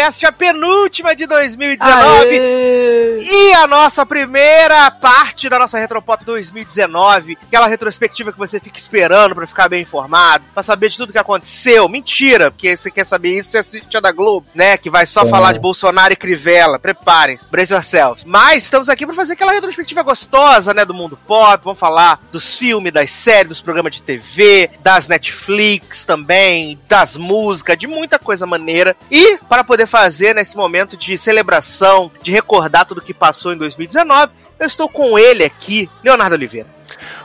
LogadoCast, a penúltima de 2019. E a nossa primeira parte da nossa Retropop 2019, aquela retrospectiva que você fica esperando pra ficar bem informado, pra saber de tudo que aconteceu. Mentira, porque você quer saber isso, você assiste a da Globo, né? Que vai só falar de Bolsonaro e Crivella. Preparem-se, brace yourselves. Mas estamos aqui pra fazer aquela retrospectiva gostosa, né? Do mundo pop. Vamos falar dos filmes, das séries, dos programas de TV, das Netflix também, das músicas, de muita coisa maneira. E para poder fazer nesse momento de celebração, de recordar tudo que passou em 2019, eu estou com ele aqui, Leonardo Oliveira.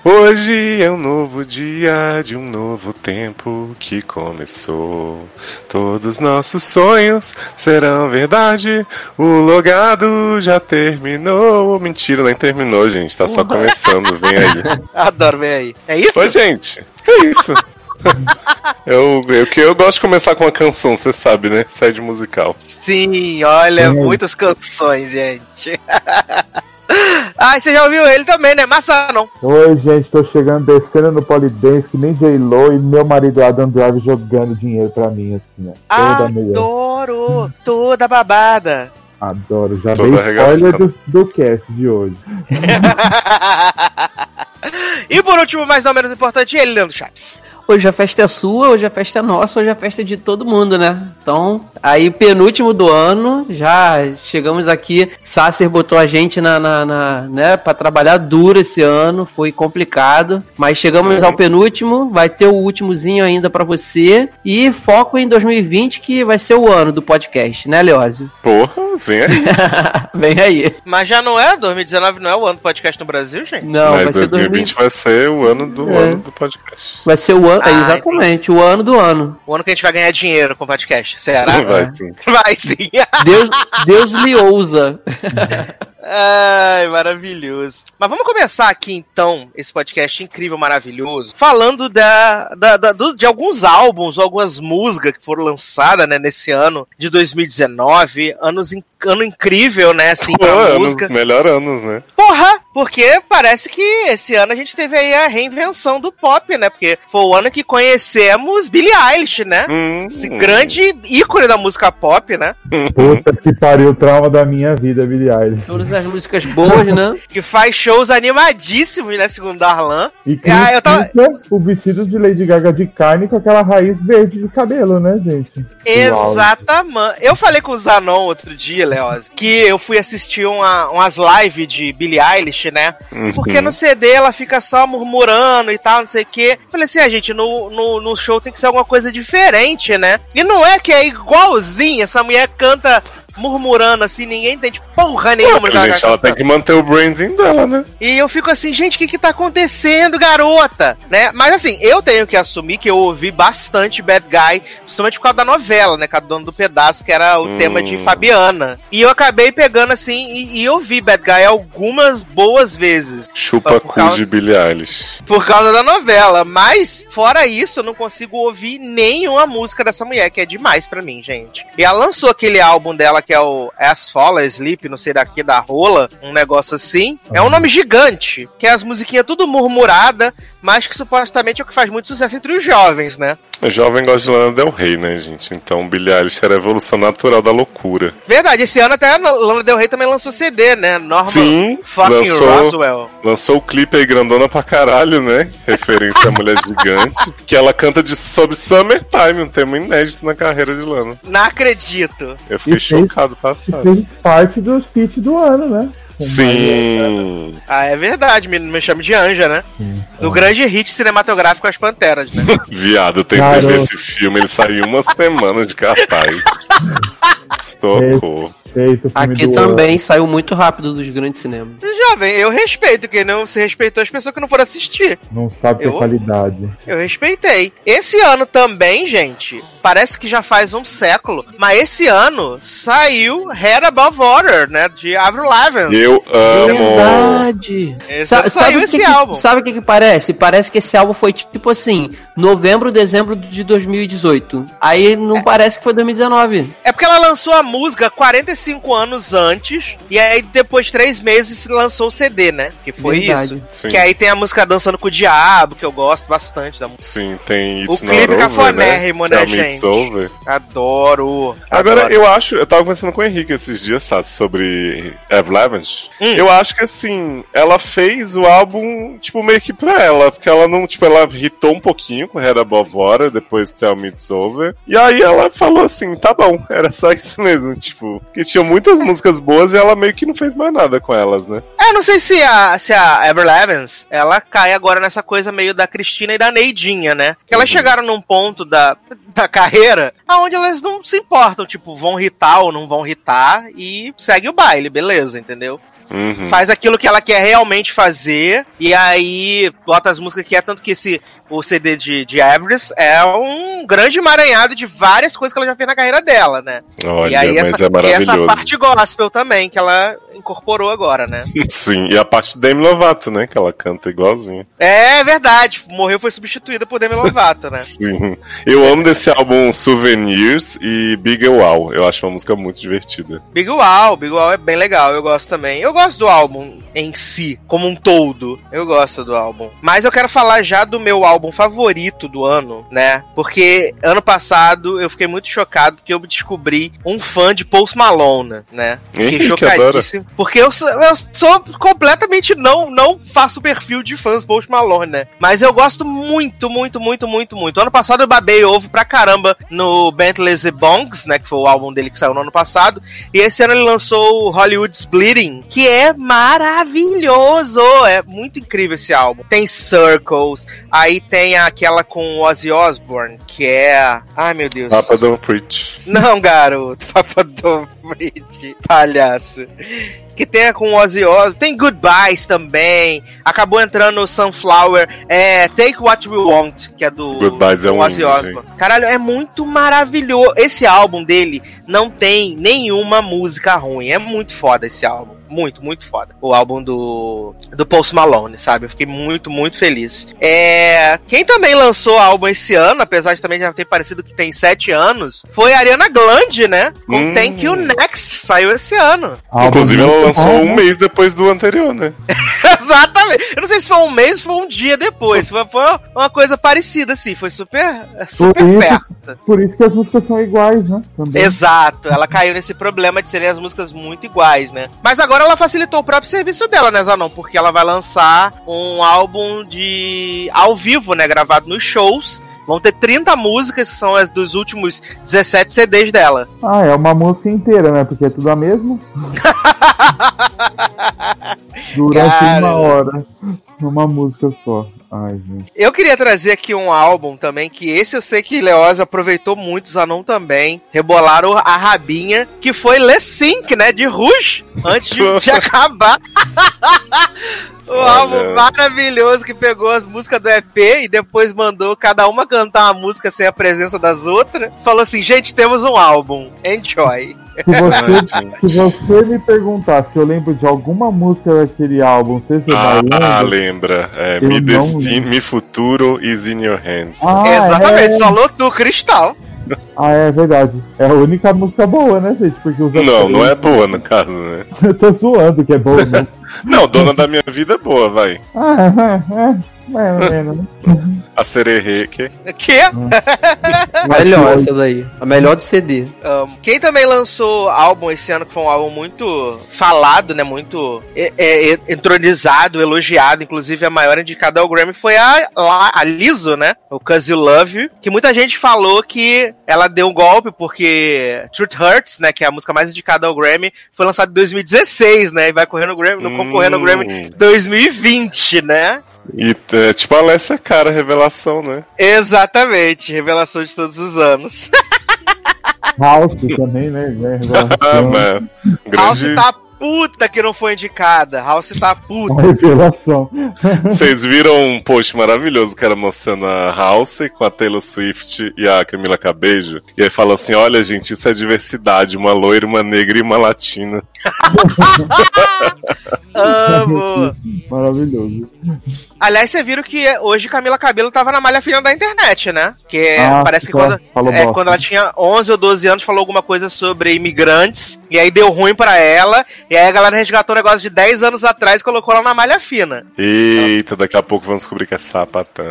Hoje é um novo dia de um novo tempo que começou. Todos nossos sonhos serão verdade. O logado já terminou. Mentira, nem terminou, gente. Tá só começando. Vem aí. Adoro, vem aí. É isso? Oi, gente. Que isso? Eu, eu, que eu gosto de começar com uma canção, você sabe, né? Sede musical. Sim, olha, muitas canções, gente. ah, você já ouviu ele também, né? Massa não. Oi, gente, tô chegando descendo no Polidense que nem J-Lo e meu marido Adam Drive jogando dinheiro pra mim, assim, ó. Toda meia. Adoro! Toda babada. Adoro, já Toda dei spoiler do, do cast de hoje. e por último, mas não menos importante, ele, Leandro Chaves. Hoje a festa é sua, hoje a festa é nossa, hoje a festa é de todo mundo, né? Então, aí penúltimo do ano, já chegamos aqui. Sasser botou a gente na, na, na né, para trabalhar duro esse ano, foi complicado, mas chegamos ao penúltimo, vai ter o últimozinho ainda pra você e foco em 2020 que vai ser o ano do podcast, né, Leózio? Porra, vem aí. Vem aí. Mas já não é? 2019 não é o ano do podcast no Brasil, gente? Não, Mas vai ser 2020 vai ser o ano do É. ano do podcast. Vai ser o ano, Ah, exatamente, o ano do ano. O ano que a gente vai ganhar dinheiro com o podcast. Será? Vai sim. Vai sim. Deus, Deus lhe ousa. Ai, maravilhoso. Mas vamos começar aqui então, esse podcast incrível, maravilhoso, falando da, da, da- do- de alguns álbuns, algumas músicas que foram lançadas né, nesse ano de 2019. Anos, ano incrível, né? Assim, Pô, anos, música. melhor anos, né? Porra! Porque parece que esse ano a gente teve aí a reinvenção do pop, né? Porque foi o ano que conhecemos Billie Eilish, né? Hum, Esse grande ícone da música pop, né? Puta que pariu, o trauma da minha vida, Billie Eilish. Todas as músicas boas, né? Que faz shows animadíssimos, né? Segundo Darlan. E que Ah, eu tava- o vestido de Lady Gaga de carne com aquela raiz verde de cabelo, né, gente? Exatamente. Eu falei com o Zanon outro dia, Leoz, que eu fui assistir uma- umas lives de Billie Eilish, né? Uhum. Porque no CD ela fica só murmurando e tal, não sei o quê. Falei assim, a gente, no, no, no show tem que ser alguma coisa diferente, né? E não é que é igualzinho, essa mulher canta murmurando assim, ninguém entende porra nenhuma. que ela gente, ela tem que manter o branding dela, né? E eu fico assim, gente, o que que tá acontecendo, garota? Né? Mas assim, eu tenho que assumir que eu ouvi bastante Bad Guy, principalmente por causa da novela, né? Com a dona do pedaço, que era o Hum. tema de Fabiana. E eu acabei pegando assim, e, e eu vi Bad Guy algumas boas vezes. Chupa cu causa- de Billie Eilish. Por causa da novela. Mas, fora isso, eu não consigo ouvir nenhuma música dessa mulher, que é demais pra mim, gente. E ela lançou aquele álbum dela que é o As Fall, Sleep, não sei daqui, da rola, um negócio assim. É um nome gigante, que é as musiquinhas tudo murmurada, mas que supostamente é o que faz muito sucesso entre os jovens, né? O jovem gosta de Lana Del Rey, né, gente? Então Billie Eilish era a evolução natural da loucura. Verdade, esse ano até a Lana Del Rey também lançou CD, né? Norman Sim, fucking lançou- Roswell. Lançou o clipe aí grandona pra caralho, né? Referência à mulher gigante. Que ela canta de, sobre Summertime, um tema inédito na carreira de Lana. Não acredito. Eu fiquei E fez- chocado E passado. fez parte dos feats do ano, né? Sim. Ah, é verdade, me, me chama de Anja, né? Sim. No grande hit cinematográfico As Panteras, né? Viado, Garoto. ver esse filme, ele saiu uma semana de cartaz. Socorro. Feito o filme Aqui também saiu muito rápido dos grandes cinemas. Jovem, eu respeito, quem não se respeitou as pessoas que não foram assistir. ano. Não sabe ter Eu- qualidade. Eu respeitei. Esse ano também, gente, parece que já faz um século, mas esse ano saiu Head Above Water, né? De Avril Lavigne. Eu amo. Verdade. Esse Sa- ano sabe saiu o que esse que- álbum. Sabe o que, que parece? Parece que esse álbum foi tipo assim, novembro, dezembro de 2018. Aí não parece que foi 2019. É porque ela lançou a música 45 anos antes, e aí depois de três meses lançou o CD, né? Que foi Verdade. isso. Sim, Que aí tem a música Dançando com o Diabo, que eu gosto bastante da música. sim, tem It's O clipe cafonérrimo, né, It's gente? Over. Adoro. Agora, adoro. eu acho, eu tava conversando com o Henrique esses dias, sabe, sobre Eve Lavish. Hum. Eu acho que, assim, ela fez o álbum, tipo, meio que pra ela, porque ela não, tipo, ela irritou um pouquinho com Head Above Water, depois Tell Me It's Over. E aí ela falou assim, tá bom, era só isso mesmo, tipo, que tinha muitas músicas boas e ela meio que não fez mais nada com elas, né? É, não sei se a, se a Ever Levens, ela cai agora nessa coisa meio da Cristina e da Neidinha, né? Que elas Uhum. chegaram num ponto da, da carreira aonde elas não se importam, tipo, vão hitar ou não vão hitar e segue o baile, beleza, entendeu? Uhum. Faz aquilo que ela quer realmente fazer e aí bota as músicas que é tanto que esse o CD de, de Everest é um grande emaranhado de várias coisas que ela já fez na carreira dela, né? Olha, e aí mas essa, é e essa parte gospel também, que ela incorporou agora, né? Sim, e a parte Demi Lovato, né, que ela canta igualzinho. É verdade, morreu foi substituída por Demi Lovato, né? Sim. Eu amo desse álbum Souvenirs e Big Wow. Eu acho uma música muito divertida. Big Wow, Big Wow é bem legal, eu gosto também. Eu gosto do álbum em si, como um todo. Eu gosto do álbum. Mas eu quero falar já do meu álbum favorito do ano, né? Porque ano passado eu fiquei muito chocado porque eu descobri um fã de Post Malone, né? Fiquei Ih, chocadíssimo. Porque eu sou, eu sou completamente não, não faço perfil de fãs Post Malone, né? Mas eu gosto muito, muito, muito, muito, muito. Ano passado eu babei ovo pra caramba no Bentley's e Bongs, né? Que foi o álbum dele que saiu no ano passado. E esse ano ele lançou o Hollywood's Bleeding, que é maravilhoso. É muito incrível esse álbum. Tem Circles, aí tem aquela com o Ozzy Osbourne, que é. Ai meu Deus. Papa Don't Preach. Não, garoto. Papa Don't Preach, palhaço. Que tem com o Ozzy Osbourne. Tem Goodbyes também. Acabou entrando o Sunflower. É Take What We Want, que é do Goodbyes é do um Ozzy Osbourne. Caralho, é muito maravilhoso. Esse álbum dele não tem nenhuma música ruim. É muito foda esse álbum. Muito, muito foda. O álbum do, do Post Malone, sabe? Eu fiquei muito, muito feliz. É, quem também lançou álbum esse ano, apesar de também já ter parecido que tem sete anos, foi a Ariana Grande, né? Com Hum. Thank You Next, saiu esse ano. Inclusive, ela lançou um mês depois do anterior, né? Exatamente. Eu não sei se foi um mês ou foi um dia depois. Foi, foi uma coisa parecida, assim. Foi super, super Por isso- perto. Por isso que as músicas são iguais, né? Também. Exato, ela caiu nesse problema de serem as músicas muito iguais, né? Mas agora ela facilitou o próprio serviço dela, né, Zanon? Porque ela vai lançar um álbum de ao vivo, né? Gravado nos shows. Vão ter 30 músicas que são as dos últimos 17 CDs dela. Ah, é uma música inteira, né? Porque é tudo a mesma. Durante Cara. uma hora. Uma música só. Ai, gente. Eu queria trazer aqui um álbum também, que esse eu sei que Leoz aproveitou muito, Zanon também. Rebolaram a rabinha, que foi Le Sync, né? De Rouge, antes de, de acabar. o Olha. álbum maravilhoso que pegou as músicas do EP e depois mandou cada uma cantar uma música sem a presença das outras. Falou assim, gente, temos um álbum. Enjoy. Se você, se você me perguntar se eu lembro de alguma música daquele álbum, se você vai Ah, lembrar. lembra. É, me destino, me futuro is in your hands. Ah, Exatamente, é. só do Cristal. Ah, é verdade. É a única música boa, né, gente? Porque os Não, não é boa no caso, né? Eu tô zoando que é boa, né? Não, Dona da Minha Vida é boa, vai. ah, é, é. Mais ou menos, né? A Sererê, que Que? Melhor essa daí. A melhor do CD. Um, quem também lançou álbum esse ano, que foi um álbum muito falado, né? Muito é, é, entronizado, elogiado, inclusive a maior indicada ao Grammy foi a, a, a Lizzo, né? O Cause You Love You, que muita gente falou que ela deu um golpe porque Truth Hurts, né? Que é a música mais indicada ao Grammy, foi lançada em 2016, né? E vai correr no Grammy, não concorrer no Hum. Grammy 2020, né? E é, tipo a Alessia Cara, revelação, né? Exatamente, revelação de todos os anos. House também, né? né? Ah, Revelação. mas House grande. tá puta que não foi indicada. House tá puta. Uma revelação. Vocês viram um post maravilhoso que era mostrando a House com a Taylor Swift e a Camila Cabello. E aí fala assim: olha, gente, isso é diversidade, uma loira, uma negra e uma latina. Amo. Maravilhoso. Aliás, vocês viram que hoje Camila Cabelo tava na malha fina da internet, né? Que é- Ah, parece que quando, falou é, bosta. quando ela tinha 11 ou 12 anos falou alguma coisa sobre imigrantes. E aí deu ruim pra ela. E aí a galera resgatou um negócio de 10 anos atrás e colocou ela na malha fina. Eita, daqui a pouco vamos descobrir que é sapatão.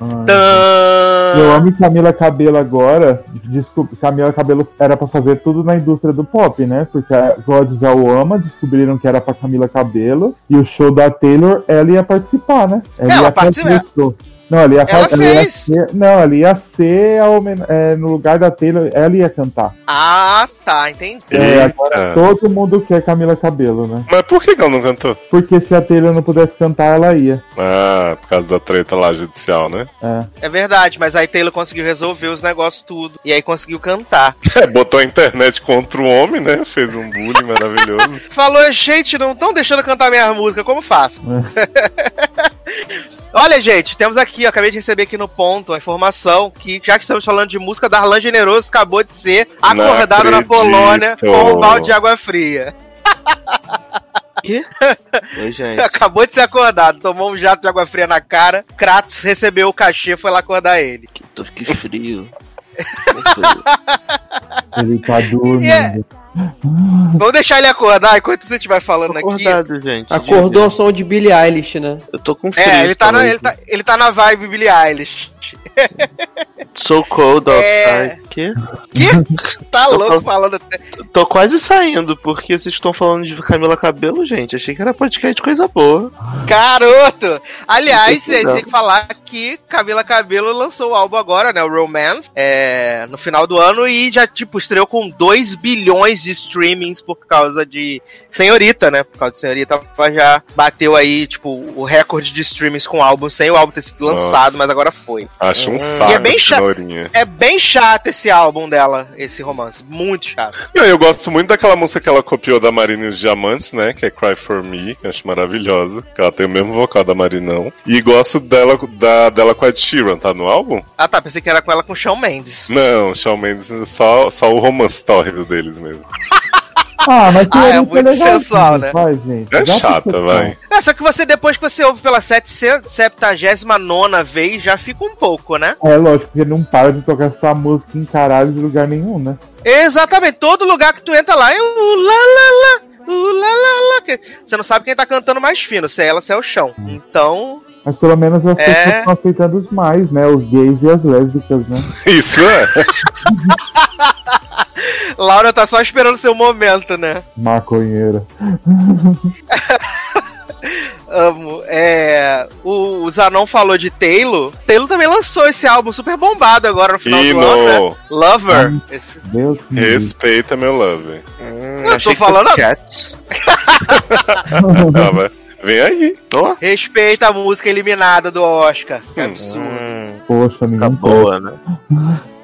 Ah. Tã... Eu amo Camila Cabelo agora. Desculpa, Camila Cabelo era pra fazer tudo na indústria do pop, né? Porque a Gods o ama, descobriram que era pra Camila Cabelo. E o show da Taylor, ela ia participar, né? Ela ia participa- o show. Não, ela ia, Ela fa- ela ia fez. ser. Não, ela ia ser a homen- é, no lugar da Taylor, ela ia cantar. Ah, tá, entendi. É, agora todo mundo quer Camila Cabelo, né? Mas por que que ela não cantou? Porque se a Taylor não pudesse cantar, ela ia. Ah, por causa da treta lá judicial, né? É. É verdade, mas aí Taylor conseguiu resolver os negócios tudo. E aí conseguiu cantar. É, botou a internet contra o homem, né? Fez um bullying maravilhoso. Falou, gente, não estão deixando eu cantar minha música, como faço? Olha, gente, temos aqui, acabei de receber aqui no ponto a informação que, já que estamos falando de música, Darlan Generoso acabou de ser acordado na. Polônia com um balde de água fria. Que? Oi, gente. Acabou de ser acordado, tomou um jato de água fria na cara. Kratos recebeu o cachê, foi lá acordar ele. Que, tô, que frio. Ele tá dormindo. É. Vamos deixar ele acordar enquanto você estiver falando aqui. Acordado, gente. Acordou ao som de Billie Eilish, né? Eu tô com frio. É, ele tá, na, ele, tá, ele tá na vibe Billie Eilish. So cold É. outside. Que? Que? Tá louco tô- falando até. Tô quase saindo, porque vocês estão falando de Camila Cabelo, gente. Achei que era podcast de coisa boa. Garoto! Aliás, vocês não. têm que falar que Camila Cabelo lançou o álbum agora, né? O Romance, é, no final do ano e já, tipo, estreou com 2 bilhões de streamings por causa de Senhorita, né? Por causa de Senhorita, ela já bateu aí, tipo, o recorde de streamings com o álbum sem o álbum ter sido Nossa. lançado, mas agora foi. Acho um E saco, é bem chato. É bem chato esse álbum dela, esse romance. Muito chato. Não, eu gosto muito daquela música que ela copiou da Marina e os Diamantes, né? Que é Cry For Me, que eu acho maravilhosa. Que ela tem o mesmo vocal da Marinão. E gosto dela, da, dela com a Ed Sheeran, tá no álbum? Ah tá, pensei que era com ela com o Shawn Mendes. Não, Shawn Mendes, só, só o romance tórrido deles mesmo. Ah, mas Ah, é muito legalzinho, sensual, né? Vai, gente. É chata, vai. É, só que você, depois que você ouve pela 79 vez, já fica um pouco, né? É lógico, porque não para de tocar essa música em caralho de lugar nenhum, né? Exatamente, todo lugar que tu entra lá é o lá lá lá, o lá lá lá. que Você não sabe quem tá cantando mais fino, se é ela, se é o chão. Então, Mas pelo menos as É. pessoas estão aceitando os mais, né? Os gays e as lésbicas, né? Isso é. Laura tá só esperando o seu momento, né? Maconheira. Amo. É, o, o Zanon falou de Taylor. Taylor também lançou esse álbum super bombado agora no final do ano, né? Lover. Esse- Deus me livre. Respeita meu love. Hum, Eu tô falando- fosse Cats. Vem aí. Respeita a música eliminada do Oscar. Que Hum. absurdo. hum, Poxa, tá ninguém boa, né?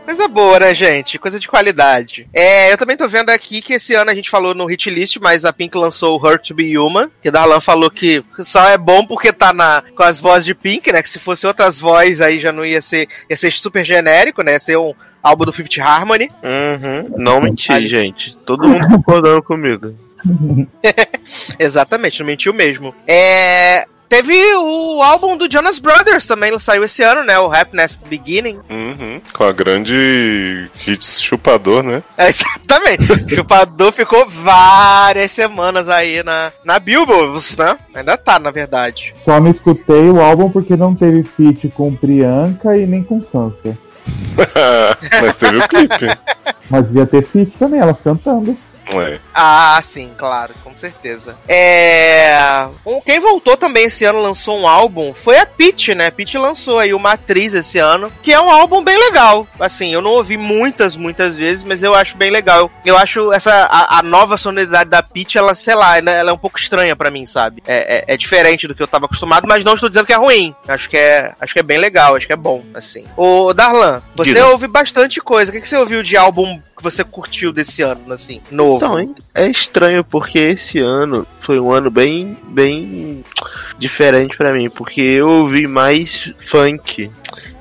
Coisa boa, né, gente? Coisa de qualidade. É, eu também tô vendo aqui que esse ano a gente falou no hit list, mas a Pink lançou o Hurt to Be Human, que Darlan falou que só é bom porque tá na, com as vozes de Pink, né? Que se fosse outras vozes aí já não ia ser, ia ser super genérico, né? Ia ser um álbum do Fifth Harmony. Uhum. Não menti, gente. Todo mundo concordando comigo. Exatamente, não mentiu mesmo. É. Teve o álbum do Jonas Brothers também, ele saiu esse ano, né? O Happiness Beginning. Uhum. Com a grande hits chupador, né? É, exatamente. o Chupador ficou várias semanas aí na, na Billboard, né? Ainda tá, na verdade. Só não escutei o álbum porque não teve feat com Priyanka e nem com Sansa. Mas teve o clipe. Mas devia ter feat também, elas cantando. É. Ah, sim, claro, com certeza. É. Quem voltou também esse ano lançou um álbum foi a Peach, né? A Peach lançou aí uma atriz esse ano, que é um álbum bem legal. Assim, eu não ouvi muitas, muitas vezes, mas eu acho bem legal. Eu acho essa a, a nova sonoridade da Peach, ela, sei lá, ela é um pouco estranha pra mim, sabe? É, é- é diferente do que eu tava acostumado, mas não estou dizendo que é ruim. Acho que é, acho que é bem legal, acho que é bom, assim. Ô, Darlan, você Diga. ouve bastante coisa. O que, que você ouviu de álbum que você curtiu desse ano, assim, novo? Então, hein? é estranho porque esse ano foi um ano bem, bem diferente pra mim, porque eu ouvi mais funk.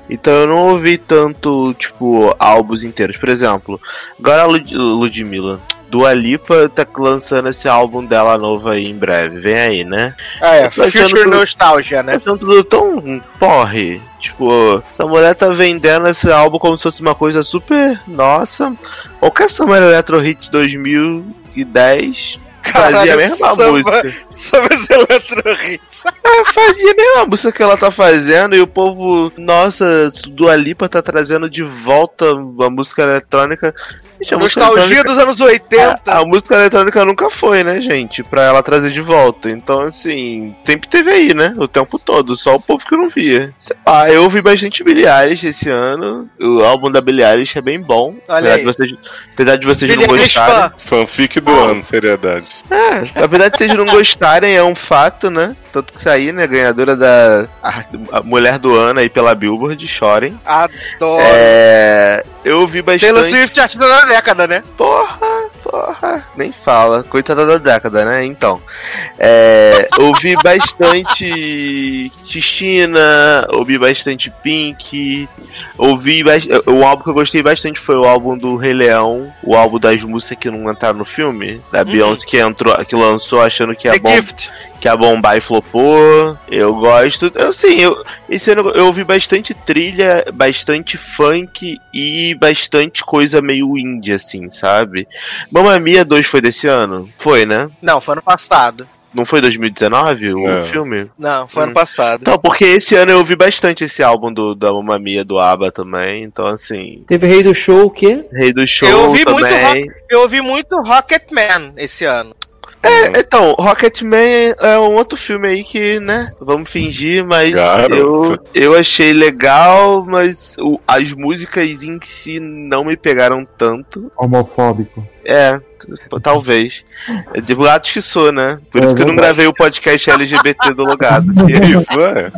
Então eu não ouvi tanto, tipo, álbuns inteiros. Por exemplo, agora a Lud Ludmilla. Dua Lipa tá lançando esse álbum dela novo aí em breve. Vem aí, né? Ah, é, Future tudo- Nostalgia, né? Tão tudo tão porre. Tipo, essa mulher tá vendendo esse álbum como se fosse uma coisa super. Nossa. Qualquer Summer Electro Hit 2010 fazia a mesma samba, música. Sobre os Electro Hits. É, fazia a mesma música que ela tá fazendo e o povo, nossa, Dua Lipa tá trazendo de volta a música eletrônica. Gente, a música Nostalgia eletrônica- dos anos 80. a música eletrônica nunca foi, né, gente? Pra ela trazer de volta. Então, assim, sempre teve aí, né? O tempo todo. Só o povo que não via. Sei lá, eu ouvi bastante Billie Eilish esse ano. O álbum da Billie Eilish é bem bom. Olha apesar, aí. de vocês, apesar de vocês Billie não Eilish gostarem. fã. Fanfic do ano, seriedade. É, apesar de vocês não gostarem, é um fato, né? Tanto que saí, né? Ganhadora da a, a Mulher do Ano aí pela Billboard, chorem. Adoro. É. Eu ouvi Taylor bastante. Swift, artista da década, né? Porra, porra. Nem fala. Coitada da década, né? Então. É, ouvi bastante Cristina, ouvi bastante Pink, ouvi o álbum que eu gostei bastante foi o álbum do Rei Leão, o álbum das músicas que não entraram no filme, da Beyoncé que entrou, que lançou achando que The ia, bom, Gift. Que ia bombar e flopou. Eu gosto. Eu sim, eu, esse ano eu ouvi bastante trilha, bastante funk e bastante coisa meio indie, assim, sabe? Mamma Mia 2 foi desse ano? Foi, né? Não, foi ano passado. Não foi 2019 o Não. filme? Não, foi Hum. ano passado. Não, porque esse ano eu ouvi bastante esse álbum do, da Mamma Mia do ABBA também, então assim, Teve Rei do Show, o quê? Rei do Show Eu ouvi muito também. Eu ouvi muito Rocketman esse ano. É, então, Rocketman é um outro filme aí que, né, vamos fingir, mas eu, Garoto. eu achei legal, mas o- as músicas em si não me pegaram tanto. Homofóbico. É, talvez. É de gatos que sou, né? Por É isso que eu não gravei o podcast LGBT do Logado. Isso, é.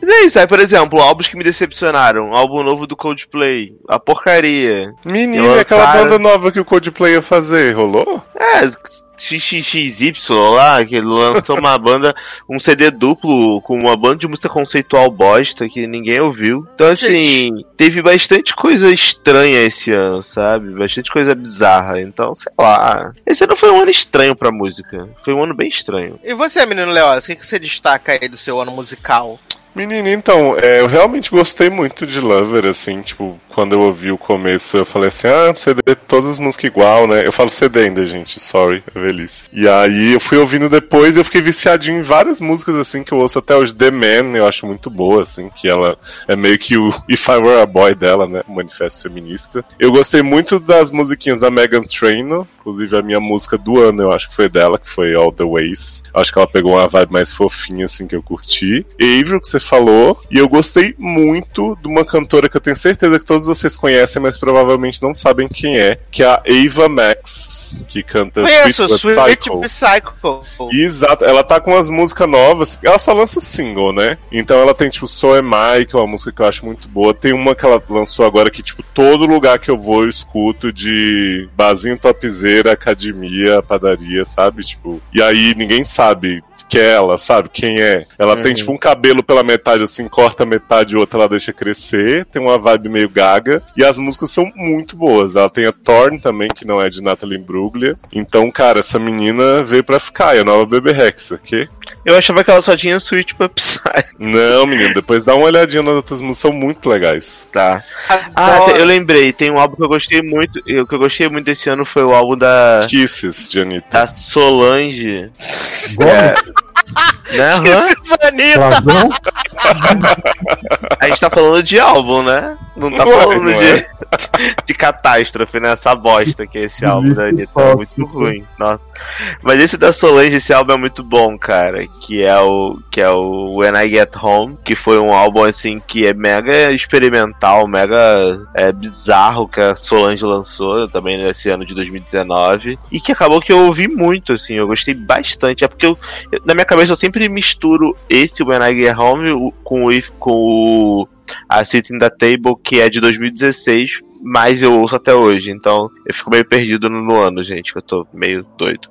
Mas é isso, aí, por exemplo, álbuns que me decepcionaram. Álbum novo do Coldplay, a porcaria. Menina, aquela cara- banda nova que o Coldplay ia fazer, rolou? É, XXXY lá, que lançou uma banda, um CD duplo com uma banda de música conceitual bosta que ninguém ouviu. Então, assim, teve bastante coisa estranha esse ano, sabe? Bastante coisa bizarra. Então, sei lá. Esse ano foi um ano estranho pra música. Foi um ano bem estranho. E você, menino Leoz, o que, que você destaca aí do seu ano musical? Menina, então, é, eu realmente gostei muito de Lover, assim, tipo, quando eu ouvi o começo, eu falei assim, ah, CD, todas as músicas igual, né? Eu falo CD ainda, gente, sorry, é velhice. E aí eu fui ouvindo depois e eu fiquei viciadinho em várias músicas, assim, que eu ouço até hoje. The Man, eu acho muito boa, assim, que ela é meio que o If I Were a Boy dela, né? O manifesto feminista. Eu gostei muito das musiquinhas da Megan Trainor, inclusive a minha música do ano, eu acho que foi dela, que foi All the Ways. Acho que ela pegou uma vibe mais fofinha, assim, que eu curti. Avril, que você falou, e eu gostei muito de uma cantora que eu tenho certeza que todos vocês conhecem, mas provavelmente não sabem quem é, que é a Ava Max, que canta Conheço, Sweet Psycho. Exato, ela tá com umas músicas novas, ela só lança single, né? Então ela tem, tipo, So Am I, que é uma música que eu acho muito boa. Tem uma que ela lançou agora que, tipo, todo lugar que eu vou eu escuto de barzinho academia, padaria, sabe? Tipo, e aí ninguém sabe que é ela, sabe? Quem é? Ela tem, tipo, um cabelo pela metade, assim, corta metade e outra ela deixa crescer. Tem uma vibe meio gaga. E as músicas são muito boas. Ela tem a Thorn também, que não é de Natalie Imbruglia. Então, cara, essa menina veio pra ficar. É a nova Bebê Rex, ok? Eu achava que ela só tinha Sweet Pop Psy. Não, menino, depois dá uma olhadinha nas outras músicas, são muito legais. Tá. Ah, Adoro. eu lembrei, tem um álbum que eu gostei muito. O que eu gostei muito desse ano foi o álbum da, Kisses, de Anitta. da Solange. Gomes, Né? A gente tá falando de álbum, né? Não tá falando não de, é? de catástrofe, né? Essa bosta que é esse álbum da Anitta. É muito ruim. Nossa. Mas esse da Solange, esse álbum é muito bom, cara. Que é o, que é o When I Get Home, que foi um álbum assim que é mega experimental, mega é, bizarro que a Solange lançou também nesse ano de 2019. E que acabou que eu ouvi muito, assim, eu gostei bastante. É porque eu- na minha cabeça eu sempre misturo esse When I Get Home com o, com o a Sitting the Table, que é de 2016, mas eu ouço até hoje, então eu fico meio perdido no, no ano, gente, que eu tô meio doido.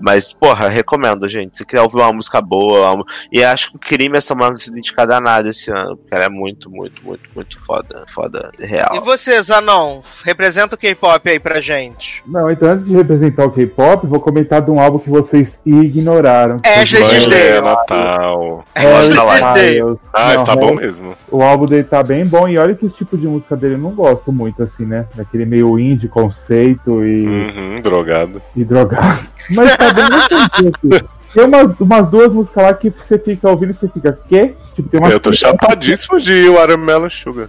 Mas, porra, recomendo, gente. Se quiser ouvir uma música boa, uma... e acho que o crime essa música não se dedicada a nada esse ano, porque ela é muito, muito, muito, muito foda, foda, E real. você, Zanon? Representa o K-pop aí pra gente. Não, então antes de representar o K-pop, vou comentar de um álbum que vocês ignoraram. Vocês Tisdale. Banho é Natal. Fala. Styles. Ah, tá bom Harry- mesmo. O álbum dele tá bem bom e olha que esse tipo de música dele eu não gosto muito, assim, né? Daquele meio indie, conceito e, Uhum, drogado. e drogado. Mas tá bem gostoso, assim. Tem umas, umas duas músicas lá que você fica ouvindo e você fica, quê? Tipo, tem umas Eu tô chapadíssimo de Watermelon Sugar.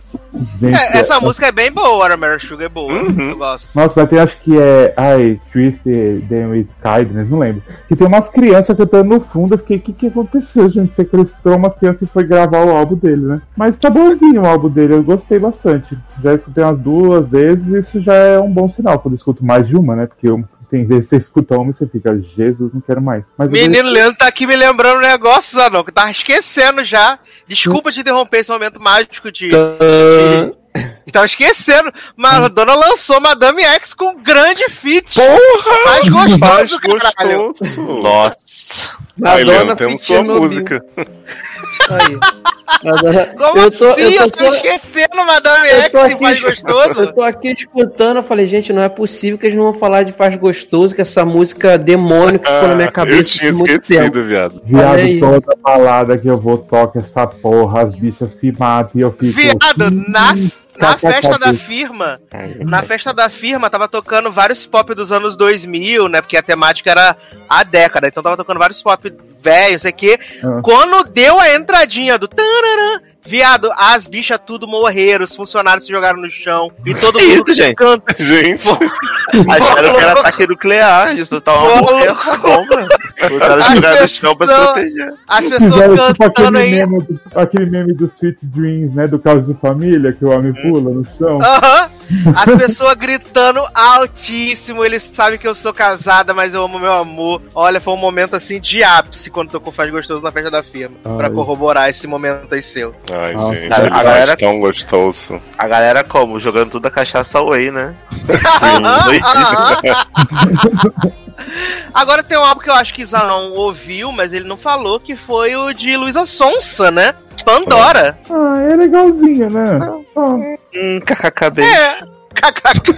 Gente, É, essa música é bem boa, Watermelon Sugar é boa. Uhum. Eu gosto. Nossa, vai ter, acho que é. Ai, Them with Kindness, não lembro. Que tem umas crianças cantando no fundo. Eu fiquei, o que, que aconteceu, gente? Sequestrou umas crianças e foi gravar o álbum dele, né? Mas tá bonzinho o álbum dele, eu gostei bastante. Já escutei umas duas vezes e isso já é um bom sinal quando eu escuto mais de uma, né? Porque eu, tem vezes que você escuta uma e você fica, Jesus, não quero mais. Mas Menino Leandro tá aqui me lembrando um negócio, Zanon, que eu tava esquecendo já. Desculpa te interromper esse momento mágico de. Tã. Tava esquecendo, mas a dona lançou Madame X com grande feat. Porra! Mais gostoso, caralho. gostoso. Nossa. Aí, Madonna Leandro, temos sua Chernobyl. música. Aí. Como eu tô, assim? eu Eu tô tô só- esquecendo Madame eu X tô e aqui, faz gostoso? eu tô aqui escutando, eu falei, gente, não é possível que eles não vão falar de Faz Gostoso, que essa música demônio que ficou na minha Ah, cabeça eu tinha esquecido, viado. Viado, aí. toda balada que eu vou toca essa porra, as bichas se matam e eu fico. Viado, na, na Tá, festa da firma, na festa da firma tava tocando vários pop dos anos 2000, né? Porque a temática era a década, então tava tocando vários pop velhos, sei que. Ah. Quando deu a entradinha do tararã, viado, as bichas tudo morreram, os funcionários se jogaram no chão e todo Que mundo isso, gente? canta. Gente, Acharam que era ataque nuclear, isso tava Pô, morrendo com bomba. Botaram As jogar no chão pra se pessoas- proteger. As Fizeram pessoas tipo cantando aquele aí. meme, aquele meme do Sweet Dreams, né? Do caso de família, que o homem pula no chão. Aham. As pessoas gritando altíssimo. Eles sabem que eu sou casada, mas eu amo meu amor. Olha, foi um momento assim de ápice quando tocou Faz Gostoso na festa da firma. Pra Ai. corroborar esse momento aí seu. ai, Ah, gente, a faz galera- tão gostoso. A galera como? Jogando tudo a cachaça away, né? Sim. Agora tem um álbum que eu acho que Zanon ouviu, mas ele não falou, que foi o de Luísa Sonsa, né? Pandora. Ah, é legalzinho, né? Ah, Hum, kkb. É. KKK.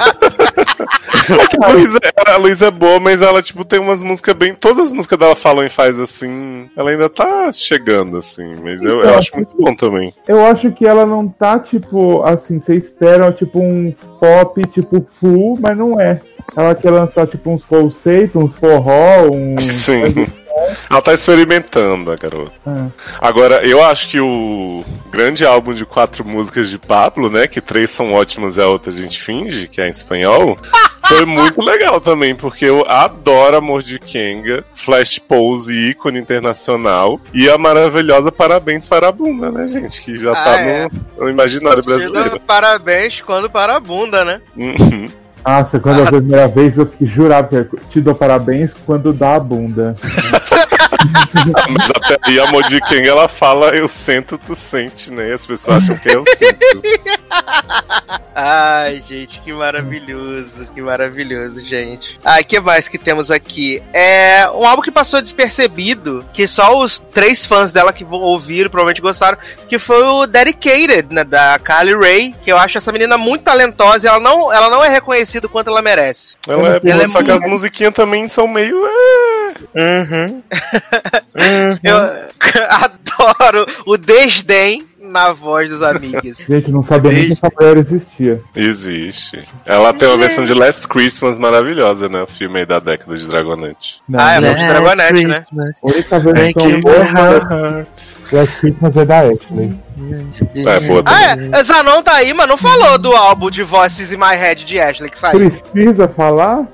A Luísa, a Luísa é boa, mas ela, tipo, tem umas músicas bem. Todas as músicas dela falam e faz assim. Ela ainda tá chegando, assim. Mas eu, eu acho muito bom também. eu acho que ela não tá, tipo, assim, você espera, tipo, um pop, tipo, full, mas não é. Ela quer lançar, tipo, uns conceitos, uns forró, um... Sim. Ela tá experimentando, a garota. É. Agora, eu acho que o grande álbum de quatro músicas de Pablo, né? Que três são ótimas e a outra a gente finge, que é em espanhol. Foi muito legal também, porque eu adoro Amor de Kenga, Flash Pose, ícone internacional, e a maravilhosa Parabéns para a Bunda, né, gente? Que já Ah, tá é. no, no imaginário brasileiro. Parabéns quando para a bunda, né? Uhum. Nossa, quando eu vi a primeira vez eu fiquei jurado que te dou parabéns quando dá a bunda. Mas até aí a Amor de Kenga, ela fala eu sento, tu sente, né? E as pessoas acham que é eu sinto. Ai, gente, que maravilhoso, que maravilhoso, gente. Ah, que mais que temos aqui? É um álbum que passou despercebido, que só os três fãs dela que vão ouvir provavelmente gostaram, que foi o Dedicated, né, da Kylie Ray, que eu acho essa menina muito talentosa e ela não, ela não é reconhecida o quanto ela merece. Ela é Ela é só que as musiquinhas também são meio. é. Uhum. Eu adoro o desdém na voz dos amigos. Gente, não sabia nem que essa mulher existia. Existe. Ela tem uma versão de Last Christmas maravilhosa, né? O filme aí da década de Dragonante. Não, Ah, é não. muito de Dragonete, né? Única versão boa das Christmas é da Ashley. É, boa Ah, também. é. Zanon tá aí, mas não falou do álbum de Voices in My Head de Ashley que saiu. Precisa falar?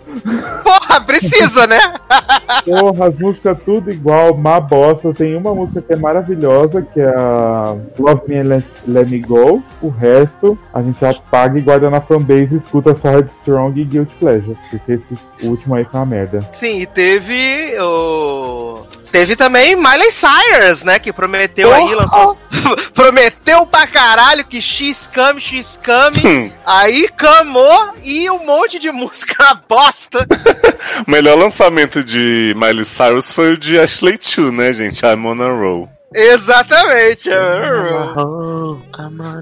Porra, precisa, né? Porra, as músicas tudo igual, má bosta. Tem uma música que é maravilhosa, que é a Love Me and Let, Let Me Go. O resto a gente apaga e guarda na fanbase e escuta só Headstrong e Guilty Pleasure. Porque esse último aí foi uma merda. Sim, e teve o. Teve também Miley Cyrus, né? Que prometeu aí, lançou. prometeu pra caralho que X come, X. Hum, aí camou e um monte de música bosta. O melhor lançamento de Miley Cyrus foi o de Ashley Chu, né, gente? I'm on a roll. Exatamente.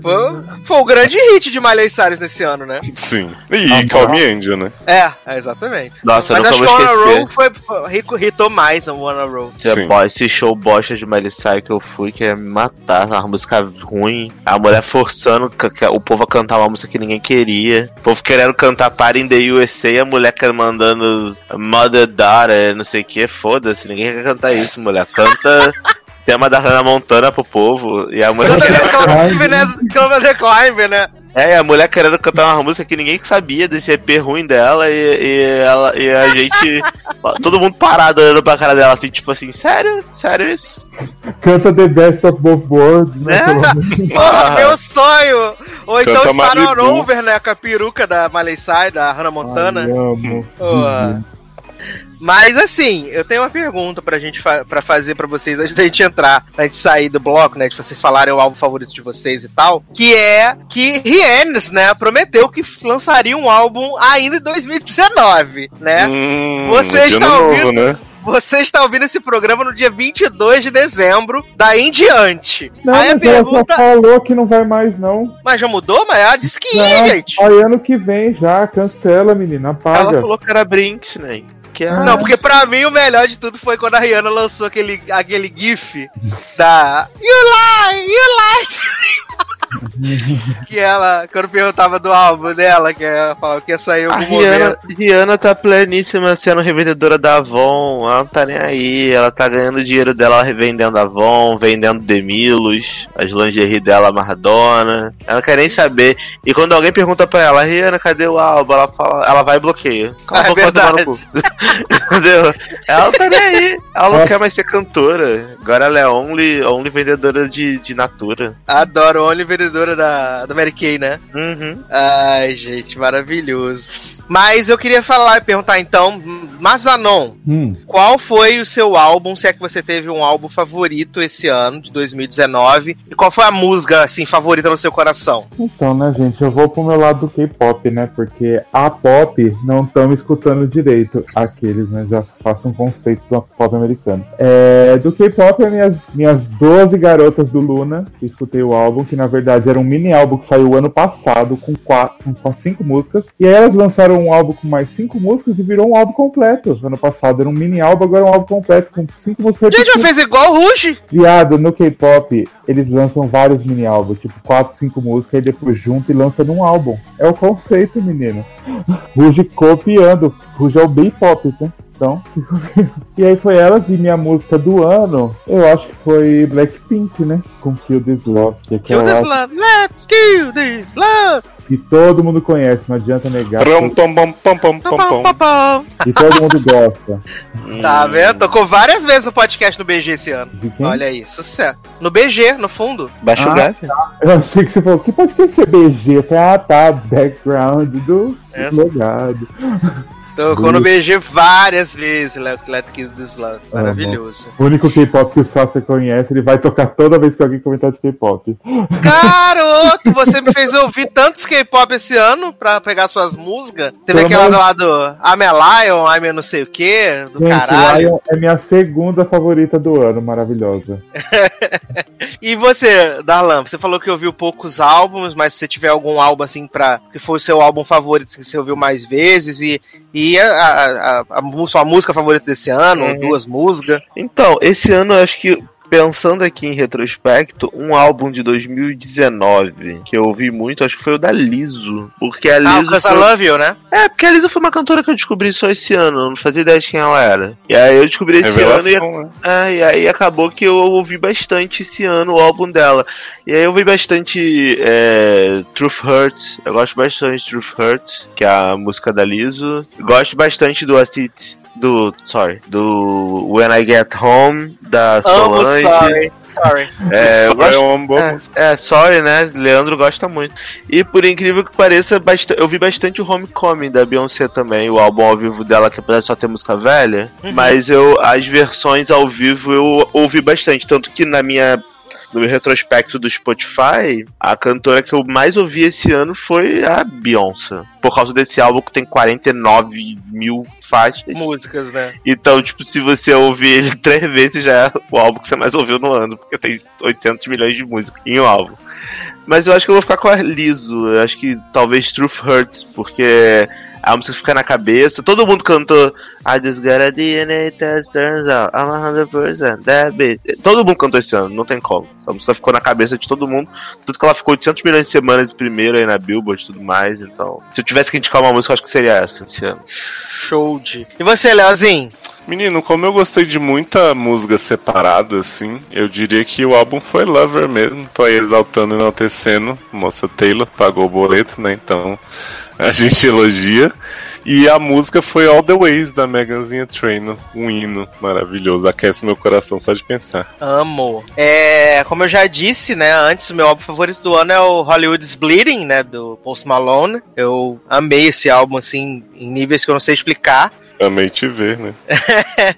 Foi, foi o grande hit de Miley Cyrus nesse ano, né? Sim. E Ah, Call tá. Me Angel, né? É, é, exatamente. Nossa, eu Mas acho que Wanna. Roll foi, foi, hitou mais o Wanna Roll. Esse, show bosta de Miley Cyrus que eu fui, que ia me matar, uma música ruim, a mulher forçando o povo a cantar uma música que ninguém queria, o povo querendo cantar Party in the USA e a mulher quer- mandando Mother Daughter, não sei o que, foda-se, ninguém quer cantar isso, mulher, canta tema da Hannah Montana pro povo, e a mulher Canta querendo, The Climb, né? Canta The Climb, né? é, a mulher querendo cantar uma música que ninguém sabia desse EP ruim dela, e, e, ela, e a gente, todo mundo parado olhando pra cara dela, assim, tipo assim, sério? Sério isso? Canta The Best of Both Worlds, né? É? Porra, meu sonho! Ou então Canta Star Malibu. Over, né? Com a peruca da Miley Cyrus, da Hannah Montana. Ai, amo. Boa. Mas assim, eu tenho uma pergunta pra gente fa pra fazer pra vocês antes da gente entrar, pra gente sair do bloco, né? De vocês falarem o álbum favorito de vocês e tal. Que é que Rihanna, né, prometeu que lançaria um álbum ainda em 2019, né? Hum, Você de está ano ouvindo? novo, né? Você está ouvindo esse programa no dia 22 de dezembro, daí em diante. Não, Aí a ela pergunta. já falou que não vai mais, não. Mas já mudou? Mas ela disse que Não, ia, gente. Aí ano que vem já, cancela, menina, Ela apaga. falou que era Brinks, né? Que é... Não, porque pra mim o melhor de tudo foi quando a Rihanna lançou aquele, aquele gif da You lie, you lie Que ela, quando perguntava do álbum dela, que ela falava que ia sair em A algum Rihanna, momento. Rihanna tá pleníssima sendo revendedora da Avon, ela não tá nem aí, ela tá ganhando dinheiro dela revendendo Avon, vendendo Demilos, as lingerie dela Mardona, ela não quer nem saber. E quando alguém pergunta pra ela, Rihanna, cadê o álbum? Ela fala, ela vai e bloqueia. Cala a Ah, é boca, vai tomar no cu. Entendeu? Ela não tá nem aí, ela não É. quer mais ser cantora, agora ela é only, only vendedora de, de Natura. Adoro, Only vendedora da, da Mary Kay, né? Uhum. Ai, gente, maravilhoso. Mas eu queria falar e perguntar então, Mazanon, Hum, qual foi o seu álbum, se é que você teve um álbum favorito esse ano, de 2019, e qual foi a música, assim, favorita no seu coração? Então, né, gente, eu vou pro meu lado do K-pop, né? Porque a pop não estão escutando direito. Aqueles, né? Já faço um conceito do pop americano. É, do K-pop, é minhas, minhas 12 garotas do Luna, escutei o álbum, que na verdade era um mini álbum que saiu ano passado, com, quatro, com só cinco músicas. E aí elas lançaram um álbum com mais cinco músicas e virou um álbum completo. Ano passado era um mini álbum, agora é um álbum completo, com cinco músicas Gente, mas fez igual o Ruge. Viado, no K-pop, eles lançam vários mini álbuns, tipo 4, 5 músicas, e depois junta e lança num álbum. É o conceito, menino. Ruge copiando. Ruge é o B-pop, né? Então, e aí foi elas e minha música do ano, eu acho que foi Blackpink, né? Com Kill This Love. Que é Kill this love, let's kill this love. que todo mundo conhece, não adianta negar. Pam, pam, pam, pam, pam. Pá, pá. E todo mundo gosta. Tá vendo? Tocou várias vezes no podcast no BG esse ano. De quem? Olha aí, sucesso. No BG, no fundo. Baixa o Ah, gráfico. Eu achei que você falou, que podcast é BG? Eu falei, ah tá, background do É. logado. Tocou no BG várias vezes, Let Kiss This Love. Maravilhoso. O único K-pop que o Sasha conhece, ele vai tocar toda vez que alguém comentar de K-pop. Garoto, você me fez ouvir tantos K-pop esse ano pra pegar suas músicas. Teve Pelo aquela amor- lá do I'm a Lion, I'm a não sei o que, do Gente, caralho. Lion é minha segunda favorita do ano, maravilhosa. E você, Darlan, você falou que ouviu poucos álbuns, mas se você tiver algum álbum assim pra. que foi o seu álbum favorito que você ouviu mais vezes e, e a, a, a, a música favorita desse ano, Uhum. duas músicas. Então, esse ano eu acho que, pensando aqui em retrospecto, um álbum de 2019 que eu ouvi muito, acho que foi o da Liso. Porque a Ah, Liso. I foi... Love You, né? É, porque a Liso foi uma cantora que eu descobri só esse ano, eu não fazia ideia de quem ela era. E aí eu descobri esse ano e Revelação, né? É, e aí acabou que eu ouvi bastante esse ano o álbum dela. E aí eu ouvi bastante é, Truth Hurts. Eu gosto bastante de Truth Hurts, que é a música da Liso. Gosto bastante do Acid. Do. Sorry. Do When I Get Home, da Amo, Solange. sorry. Sorry. É, eu Só gosto- é é, é, sorry, né? Leandro gosta muito. E por incrível que pareça, eu vi bastante o Homecoming da Beyoncé também, o álbum ao vivo dela, que apesar de só ter música velha, Uhum. mas eu as versões ao vivo eu ouvi bastante, tanto que na minha no meu retrospecto do Spotify, a cantora que eu mais ouvi esse ano foi a Beyoncé. Por causa desse álbum que tem 49 mil faixas. Músicas, né? Então, tipo, se você ouvir ele três vezes, já é o álbum que você mais ouviu no ano, porque tem 800 milhões de músicas em um álbum. Mas eu acho que eu vou ficar com a Liso. Eu acho que talvez Truth Hurts, porque a música fica na cabeça. Todo mundo cantou I just got a DNA test, turns out I'm 100% that bitch. Todo mundo cantou esse ano, não tem como. A música ficou na cabeça de todo mundo. Tudo que ela ficou 800 milhões de semanas primeiro aí na Billboard e tudo mais. Então, se eu tivesse que indicar uma música, eu acho que seria essa esse ano. Show de. E você, Leozinho? Menino, como eu gostei de muita música separada, assim, eu diria que o álbum foi Lover mesmo. Tô aí exaltando e enaltecendo. Moça Taylor pagou o boleto, né? Então a gente elogia. E a música foi All the Ways da Meganzinha Trainor, um hino maravilhoso. Aquece meu coração só de pensar. Amo. É, como eu já disse, né, antes o meu álbum favorito do ano é o Hollywood's Bleeding, né, do Post Malone. Eu amei esse álbum assim em níveis que eu não sei explicar. Amei te ver, né?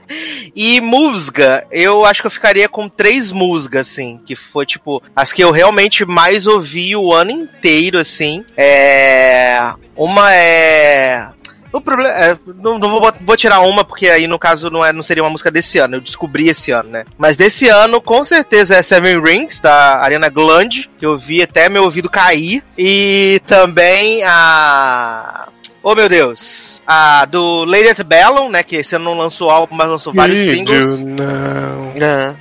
e música, eu acho que eu ficaria com três músicas, assim, que foi, tipo, as que eu realmente mais ouvi o ano inteiro, assim. É. Uma é. O problema é, não, não vou, vou tirar uma, porque aí no caso não, é, não seria uma música desse ano, eu descobri esse ano, né? Mas desse ano, com certeza é Seven Rings, da Ariana Grande, que eu vi até meu ouvido cair. E também a. Oh meu Deus! A do Lady at Bellum, né? Que esse ano não lançou álbum, mas lançou vários Need singles. now. É.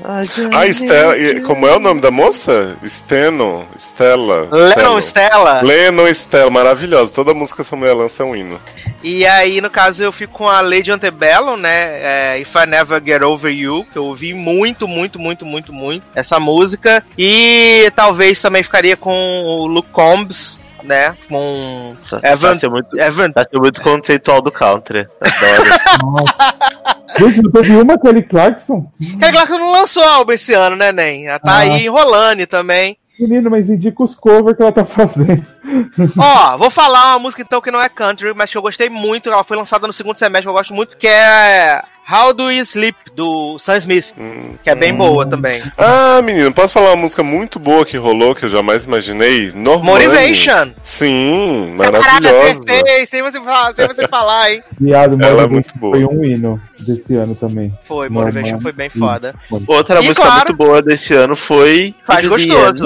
Ah, Estela. e- Como é o nome da moça? Steno. Stella. Lennon Stella. Stella. Lennon Stella, maravilhosa. Toda música essa mulher lança é um hino. E aí, no caso, eu fico com a Lady Antebellum, né? É, If I Never Get Over You, que eu ouvi muito, muito, muito, muito, muito essa música. E talvez também ficaria com o Luke Combs, né? Com Tá, Evan- tá sendo muito, Evan. tá sendo muito conceitual do country. Adoro. Gente, não teve uma Kelly Clarkson? Claro que não lançou álbum esse ano, né, Nen? Ela tá Ah. aí enrolando também. Menino, mas indica os covers que ela tá fazendo. Ó, vou falar uma música então que não é country, mas que eu gostei muito. Ela foi lançada no segundo semestre, eu gosto muito, que é How Do You Sleep, do Sam Smith, Hum. que é bem boa também. Ah, menino, posso falar uma música muito boa que rolou, que eu jamais imaginei? Normani. Motivation. Sim, Caraca, maravilhosa. sei, sem você falar, sem você falar, hein? Viado, Ela é muito boa. foi um hino desse ano também. Foi. Motivation foi bem Sim. foda. Outra E música claro- muito boa desse ano foi. Faz gostoso.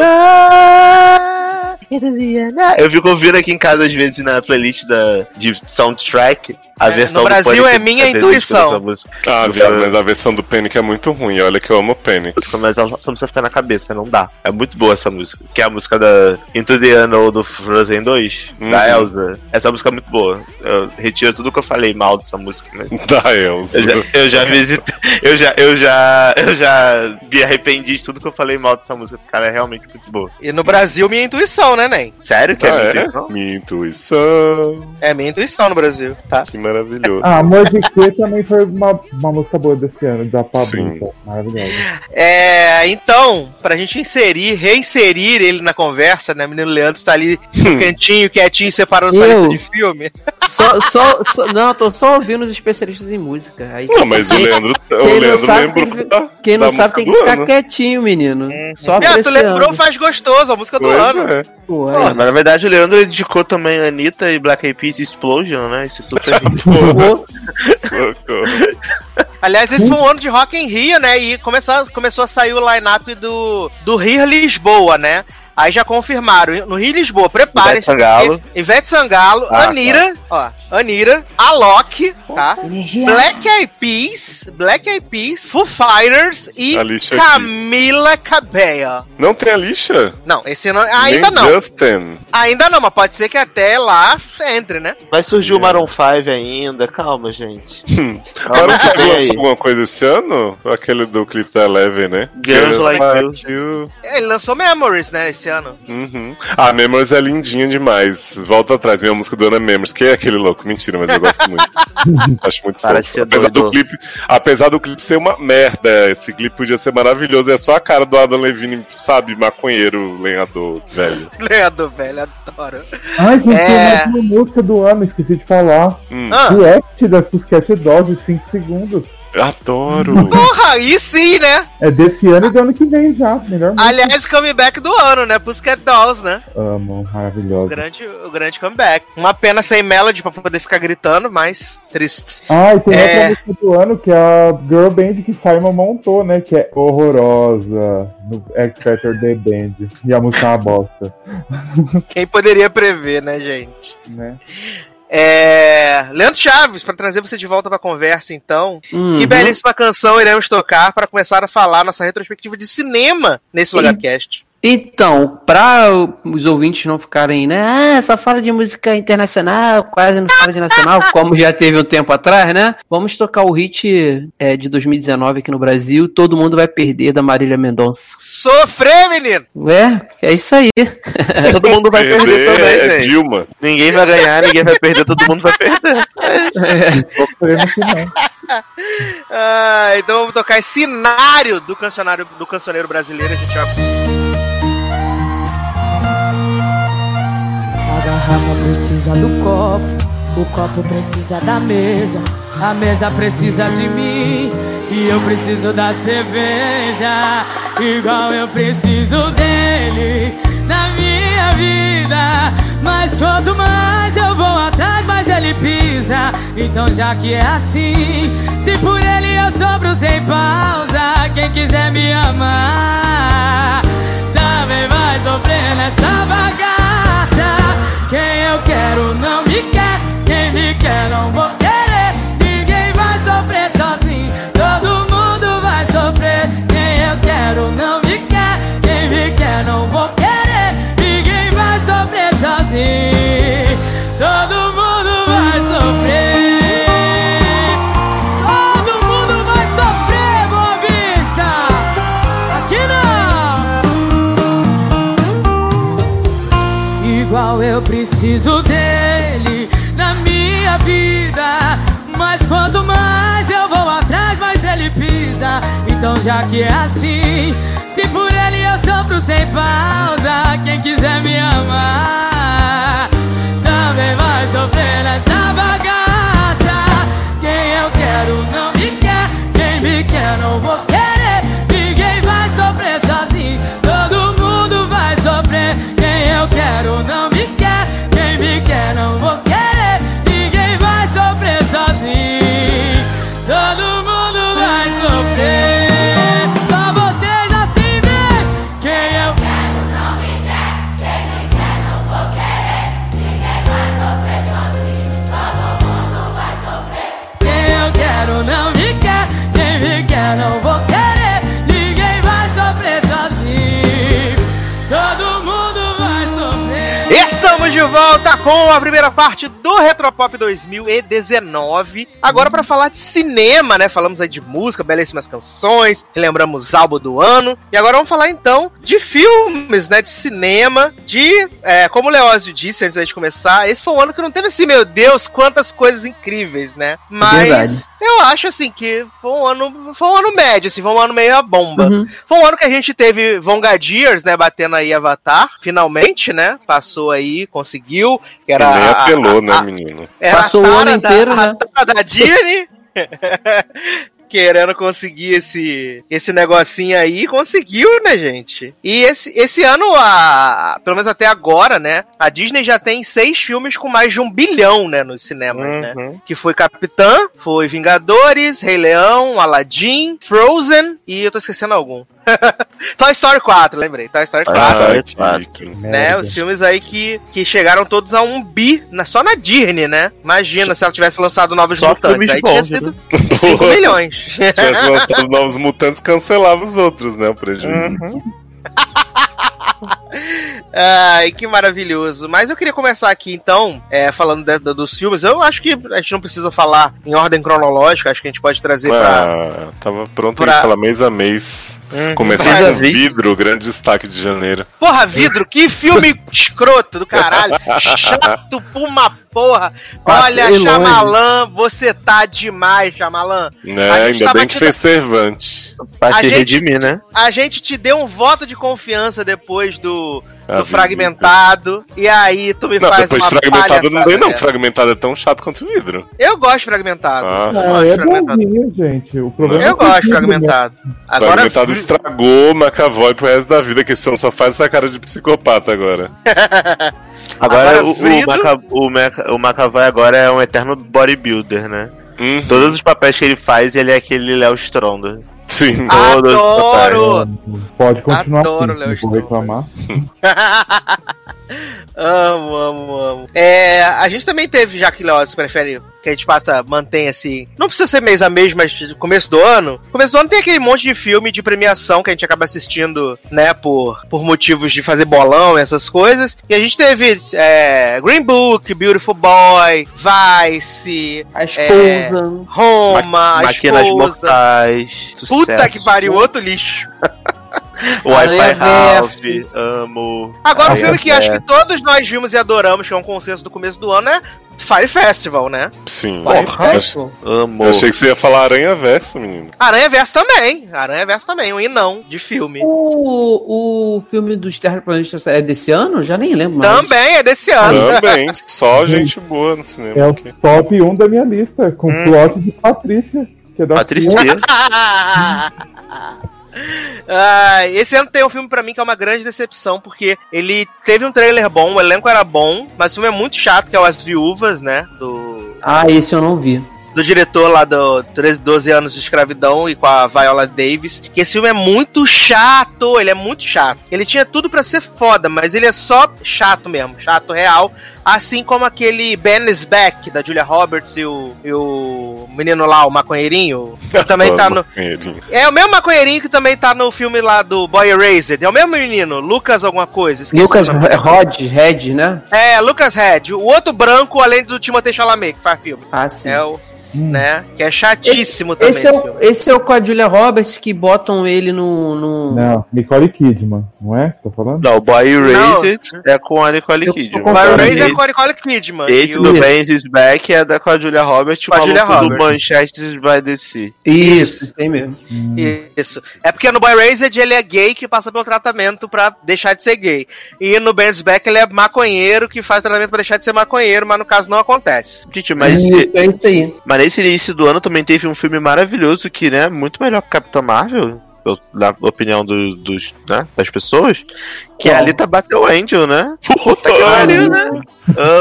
Eu fico ouvindo aqui em casa, às vezes, na playlist da, de soundtrack, a É, versão no Brasil é minha intuição. Ah, Do viado, mas a versão do Panic é muito ruim. Olha que eu amo o Panic. Mas ela só precisa ficar na cabeça, não dá. É muito boa essa música. Que é a música da Into the Unknown do Frozen 2, da Uhum. Elsa. Essa música é muito boa. Eu retiro tudo que eu falei mal dessa música, mas. Da Elsa. Eu já, eu já visitei. Eu já, eu já. Eu já me arrependi de tudo que eu falei mal dessa música, porque ela é realmente muito boa. E no Brasil, minha intuição, né? Enem. Sério que é Ah, é? não? Minha intuição. É minha intuição no Brasil, tá? Que maravilhoso. Ah, Amor de Que também foi uma, uma música boa desse ano, da Pablo. Sim. então, Maravilhosa. É, então, pra gente inserir, reinserir ele na conversa, né? O menino Leandro tá ali no cantinho, quietinho, separando sua lista de filme. Só, só, só- não, eu tô só ouvindo os especialistas em música. Aí, Não, mas o quem- Leandro, o quem não Leandro sabe lembrou tem que- da, Quem não sabe tem que ficar ano. quietinho, menino. Só Uhum. Minha, tu lembrou Faz Gostoso, a música do Pois ano. é. Pô, mas na verdade o Leandro indicou também Anitta e Black Eyed Peas Explosion, né? Isso é super hit. Aliás, esse foi um ano de Rock in Rio, né? E começou, começou a sair o line-up do, do Rio Lisboa, né? Aí já confirmaram, no Rio Lisboa, prepare-se. Ivete Sangalo. Ivete Sangalo, Ah, Anira, ó, Anira, Alok, tá? Black Eyed Peas, Black Eyed Peas, Foo Fighters e Alicia Camila Cabello. Não tem a lixa? Não, esse não, ainda Nem não. Justin. Ainda não, mas pode ser que até lá entre, né? Vai surgir o Maroon 5 ainda, calma, gente. Hum. Você aí. lançou alguma coisa esse ano? Aquele do clipe da Eleven, né? Girls Like You. Ele lançou Memories, né, esse ano. Uhum. Ah, Memories é lindinha demais. Volta atrás, minha música do ano é Memories, que é aquele louco. Mentira, mas eu gosto muito. Acho muito Para fofo. Apesar do, clipe, apesar do clipe ser uma merda, esse clipe podia ser maravilhoso. É só a cara do Adam Levine, sabe, maconheiro, lenhador, velho. Leandro, velho, adoro. Ai, gente, É. tem mais uma música do ano, esqueci de falar. Hum, Ah, React das Pussycat Dolls, 5 segundos. Adoro. porra, aí sim, né? É desse ano e do ano que vem já. Melhor. Aliás, comeback do ano, né? Pussycat Dolls, né? Amo, O maravilhosa. grande, o grande comeback. Uma pena sem melody pra poder ficar gritando, mas triste. Ah, e tem É. outra música do ano que é a Girl Band que Simon montou, né? Que é horrorosa no X Factor The Band. E a música é uma bosta, Quem poderia prever, né, gente? né? É... Leandro Chaves, pra trazer você de volta pra conversa, então. uhum. Que belíssima canção iremos tocar para começar a falar nossa retrospectiva de cinema nesse Logadcast. Então, para os ouvintes não ficarem, né? Ah, só fala de música internacional, quase não fala de nacional, como já teve um tempo atrás, né? Vamos tocar o hit é, de 2019 aqui no Brasil, Todo Mundo Vai Perder, da Marília Mendonça. Sofrer, menino! É, é isso aí. Todo mundo vai perder Perder também, é gente. Dilma. Ninguém vai ganhar, ninguém vai perder, todo mundo vai perder. Não. Ah, então vamos tocar esse cenário do cancionário do cancioneiro brasileiro. A gente vai precisa do copo, o copo precisa da mesa, a mesa precisa de mim e eu preciso da cerveja, igual eu preciso dele na minha vida. Mas quanto mais eu vou atrás, mais ele pisa. Então já que é assim, se por ele eu sobro sem pausa, quem quiser me amar também vai sofrer nessa bagaça. Quem eu quero não me quer, quem me quer não vou querer. Ninguém vai sofrer sozinho, todo mundo vai sofrer. Quem eu quero não me quer, quem me quer não vou querer. Ninguém vai sofrer sozinho, eu preciso dele na minha vida. Mas quanto mais eu vou atrás, mais ele pisa. Então já que é assim, se por ele eu sofro sem pausa, quem quiser me amar também vai sofrer nessa bagaça. Quem eu quero não me quer, quem me quer não vou querer. Ninguém vai sofrer sozinho, todo mundo vai sofrer. Quem eu quero não me quer, quem me quer não vou querer. Ninguém vai sofrer sozinho, todo com a primeira parte do Retropop 2019. Agora para falar de cinema, né? Falamos aí de música, belíssimas canções, lembramos álbum do ano. E agora vamos falar então de filmes, né? De cinema, de. É, como o Leózio disse antes da gente começar, esse foi um ano que não teve assim, meu Deus, quantas coisas incríveis, né? Mas verdade. eu acho assim que foi um ano. Foi um ano médio, assim, foi um ano meio a bomba. Uhum. Foi um ano que a gente teve Vongadiers, né, batendo aí Avatar, finalmente, né? Passou aí, conseguiu. Que E era nem a- apelou, a- né, a- menino? era Passou a o ano da- inteiro, a né? tara da Disney. Querendo conseguir esse, esse negocinho aí, conseguiu, né, gente? E esse, esse ano, a, pelo menos até agora, né? A Disney já tem seis filmes com mais de um bilhão, né, nos cinemas, né? Uhum. Que foi Capitã, foi Vingadores, Rei Leão, Aladdin, Frozen e eu tô esquecendo algum. Toy Story 4, lembrei. Toy Story 4 Ah, Ah, que claro. rico. né? Merda. Os filmes aí que, que chegaram todos a um bi, na, só na Disney, né? Imagina se ela tivesse lançado Novos Só Mutantes. Aí tinha né? sido 5 milhões. Se tivesse lançado novos mutantes, cancelava os outros, né? O prejuízo. Uhum. Ai, que maravilhoso. Mas eu queria começar aqui, então, é, falando de- do- dos filmes. Eu acho que a gente não precisa falar em ordem cronológica, acho que a gente pode trazer pra. Ah, tava pronto pra- pra falar mês a mês. Uhum. Começar com vidro, grande destaque de janeiro. Porra, vidro, que filme escroto do caralho. Chato por uma porra. Passei Olha, longe. Xamalan, você tá demais, Xamalan. Né? A gente Ainda bem que te- fez Cervante. Pra A se gente- redimir, né? A gente te deu um voto de confiança depois do, A do visita. fragmentado. E aí tu me Não, faz depois uma fragmentado não dei, não. Fragmentado é tão chato quanto vidro. Eu gosto de fragmentado. Ah. Eu Não, gosto de é fragmentado. bonzinho, gente. O problema Eu é gosto de o fragmentado. Agora, fragmentado estragou o McAvoy pro resto da vida, que esse homem só faz essa cara de psicopata agora. Agora, Agora, o, o, Maca, o, Maca, o Macavai agora é um eterno bodybuilder, né? Hum, Todos os papéis que ele faz, ele é aquele Léo Stronda. Sim. Adoro! Pode continuar Adoro assim, Léo vou reclamar. amo, amo, amo. É, a gente também teve, já que Léo, você prefere que a gente passa, mantém assim. Não precisa ser mês a mês, mas começo do ano. Começo do ano tem aquele monte de filme de premiação que a gente acaba assistindo, né, por, por motivos de fazer bolão e essas coisas. E a gente teve é, Green Book, Beautiful Boy, Vice, A É. esposa. Roma, a Máquinas esposa. Mortais. Puta sucesso. que pariu, outro lixo. Wi-Fi House, amo. Agora, um Aranha filme que acho que todos nós vimos e adoramos, que é um consenso do começo do ano, é Fire Festival, né? Sim. Vai, ach- pô. Amo. Eu achei que você ia falar Aranha Verso, menino. Aranha Verso também. Aranha Verso também, um e não de filme. O, o filme dos terraplanistas é desse ano? Já nem lembro mais. Também é desse ano. Também, só gente boa no cinema. É o aqui. top 1 da minha lista, com Hum. plot de Patrícia. Que é da Patrícia. Ah, esse ano tem um filme pra mim que é uma grande decepção, porque ele teve um trailer bom, o elenco era bom, mas o filme é muito chato, que é o As Viúvas, né? Do, Ah, esse eu não vi. do diretor lá do 13, 12 anos de escravidão e com a Viola Davis. Que esse filme é muito chato, ele é muito chato. Ele tinha tudo pra ser foda, mas ele é só chato mesmo, chato real. Assim como aquele Ben is Back, da Julia Roberts e o, e o menino lá, o maconheirinho, que também tá no... É o mesmo maconheirinho que também tá no filme lá do Boy Erased. É o mesmo menino, Lucas alguma coisa. esqueci Lucas. Rod, Red, né? É, Lucas Red. O outro branco, além do Timothée Chalamet, que faz filme. Ah, sim. É o, Hum. né? Que é chatíssimo também Esse esse, é, o, esse é o com a Julia Roberts que botam ele no. no... Não, Nicole Kidman, não é? Tá falando? Não, o Boy Não. Erased é com a Nicole tô Kidman. com Boy Erased é com a Nicole Kidman. Esse E do o- Benz is Back é da, com a Julia Roberts, o Com a Julia maluco do Roberts. Manchester by the Sea. Isso, tem mesmo. Hum. Isso. É porque no Boy Erased ele é gay que passa pelo tratamento pra deixar de ser gay. E no Ben's Back ele é maconheiro que faz tratamento pra deixar de ser maconheiro, mas no caso não acontece. Gente, mas, Isso, é isso aí. mas nesse início do ano também teve um filme maravilhoso que, né, muito melhor que Capitão Marvel, eu- na opinião do- dos, né, das pessoas, que é a? Alita bateu Angel, né? Puta que pariu, né?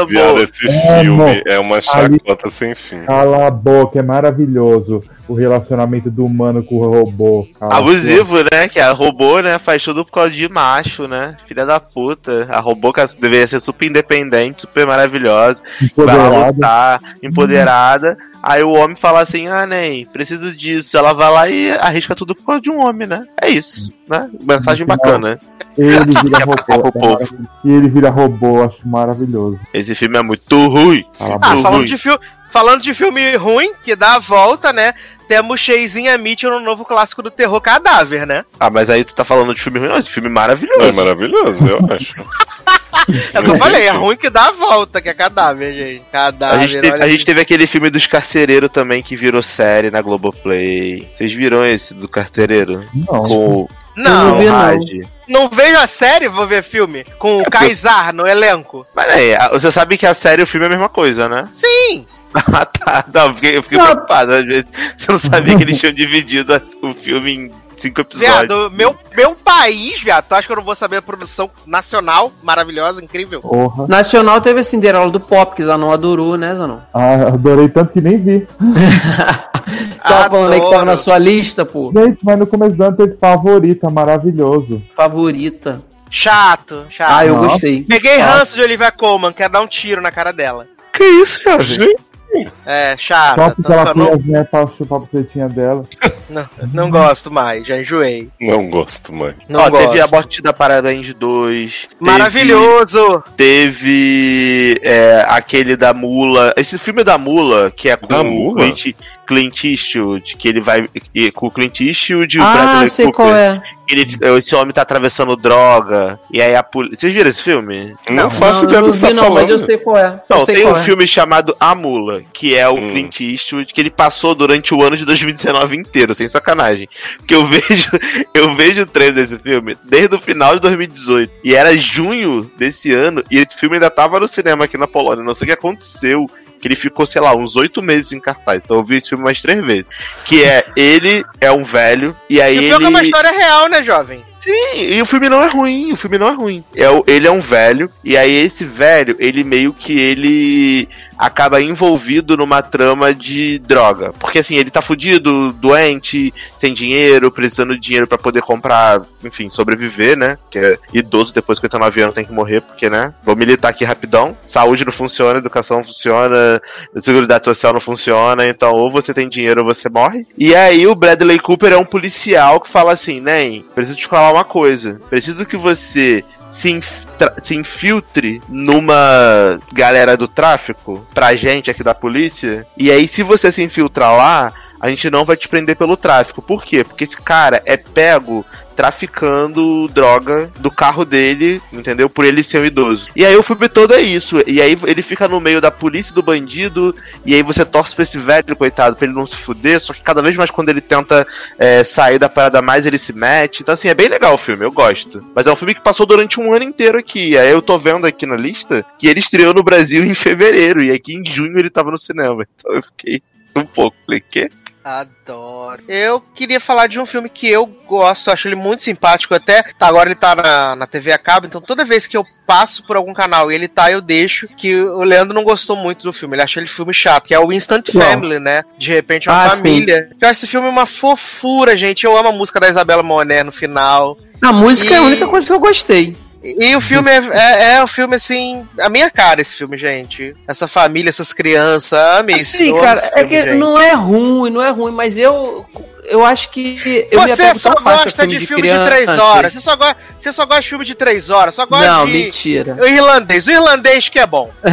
Viado, Amo. esse É, filme é uma chacota sem fim. Cala a boca, é maravilhoso o relacionamento do humano com o robô. Cala Abusivo, né? Que a robô, né, faz tudo por causa de macho, né? Filha da puta. A robô que deveria ser super independente, super maravilhosa. boca, vai lutar, empoderada. Aí o homem fala assim, ah, nem, preciso disso. Ela vai lá e arrisca tudo por causa de um homem, né? É isso, né? Mensagem bacana. Ele vira robô. é. E ele vira robô, acho maravilhoso. Esse filme é muito ruim. Cala a Ah, Muito falando ruim. de, fil falando de filme ruim, que dá a volta, né? Temos Cheizinha Mitchell no novo clássico do terror Cadáver, né? Ah, mas aí tu tá falando de filme ruim? Não, esse filme é É maravilhoso. maravilhoso, eu acho. É o que eu falei, é ruim que dá a volta, que é Cadáver, gente. A Cadáver, gente, teve, a gente teve aquele filme dos carcereiros também que virou série na Globoplay. Vocês viram esse do carcereiro? Não. Com o não com vi, o não. Não vejo a série, vou ver filme. Com o Kaysar no elenco. Mas aí, a- você sabe que a série e o filme é a mesma coisa, né? Sim! Ah, tá. Não, eu fiquei, eu fiquei Não. preocupado. Às vezes você não sabia que eles tinham dividido a- o filme em cinco episódios. Viado, meu, meu país, viado, tu acha que eu não vou saber a produção nacional maravilhosa, incrível? Porra. Nacional teve a Cinderela do Pop, que Zanon adorou, né, Zanon? Ah, adorei tanto que nem vi. Só falando aí que tava na sua lista, pô. Gente, mas no começo do ano teve favorita, maravilhoso. Favorita. Chato, chato. Ah, eu Não. gostei. Peguei ranço de Olivia Colman, quer dar um tiro na cara dela. Que isso, Jorge? É, Só chata. porque ela Não, põe as né, pra chupar a bucetinha dela. não, não gosto mais, já enjoei. Não gosto, mãe. Não Ó, gosto. teve a morte da Parabéns 2. Maravilhoso! Teve é, aquele da mula. Esse filme da mula, que é com Da o mula? Clint Eastwood, que ele vai. Com o Clint Eastwood e o Ah, Bradley sei Cooper. qual é. Ele, esse homem tá atravessando droga. E aí a polícia. Vocês viram esse filme? Não, faço não, ideia eu do não que você tá não, mas eu sei qual é. Não, tem um é. filme chamado A Mula, que é o Hum. Clint Eastwood, que ele passou durante o ano de 2019 inteiro, sem sacanagem. Porque eu vejo, eu vejo o trailer desse filme desde o final de 2018. E era junho desse ano, e esse filme ainda tava no cinema aqui na Polônia. Não sei o que aconteceu. Que ele ficou, sei lá, uns oito meses em cartaz. Então eu vi esse filme mais três vezes. Que é ele é um velho, e aí E o ele. que é uma história real, né, jovem? Sim, e o filme não é ruim, o filme não é ruim. É, ele é um velho, e aí esse velho, ele meio que ele acaba envolvido numa trama de droga. Porque assim, ele tá fudido, doente, sem dinheiro, precisando de dinheiro pra poder comprar, enfim, sobreviver, né? Que é idoso depois de 59 anos tem que morrer, porque, né? Vou militar aqui rapidão. Saúde não funciona, educação não funciona, seguridade social não funciona, então ou você tem dinheiro ou você morre. E aí o Bradley Cooper é um policial que fala assim, nem, preciso te falar uma coisa. Preciso que você se, inftra- se infiltre numa galera do tráfico pra gente aqui da polícia. E aí, se você se infiltrar lá, a gente não vai te prender pelo tráfico. Por quê? Porque esse cara é pego traficando droga do carro dele, entendeu? Por ele ser um idoso. E aí o filme todo é isso. E aí ele fica no meio da polícia e do bandido. E aí você torce pra esse velho, coitado, pra ele não se fuder. Só que cada vez mais quando ele tenta é, sair da parada mais, ele se mete. Então, assim, é bem legal o filme, eu gosto. Mas é um filme que passou durante um ano inteiro aqui. E aí eu tô vendo aqui na lista que ele estreou no Brasil em fevereiro. E aqui em junho ele tava no cinema. Então eu fiquei um pouco. Falei, quê? Adoro. Eu queria falar de um filme que eu gosto, acho ele muito simpático. Até tá, agora ele tá na, na TV a cabo, então toda vez que eu passo por algum canal e ele tá, eu deixo. Que o Leandro não gostou muito do filme, ele achou ele filme chato, que é o Instant Qual? Family, né? De repente, uma Ah, família. Eu acho esse filme uma fofura, gente. Eu amo a música da Isabela Monet no final. A música é a E- única coisa que eu gostei. E o filme é, é, é o filme, assim, a minha cara, esse filme, gente. Essa família, essas crianças, amei amo cara, é filme, que gente. não é ruim, não é ruim, mas eu eu acho que eu Você só tão fácil a gosta de filme de criança. três horas. Você só, gosta, você só gosta de filme de três horas. Só gosta Não, de. mentira. O irlandês. O irlandês que é bom.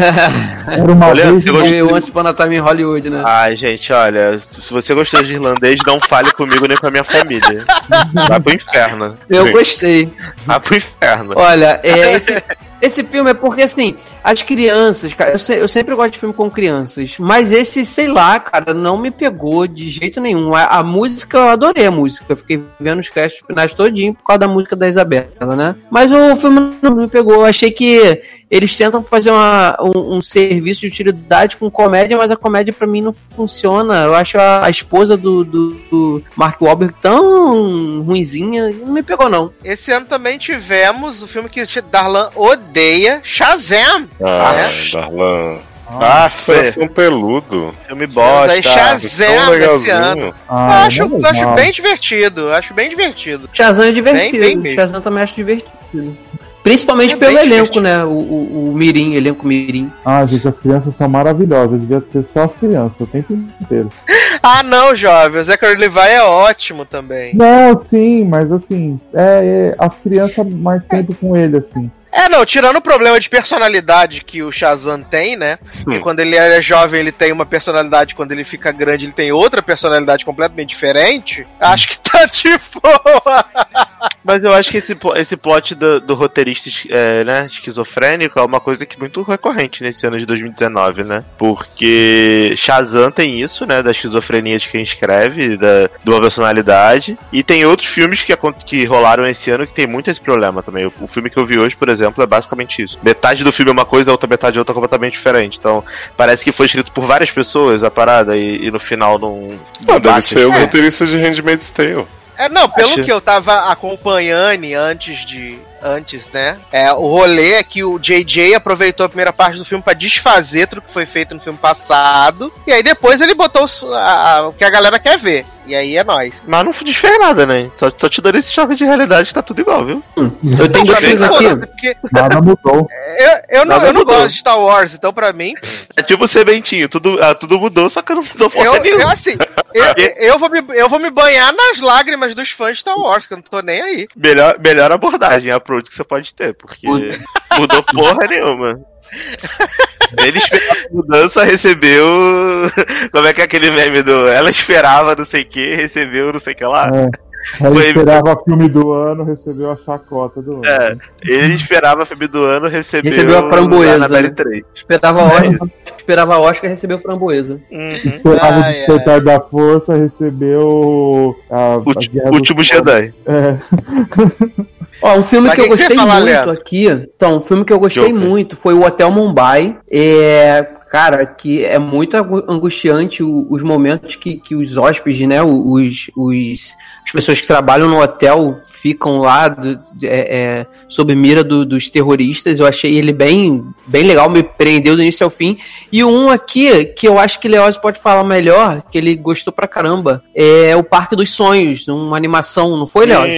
Era uma Olha, vez. eu gosto- Eu Once Upon a Time em Hollywood, né? Ai, gente, olha, se você gostou de irlandês, não fale comigo nem com a minha família. Vai pro inferno. Eu Sim. gostei. Vai pro inferno. Olha, é, esse, esse filme é porque, assim, as crianças, cara, eu, se- eu sempre gosto de filme com crianças, mas esse, sei lá, cara, não me pegou de jeito nenhum. A, a música, eu adorei a música, eu fiquei vendo os créditos finais todinho por causa da música da Isabela, né? Mas o filme não me pegou, eu achei que eles tentam fazer uma- um, um serviço de utilidade com comédia, mas a comédia pra mim não funciona. Eu acho a, a esposa do, do, do Mark Wahlberg tão ruinzinha, não me pegou não. Esse ano também tivemos o filme que Darlan odeia, Shazam. Ah, É? Darlan. Ah, foi. Coração peludo. Filme bosta. aí Tão Shazam esse ano. legalzinho. Eu Ah, acho, é eu acho bem divertido. eu Acho bem divertido. Shazam é divertido. Bem, bem. Shazam também acho divertido. Principalmente É pelo elenco, divertido. né? O, o, o Mirim, elenco Mirim. Ah, gente, as crianças são maravilhosas. Devia ser só as crianças o tempo inteiro. Ah, não, jovem. O Zachary Levi é ótimo também. Não, sim, mas assim, é, é, as crianças mais tempo com ele, assim. É, não, tirando o problema de personalidade que o Shazam tem, né? Que quando ele é jovem ele tem uma personalidade, quando ele fica grande ele tem outra personalidade completamente diferente. Acho que tá de boa. Mas eu acho que esse, esse plot do, do roteirista é, né, esquizofrênico é uma coisa que é muito recorrente nesse ano de 2019, né? Porque Shazam tem isso, né? Da esquizofrenia de quem escreve, da, de uma personalidade. E tem outros filmes que, que rolaram esse ano que tem muito esse problema também. O, o filme que eu vi hoje, por exemplo, é basicamente isso. Metade do filme é uma coisa, a outra metade é outra completamente diferente. Então, parece que foi escrito por várias pessoas a parada e, e no final não. Não, deve ser o É. roteirista de Handmaid's Tale. É, não, pelo que eu tava acompanhando antes de. Antes, né? É, o rolê é que o JJ aproveitou a primeira parte do filme pra desfazer tudo que foi feito no filme passado. E aí depois ele botou a- a- o que a galera quer ver. E aí é nóis. Mas não desfez nada, né? Só, só te dando esse choque de realidade que tá tudo igual, viu? Eu tenho filmes foda-se, aqui. porque Nada mudou. eu, eu não, Nada eu não mudou. gosto de Star Wars, então pra mim. É tipo o Sementinho, tudo, ah, tudo mudou, só que eu não sou foda Eu, nenhuma. eu assim, eu, eu, vou me, eu vou me banhar nas lágrimas dos fãs de Star Wars, que eu não tô nem aí. Melhor, melhor abordagem, approach que você pode ter, porque mudou porra nenhuma. Ele esperava mudança, recebeu. Como é que é aquele meme do. Ela esperava não sei o que, recebeu não sei o que lá. É. Aí Foi- esperava filme do ano, recebeu a chacota do ano. É, ele esperava filme do ano, recebeu. Recebeu a framboesa, né? 3. Esperava Oscar, esperava Oscar e recebeu framboesa. Uhum. Esperava o Ai, Despertar da Força, recebeu a, a Ulti- Guerra dos Último. Jedi. É. Ó, um filme que eu que que você gostei ia falar, muito Leandro? aqui. Então, um filme que eu gostei Joker. muito foi o Hotel Mumbai. É, cara, que é muito angu- angustiante os momentos que, que os hóspedes, né, os, os, as pessoas que trabalham no hotel ficam lá do- é, é, sob mira do- dos terroristas. Eu achei ele bem, bem legal, me prendeu do início ao fim. E um aqui, que eu acho que Leoz pode falar melhor, que ele gostou pra caramba, é o Parque dos Sonhos, uma animação, não foi, Leoz?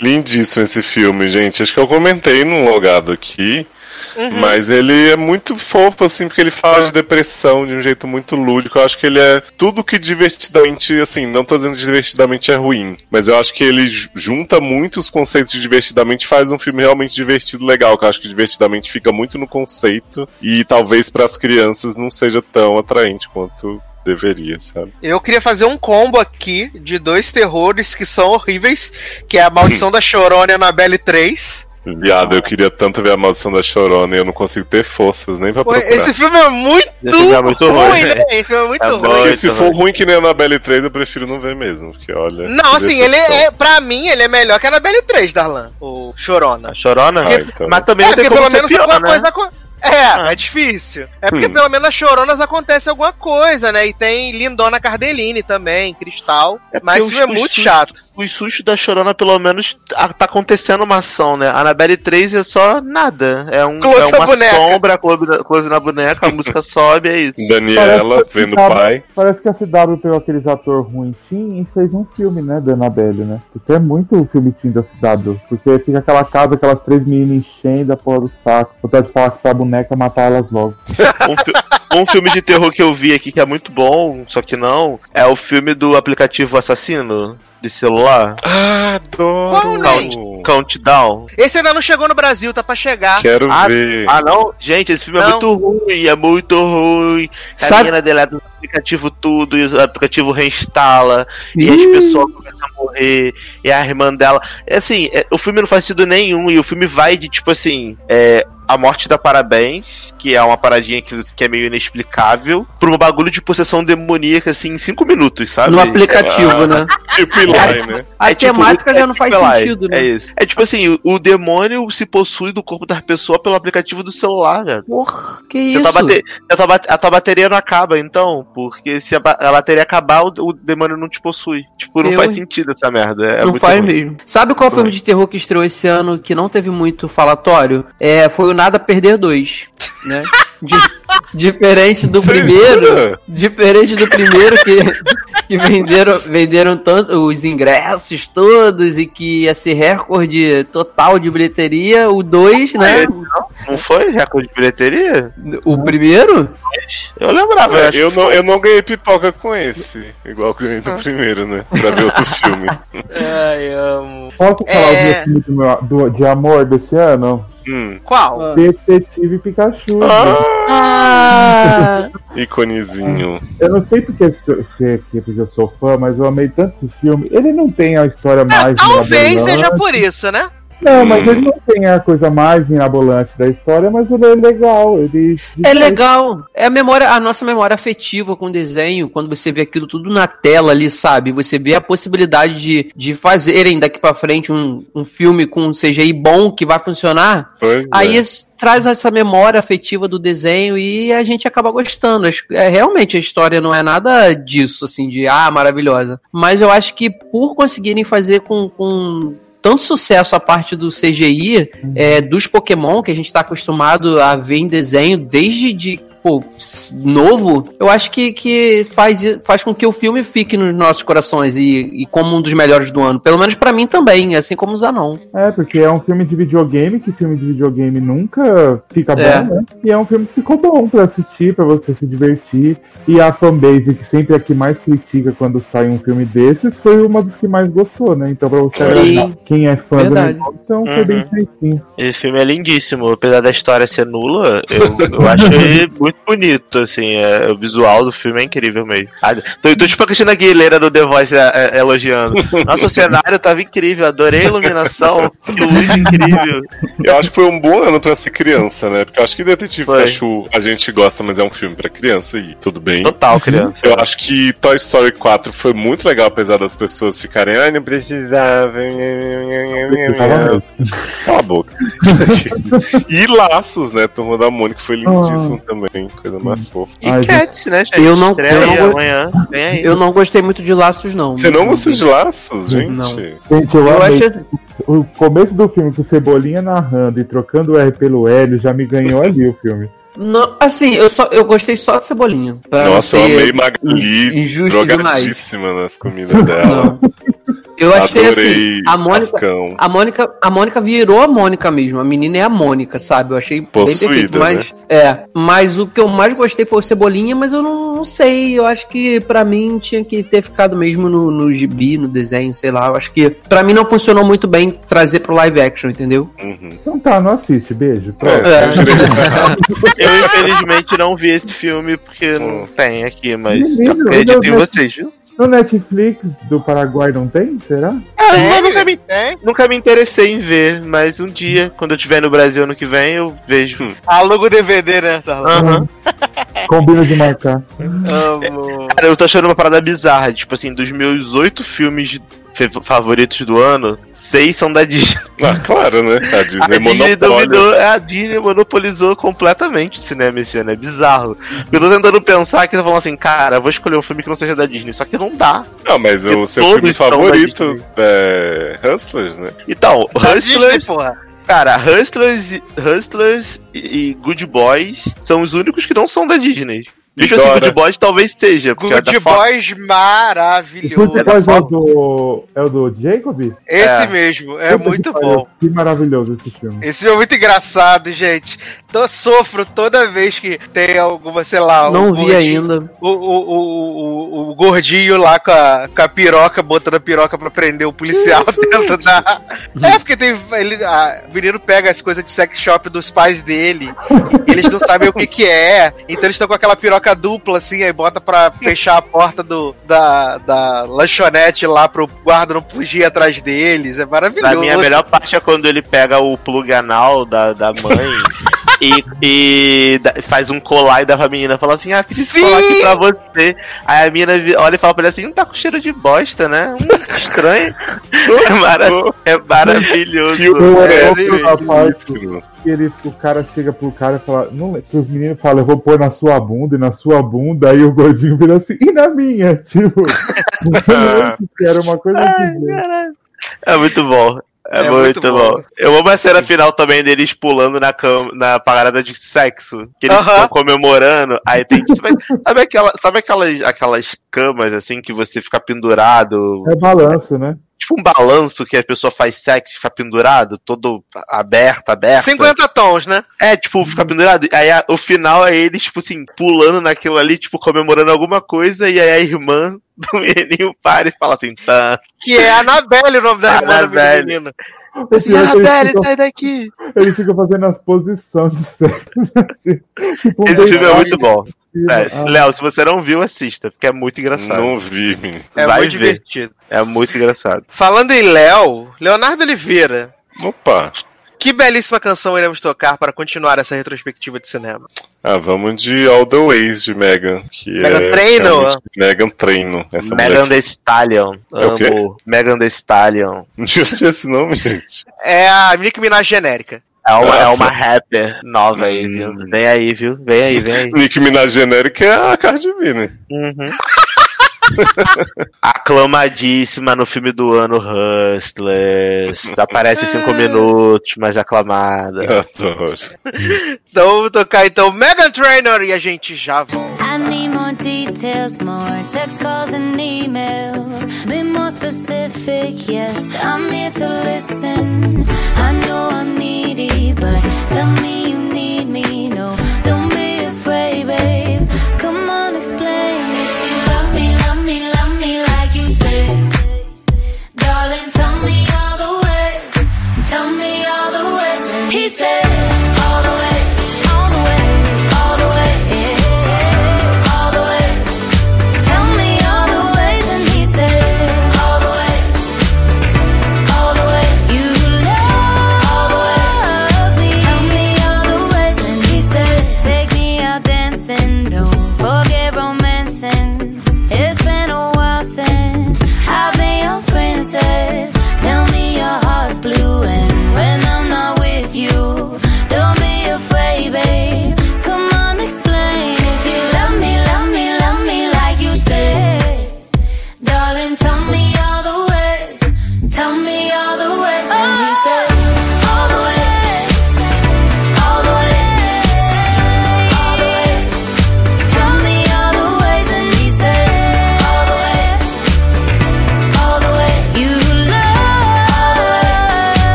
Lindíssimo esse filme, gente. Acho que eu comentei num logado aqui. Uhum. Mas ele é muito fofo, assim, porque ele fala de depressão de um jeito muito lúdico. Eu acho que ele é tudo que divertidamente, assim, não tô dizendo que divertidamente é ruim, mas eu acho que ele ju- junta muitos conceitos de divertidamente e faz um filme realmente divertido legal. Que eu acho que divertidamente fica muito no conceito e talvez para as crianças não seja tão atraente quanto deveria, sabe? Eu queria fazer um combo aqui de dois terrores que são horríveis, que é a Maldição da Chorona e a Annabelle 3. Viado, eu queria tanto ver a maldição da Chorona e eu não consigo ter forças nem pra procurar. Esse filme é muito, filme é muito ruim, ruim, né? Esse filme é muito É ruim. Porque se for ruim. que nem a Annabelle 3, eu prefiro não ver mesmo. Porque olha. Não, assim, ele é, pra mim, ele é melhor que a Annabelle 3, Darlan, o Chorona. A chorona? Ah, então. Mas também É, não tem porque como pelo menos pior, alguma né? coisa acontece. É, é difícil. É porque Hum. pelo menos nas choronas acontece alguma coisa, né? E tem Lindona Cardellini também, Cristal. É porque mas isso é muito chato. Os sustos da chorona, pelo menos, a- tá acontecendo uma ação, né? A Annabelle 3 é só nada. É, um, Close é na uma boneca. sombra, close na, boneca, a música sobe, é isso. Daniela vendo o pai. Parece que a CW pegou aqueles atores ruim teen e fez um filme, né, da Annabelle, né? Porque é muito o filme teen da CW. Porque fica aquela casa, aquelas três meninas enchendo a porra do saco. Vontade de falar que pra boneca matar elas logo. Um, um filme de terror que eu vi aqui que é muito bom, só que não, é o filme do aplicativo Assassino de celular, Ah, adoro! Qual, né? Countdown. Esse ainda não chegou no Brasil, tá pra chegar. Quero Ah, ver. Ah, não? Gente, esse filme é Não. muito ruim, é muito ruim. A Sabe- menina deleta o aplicativo tudo, e o aplicativo reinstala, e as pessoas começam a morrer, e a irmã dela. É assim, é- o filme não faz sentido nenhum, e o filme vai de tipo assim. É, a morte da Parabéns, que é uma paradinha que, que é meio inexplicável, por um bagulho de possessão demoníaca, assim, em cinco minutos, sabe? No aplicativo, né? Tipo Eli, né? A É tipo- temática já é não tipo faz Eli, sentido, né? É isso. É tipo assim, o, o demônio se possui do corpo da pessoa pelo aplicativo do celular, velho. Porra, que Se isso? a tua, bate- tua bate- a tua bateria não acaba, então. Porque se a, ba- a bateria acabar, o, o demônio não te possui. Tipo, não Eu, faz sentido essa merda. É não muito faz ruim. mesmo. Sabe qual filme de terror que estreou esse ano que não teve muito falatório? É, foi o Nada a Perder 2, né? Diferente do Você primeiro. jura? Diferente do primeiro que, que venderam, venderam tanto os ingressos todos e que ia ser recorde total de bilheteria. O 2, né? Não foi recorde de bilheteria? O primeiro? Eu lembrava. É, eu, que não, eu não ganhei pipoca com esse, igual que eu ganhei do primeiro, né? Pra ver outro filme. Ai, amo. Posso falar É. o meu filme do- de amor desse ano? Hum, Qual? Detetive Pikachu. Ah! iconezinho. Eu não sei porque, se, é porque eu sou fã, mas eu amei tanto esse filme. Ele não tem a história mais. Talvez seja por isso, né? Não, mas Hum. ele não tem a coisa mais mirabolante da história, mas ele é legal. Ele É legal. É a memória, a nossa memória afetiva com o desenho, quando você vê aquilo tudo na tela ali, sabe? Você vê a possibilidade de, de fazerem daqui pra frente um, um filme com um CGI bom que vai funcionar. Pois Aí é. isso traz essa memória afetiva do desenho e a gente acaba gostando. É, realmente a história não é nada disso, assim, de ah, maravilhosa. Mas eu acho que por conseguirem fazer com. com tanto sucesso a parte do CGI, é, dos Pokémon, que a gente tá acostumado a ver em desenho desde de, pô, novo, eu acho que, que faz, faz com que o filme fique nos nossos corações e, e como um dos melhores do ano. Pelo menos pra mim também, assim como o Zanon. É, porque é um filme de videogame, que filme de videogame nunca fica É. bom, né? E é um filme que ficou bom pra assistir, pra você se divertir. E a fanbase, que sempre é a que mais critica quando sai um filme desses, foi uma das que mais gostou, né? Então, pra você Sim. quem é fã Verdade. do negócio, então foi bem Uhum. feitinho. Esse filme é lindíssimo, apesar da história ser nula, eu, eu acho ele muito bonito, assim, é, o visual do filme é incrível mesmo. Ah, Tô, tô tipo a Cristina Aguilera do The Voice é, é, elogiando. Nossa, o cenário tava incrível, adorei a iluminação, que luz incrível. Eu acho que foi um bom ano pra ser criança, né? Porque eu acho que Detetive Foi. Pikachu a gente gosta, mas é um filme pra criança e tudo bem. Total, criança. Eu acho que Toy Story 4 foi muito legal, apesar das pessoas ficarem, ai, não precisava. Cala a boca. e Laços, né? Turma da Mônica foi lindíssimo também. Coisa mais fofa. E Ai, Cats, né, gente? Eu não- Estreia eu não aí go- amanhã. Vem aí. Eu não gostei muito de laços, não. Você não gostou de Laços, gente? Não. Gente, eu, Eu amei. acho. O começo do filme com Cebolinha narrando e trocando o R pelo L já me ganhou ali o filme. Não, assim, eu, só, eu gostei só de cebolinha. Nossa, eu amei Magali injusto demais. nas comidas dela. Não. Eu achei Adorei assim, a Mônica, a Mônica, a Mônica virou a Mônica mesmo. A menina é a Mônica, sabe? Eu achei Possuída, bem perfeito. Mas, é, mas o que eu mais gostei foi o Cebolinha, mas eu não, não sei. Eu acho que pra mim tinha que ter ficado mesmo no, no gibi, no desenho, sei lá. Eu acho que pra mim não funcionou muito bem trazer pro live action, entendeu? Uhum. Então tá, não assiste, beijo. É, É. Eu, infelizmente, não vi esse filme porque não tem aqui, mas acredito em vocês, viu? No Netflix do Paraguai não tem? Será? Ah, eu nunca me, tem. nunca me interessei em ver, mas um dia, quando eu estiver no Brasil ano que vem, eu vejo. Aluga o DVD, né? Tá lá. Aham. Combina de marcar. Amo. Cara, eu tô achando uma parada bizarra. Tipo assim, dos meus oito filmes de- favoritos do ano, seis são da Disney. Ah, claro, né? A Disney A Disney dominou, é, a Disney monopolizou completamente o cinema esse ano, é bizarro. Eu tô tentando pensar que eu tô falando assim, cara, vou escolher um filme que não seja da Disney, só que não dá. Não, mas o seu filme favorito é Hustlers, né? Então, Da Hustlers, Disney, porra. cara, Hustlers, Hustlers e Good Boys são os únicos que não são da Disney. Mesmo assim. Good Boys talvez seja, é Good Fox. Boys maravilhoso. Good Boys é o do. É o do Jacob? Esse É. mesmo, é muito pariu, bom. Que maravilhoso esse filme. Esse filme é muito engraçado, gente. Tô, sofro toda vez que tem alguma, sei lá. não o vi gordinho- ainda. O, o, o, o, o gordinho lá com a, com a piroca, botando a piroca pra prender o policial dentro da. É, porque tem. Ele, a, o menino pega as coisas de sex shop dos pais dele. e eles não sabem o que que é. Então eles estão com aquela piroca dupla, assim, aí bota pra fechar a porta do, da, da lanchonete lá pro guarda não fugir atrás deles. É maravilhoso. Pra mim, a melhor parte é quando ele pega o plug anal da, da mãe e, e faz um colar e dá pra menina. Fala assim, ah, fiz esse colar aqui pra você. Aí a menina olha e fala pra ele assim, não tá com cheiro de bosta, né? Hum, estranho. é, mara- é maravilhoso. Eu É, amo assim, a parte Isso. que ele, o cara chega pro cara e fala. Não, que os meninos falam, eu vou pôr na sua bunda e na sua bunda, aí o gordinho vira assim, e na minha? Tipo, que era uma coisa assim. né? é muito bom. É, É muito, muito bom. bom. Eu amo a cena final também deles pulando na, cama, na parada de sexo. Que eles estão comemorando. Aí tem. Sabe, sabe, aquela, sabe aquelas, aquelas camas assim que você fica pendurado? É balanço, né? Tipo um balanço que a pessoa faz sexo e fica pendurado, todo aberto, aberto. 50 tons, né? É, tipo, fica pendurado. Aí a- o final é eles, tipo assim, pulando naquilo ali, tipo, comemorando alguma coisa, e aí a irmã do menininho para e fala assim, tá. Que é a Anabelle o nome da irmã da Annabelle. menina. O pior que eles Annabelle, ficam- sai daqui! Eles ficam fazendo as posições de sexo. tipo, um Esse filme é muito bom. É, Ah, Léo, se você não viu, assista, porque é muito engraçado. Não vi, menino. É Vai muito ver. divertido. É muito engraçado. Falando em Léo, Leonardo Oliveira. Opa. Que belíssima canção iremos tocar para continuar essa retrospectiva de cinema. Ah, vamos de All the Ways de Megan. Que Megan é realmente- Megan Treino. Essa Megan mulher. Thee Stallion. É o quê? Amo. Megan Thee Stallion. Não tinha esse nome, gente. É a Nicki Minaj genérica. É uma, é uma rapper nova aí, Hum. viu? Vem aí, viu? Vem aí, vem aí. Nick Minaj genérica é a Cardi B, né? Uhum. Aclamadíssima no filme do ano Hustlers. Aparece cinco minutos, mas aclamada. Então vamos tocar então Megan Trainor e a gente já volta. I need more details, more text calls and emails. Be more specific, yes. I'm here to listen. I know I'm needy, but tell me you need me. No, don't be afraid, babe. Darling, tell me all the ways. Tell me all the ways. He said,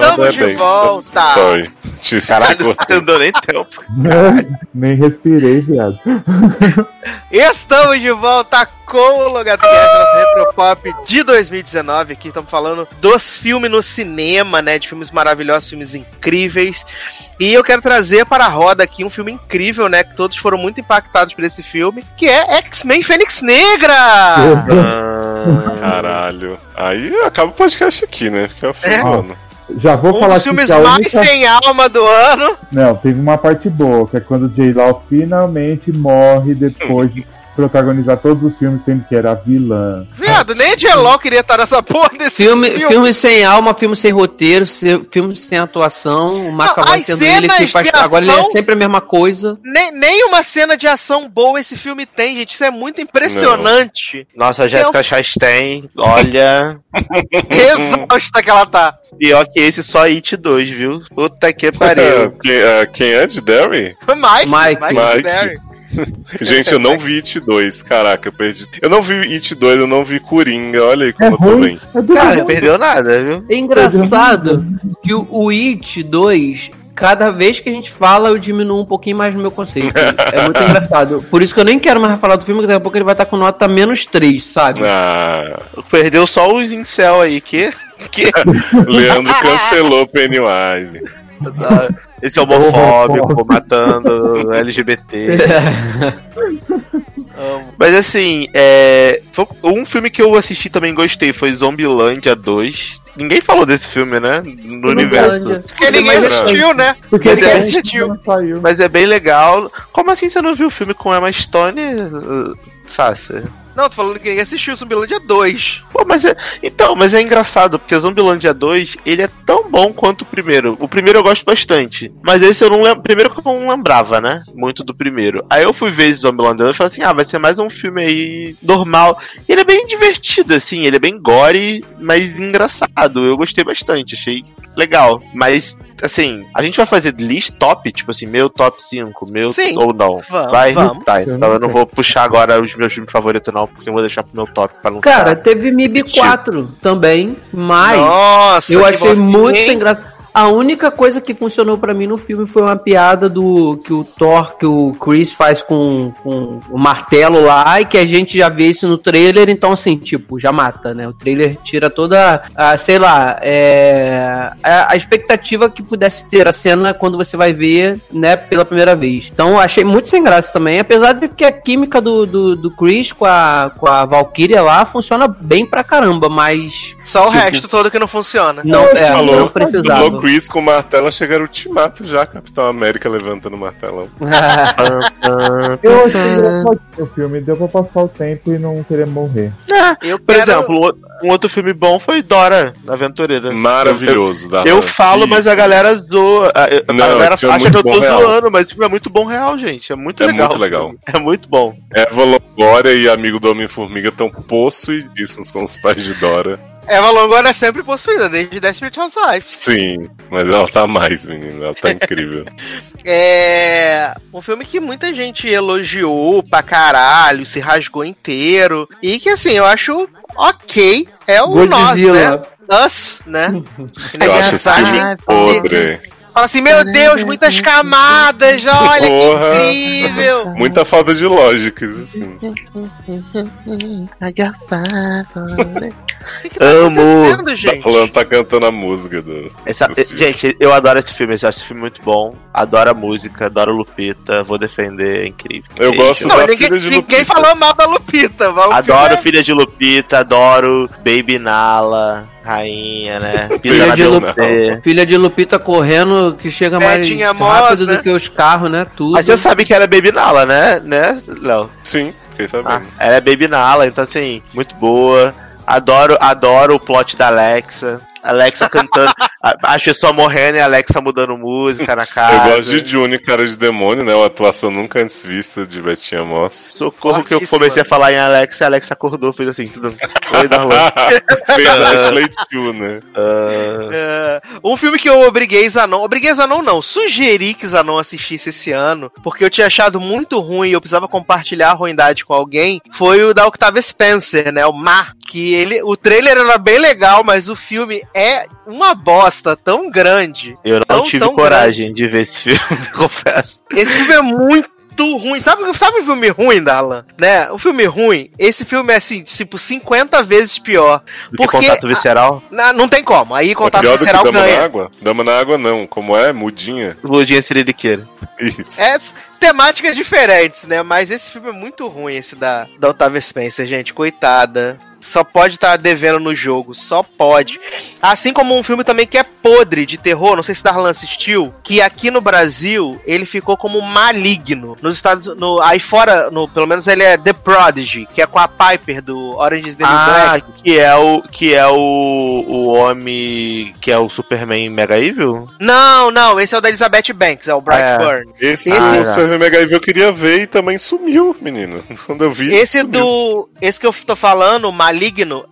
Estamos de volta. Sorry. Te Caralho, não deu nem tempo. Nem respirei, viado. Estamos de volta com o Logatcast, nosso Retropop de 2019. Aqui estamos falando dos filmes no cinema, né? De filmes maravilhosos, filmes incríveis. E eu quero trazer para a roda aqui um filme incrível, né? Que todos foram muito impactados por esse filme, que é X-Men Fênix Negra! Caralho. Aí acaba o podcast aqui, né? Fica falando. Já vou Um falar dos filmes que mais única... sem alma do ano. Não, teve uma parte boa, que é quando o J-Law finalmente morre depois de protagonizar todos os filmes, sendo que era vilã. Viado, nem a J-Lo queria estar nessa porra desse Filme, filme. filme sem alma, filme sem roteiro, filme sem atuação, o McAvoy as sendo ele que faz. de Agora ele é ação- sempre a mesma coisa. Nem, nem uma cena de ação boa esse filme tem, gente. Isso é muito impressionante. Nossa, Jéssica Chastain, olha. Exausta que ela tá. Pior que esse, só It 2, viu? Puta que É, pariu. quem, é, quem é de Derry? Mike, Mike. Mike. Derry. Gente, eu não vi It 2. Caraca, eu perdi. Eu não vi It 2, eu não vi Coringa. Olha aí como É eu tô ruim. bem. É Cara, não perdeu nada, viu? É engraçado que o, o It 2, cada vez que a gente fala, eu diminuo um pouquinho mais no meu conceito. É muito engraçado. Por isso que eu nem quero mais falar do filme, que daqui a pouco ele vai estar com nota menos 3, sabe? Ah, Perdeu só os incel aí, que. que Leandro cancelou Pennywise. Esse homofóbico, matando LGBT. Mas assim, é. Um filme que eu assisti também gostei foi Zombilândia 2. Ninguém falou desse filme, né? No universo. Porque ninguém Mas- assistiu, né? Porque Mas é- assistiu. Mas é bem legal. Como assim você não viu o filme com Emma Stone? uh, Sácia? Não, tô falando que ninguém assistiu Zumbilândia 2. Pô, mas é. Então, mas é engraçado, porque o Zombilândia 2, ele é tão bom quanto o primeiro. O primeiro eu gosto bastante. Mas esse eu não lembro. Primeiro que eu não lembrava, né? Muito do primeiro. Aí eu fui ver esse Zombilândia 2 e falei assim: ah, vai ser mais um filme aí normal. E ele é bem divertido, assim, ele é bem gore, mas engraçado. Eu gostei bastante, achei legal. Mas. Assim, a gente vai fazer list top, tipo assim, meu top 5, meu Sim. ou não. Vamos, vai, vamos. tá. Então eu não vou puxar agora os meus filmes favoritos, não, porque eu vou deixar pro meu top pra não Cara, ficar- teve MIB 4 também, mas Nossa, eu achei muito sem graça. A única coisa que funcionou pra mim no filme foi uma piada do que o Thor, que o Chris faz com, com o martelo lá, e que a gente já vê isso no trailer, então assim, tipo, já mata, né? O trailer tira toda a, sei lá, é, a, a expectativa que pudesse ter a cena quando você vai ver, né, pela primeira vez. Então eu achei muito sem graça também, apesar de que a química do, do, do Chris com a, com a Valkyria lá funciona bem pra caramba, mas Só o Tipo- resto todo que não funciona. não, é, Falou, não precisava. Chris com o martelo, chegaram o ultimato já, Capitão América levantando o martelão. Eu achei engraçadinho o filme, deu pra passar o tempo e não querer morrer. Eu Por quero- exemplo, um outro- filme bom foi Dora, Aventureira. Maravilhoso. da Eu falo, mas a galera zoa. A, a Não, galera é acha que muito eu tô real. zoando, mas esse filme é muito bom real, gente. É muito É legal. muito legal. É muito bom. Eva Longoria e amigo do Homem-Formiga estão possuidíssimos com os pais de Dora. Eva Longoria é sempre possuída, desde Desperate Housewives. Sim, mas ela tá mais, menino. Ela tá incrível. É. Um filme que muita gente elogiou pra caralho, se rasgou inteiro. E que assim, eu acho ok. É o nós, Godzilla. né? Us, né? Eu acho esse filme podre. Fala assim, meu Deus, muitas camadas, olha Porra. que incrível. Muita falta de lógica, isso assim. Que tá Amo. Tá falando, tá cantando a música do. Essa- do gente, eu adoro esse filme. Eu acho esse filme muito bom. Adoro a música, adoro Lupita. Vou defender, é incrível. Eu Gente, gosto Não, da ninguém, filha de ninguém Lupita. falou mal da Lupita. Adoro filme é- Filha de Lupita, adoro Baby Nala, rainha, né? Filha de. Filha de Lupita correndo que chega mais Betinha rápido Moss, né? do que os carros, né? Tudo. Mas você sabe que ela é Baby Nala, né? Né, Léo? Sim, fiquei Ah, sabendo. ela é Baby Nala, então assim, muito boa. Adoro, adoro o plot da Alexa. Alexa cantando, as pessoas morrendo e a Alexa mudando música na casa. Eu gosto de Juni, cara de demônio, né? Uma atuação nunca antes vista de Betinha Moss. Socorro que eu comecei a falar em Alexa e a Alexa acordou, fez assim, tudo. Oi, Darlan. Fez a Ashley Chu, né? Ah, É, um filme que eu obriguei Zanon. Obriguei Zanon não, sugeri que Zanon assistisse esse ano, porque eu tinha achado muito ruim e eu precisava compartilhar a ruindade com alguém. Foi o da Octavia Spencer, né? O Mar. Que ele. O trailer era bem legal, mas o filme é uma bosta tão grande. eu não Tão, tive tão coragem de ver esse filme, confesso. Esse filme é muito ruim. Sabe, sabe o filme ruim, Darlan? Né? O filme ruim, esse filme é assim, tipo, 50 vezes pior. Do Porque que contato visceral. Na- não tem como. Aí É contato pior do que visceral Dama na ganha. Água? Dama na Água não, como é? Mudinha. Ludinha Siririqueira. Isso. É temáticas diferentes, né? Mas esse filme é muito ruim, esse da, da Octavia Spencer, gente. Coitada. Só pode estar devendo no jogo, só pode. Assim como um filme também que é podre de terror, não sei se Darlan assistiu, que aqui no Brasil ele ficou como maligno. Nos Estados no aí fora, no, pelo menos ele é The Prodigy, que é com a Piper do Orange is the New Ah, Black. que é o que é o o homem que é o Superman Mega Evil? Não, não, esse é o da Elizabeth Banks, é o Brightburn. Esse, Esse- do Super Mega Evil eu queria ver e também sumiu, menino. Quando eu vi. Esse sumiu. do. Esse que eu tô falando, maligno,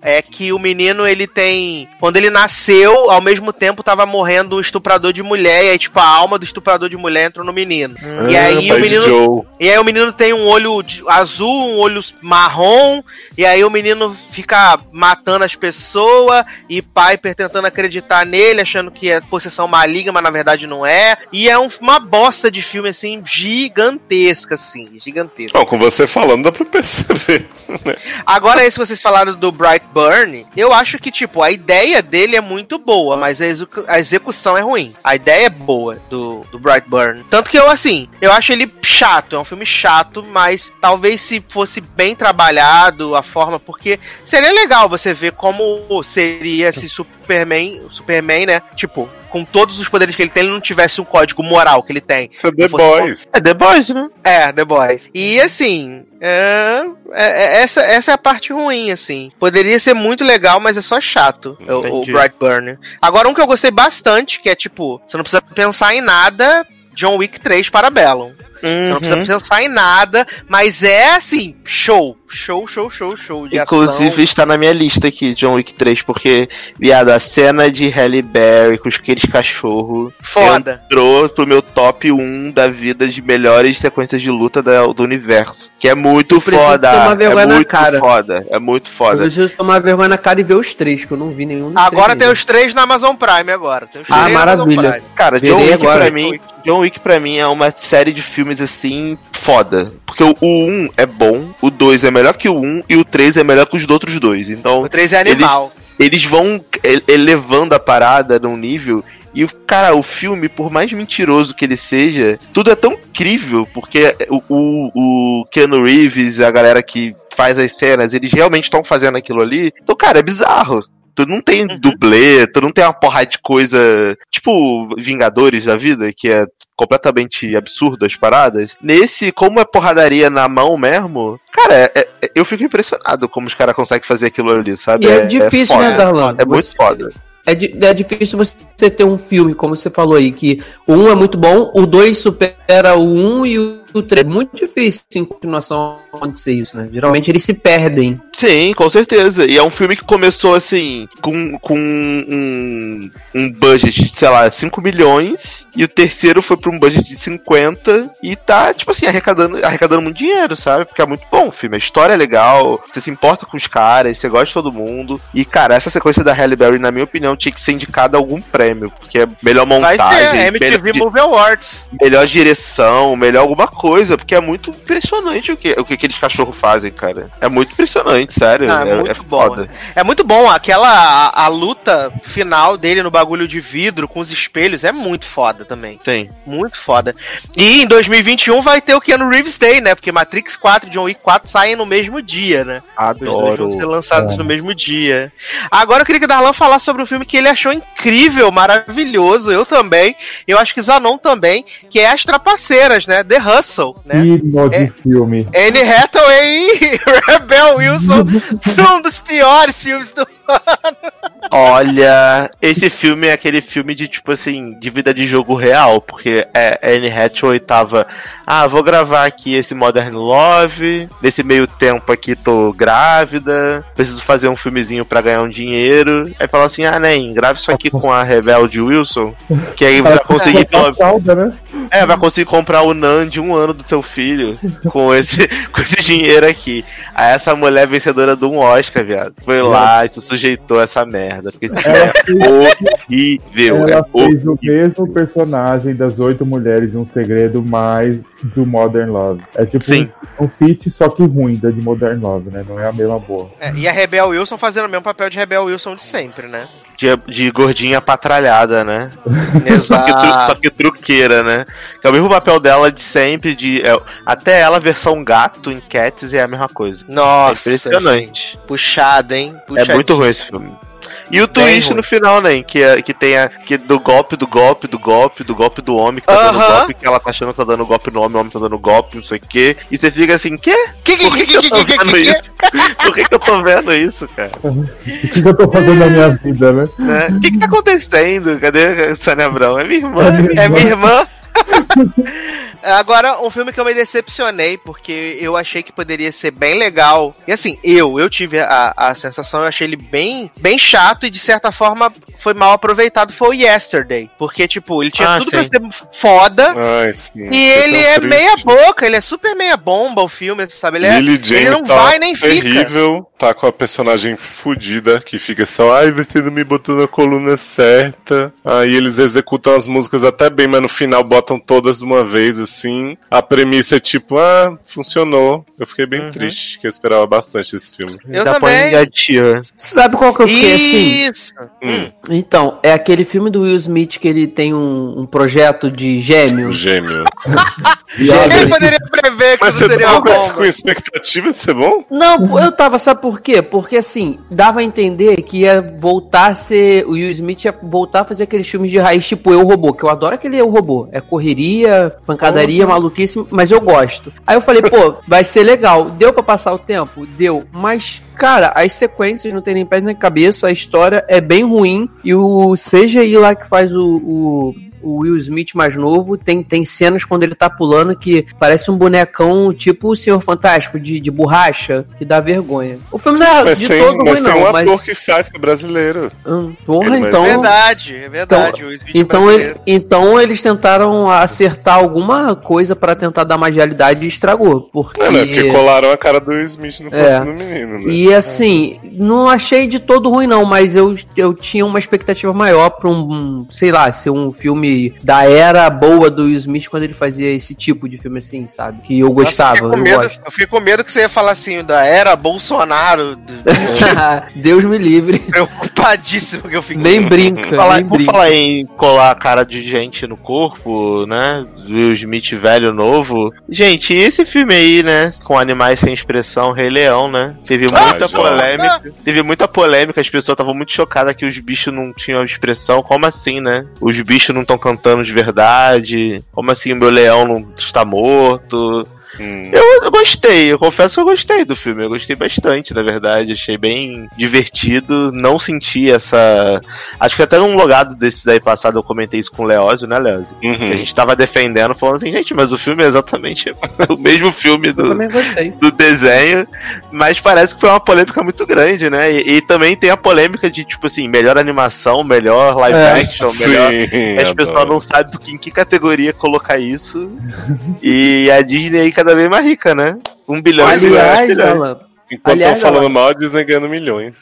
é que o menino ele tem. Quando ele nasceu, ao mesmo tempo tava morrendo um estuprador de mulher. E aí, tipo, a alma do estuprador de mulher entrou no menino. e Ah, aí o menino. E aí o menino tem um olho azul, um olho marrom. E aí o menino fica matando as pessoas. E Piper tentando acreditar nele, achando que é possessão maligna, mas na verdade não é. E é um- uma bosta de filme, assim, gigantesca, assim. Gigantesca. Não, com você falando dá pra perceber. Agora, esse que vocês falaram do Brightburn, eu acho que, tipo, a ideia dele é muito boa, mas a, execu- a execução é ruim. A ideia é boa do, do Brightburn. Tanto que eu, assim, eu acho ele chato, é um filme chato, mas talvez se fosse bem trabalhado a forma, porque seria legal você ver como seria se Superman, Superman, né, tipo, com todos os poderes que ele tem, ele não tivesse um código moral que ele tem. Isso é The Boys. É The Boys, né? É, The Boys. E assim, é, é- é- essa, essa é a parte ruim, assim. Poderia ser muito legal, mas é só chato, o, o Entendi. Brightburn. Agora, um que eu gostei bastante, que é tipo, você não precisa pensar em nada, John Wick 3 para Bellum. Você não precisa Uhum. pensar em nada, mas é assim, show. Show, show, show, show de Inclusive ação. está na minha lista aqui, John Wick 3, porque, viado, a cena de Halle Berry com aqueles cachorros Foda. entrou pro meu top 1 da vida de melhores sequências de luta da- do universo. Que é muito Eu foda. tomar vergonha é na muito cara. foda. É muito Eu foda. preciso tomar vergonha na cara e ver os três, que eu não vi nenhum dos Agora três tem ainda. os três na Amazon Prime agora. Tem os Ah, maravilha. Prime. Cara, John Verei Wick agora. pra mim. John Wick pra mim é uma série de filmes assim foda. Porque o 1 é bom, o 2 é melhor que o 1 e o 3 é melhor que os outros dois. Então, O 3 é animal. eles vão ele- elevando a parada num nível. E, o cara, o filme, por mais mentiroso que ele seja, tudo é tão incrível, porque o, o, o Keanu Reeves, a galera que faz as cenas, eles realmente estão fazendo aquilo ali. Então, cara, é bizarro. Tu não tem dublê, tu não tem uma porrada de coisa. Tipo Vingadores da vida, que é completamente absurdo as paradas. Nesse, como é porradaria na mão mesmo, cara, é- é- eu fico impressionado como os caras conseguem fazer aquilo ali, sabe? E é, difícil, foda. né, Darlan? É muito Você- foda. É, di- é difícil você ter um filme, como você falou aí, que o 1 é muito bom, o 2 supera o 1 e o 3. Muito difícil em continuação acontecer isso, né? Geralmente eles se perdem. Sim, com certeza. E é um filme que começou assim, com, com um, um budget de, sei lá, 5 milhões. E o terceiro foi pra um budget de 50. E tá, tipo assim, arrecadando, arrecadando muito dinheiro, sabe? Porque é muito bom o filme. A história é legal, você se importa com os caras, você gosta de todo mundo. E, cara, essa sequência da Halle Berry, na minha opinião, tinha que ser indicada a algum prêmio. Porque é melhor Vai montagem, ser MTV melhor, Movie Awards. melhor direção, melhor alguma coisa. Porque é muito impressionante o que, o que aqueles cachorros fazem, cara. É muito impressionante, sério. Ah, é, muito é bom. foda. É muito bom, aquela a, a luta final dele no bagulho de vidro com os espelhos é muito foda também. Tem. Muito foda. E em 2021 vai ter o Keanu Reeves Day, né? Porque Matrix 4 e John Wick 4 saem no mesmo dia, né? Os dois Adoro. vão ser lançados É. no mesmo dia. Agora eu queria que o Darlan falasse sobre um filme que ele achou incrível, maravilhoso. Eu também. Eu acho que Zanon também, que é As Trapaceiras, né? The Hustle, né? Hino de É. filme. Anne Hathaway e Rebel Wilson são um dos piores filmes do Olha, esse filme é aquele filme de tipo assim, de vida de jogo real, porque é, Anne Hathaway tava, ah, vou gravar aqui esse Modern Love, nesse meio tempo aqui tô grávida, preciso fazer um filmezinho pra ganhar um dinheiro. Aí fala assim, ah, nem, grave isso aqui com a Rebelde Wilson, que aí vai conseguir né? É, vai conseguir comprar o NAN de um ano do teu filho com esse, com esse dinheiro aqui. Aí essa mulher vencedora de um Oscar, viado, foi lá e se sujeitou a essa merda. Porque Ela é fez, horrível. ela é fez o horrível. mesmo personagem das oito mulheres de um segredo, mais do Modern Love. É tipo Sim. um, um feat, só que ruim da de Modern Love, né? Não é a mesma boa. É, e a Rebel Wilson fazendo o mesmo papel de Rebel Wilson de sempre, né? De, de gordinha patralhada, né? Só que, tru- só que truqueira, né? Que é o mesmo papel dela de sempre, de. é, até ela, versão gato em Cats, é a mesma coisa. Nossa, é impressionante. puxado, hein? É muito ruim esse filme. E o Bem twist ruim. no final, né? Que, é, que tem a, que do golpe, do golpe, do golpe, do golpe do homem que tá dando Aham. golpe, que ela tá achando que tá dando golpe no homem, o homem tá dando golpe, não sei o quê. E você fica assim, quê? Que, que, Por que, que, que eu que, tô que, que, vendo que, isso? Por que, que eu tô vendo isso, cara? O que, que eu tô fazendo na minha vida, né? Né? O que, que tá acontecendo? Cadê a Sônia Abrão? É minha irmã. É minha irmã. Agora, um filme que eu me decepcionei, porque eu achei que poderia ser bem legal. E assim, eu, eu tive a, a sensação, eu achei ele bem, bem chato e de certa forma foi mal aproveitado, foi o Yesterday. Porque, tipo, ele tinha Ah, tudo pra sim. ser foda. Ai, sim. E foi ele tão é triste. meia boca, ele é super meia bomba o filme, sabe? Ele, é, ele James não tá vai nem fica. terrível, tá com a personagem fudida, que fica só, ai, você não me botou na coluna certa. Aí eles executam as músicas até bem, mas no final botam todas de uma vez, assim. A premissa é tipo, ah, funcionou. Eu fiquei bem triste, que eu esperava bastante esse filme. Eu também. tier. Sabe qual que eu fiquei assim? Isso. Hum, Então, é aquele filme do Will Smith que ele tem um, um projeto de gêmeos. gêmeo. Gêmeo. Olha, poderia prever que Mas você seria tava uma com, expectativa de ser bom? Não, eu tava, sabe por quê? Porque assim, dava a entender que ia voltar a ser. O Will Smith ia voltar a fazer aqueles filmes de raiz, tipo Eu Robô, que eu adoro aquele Eu Robô. É correria, pancadaria, maluquice, mas eu gosto. Aí eu falei, pô, vai ser legal. Deu pra passar o tempo? Deu. Mas, cara, as sequências não tem nem pé nem cabeça, a história é bem ruim. E o CGI lá que faz o- o o Will Smith mais novo, tem, tem cenas quando ele tá pulando que parece um bonecão tipo o Senhor Fantástico, de, de borracha, que dá vergonha. O filme não é Mas de tem, todo mas ruim, tem não, um mas. ator que faz, que é brasileiro. Hum, porra, Ele então. É verdade, é verdade. o Smith Então, brasileiro. ele, então eles tentaram acertar alguma coisa pra tentar dar mais realidade e estragou. Porque. Não, né? Porque colaram a cara do Will Smith no corpo É. do menino, né? E assim, não achei de todo ruim, não, mas eu, eu tinha uma expectativa maior pra um, sei lá, ser um filme da era boa do Will Smith quando ele fazia esse tipo de filme assim, sabe? Que eu gostava, eu, eu, fiquei com medo, gosto. eu fiquei com medo que você ia falar assim, da era Bolsonaro. do- Deus me livre. Preocupadíssimo que eu fiquei. Nem brinca, Falar, nem brinca. falar em colar a cara de gente no corpo, né? Will Smith velho novo. Gente, e esse filme aí, né? Com animais sem expressão, Rei Leão, né? Teve muita já. polêmica. Teve muita polêmica, as pessoas estavam muito chocadas que os bichos não tinham expressão. Como assim, né? Os bichos não estão cantando de verdade. Como assim meu leão não está morto? Hum. Eu, eu gostei, eu confesso que eu gostei do filme. Eu gostei bastante, na verdade. Achei bem divertido. Não senti essa. Acho que até num logado desses aí passado eu comentei isso com o Leózio, né, Leózio? Uhum. Que a gente tava defendendo, falando assim, gente, mas o filme é exatamente o mesmo filme do, do desenho, mas parece que foi uma polêmica muito grande, né? E, e também tem a polêmica de, tipo assim, melhor animação, melhor live É. action, melhor. Sim, As pessoas não sabem em que categoria colocar isso. e a Disney aí cada vez mais rica, né? Um bilhão de Aliás, bilhões. Alan, Enquanto aliás, estão falando ela- mal, a Disney ganhando milhões.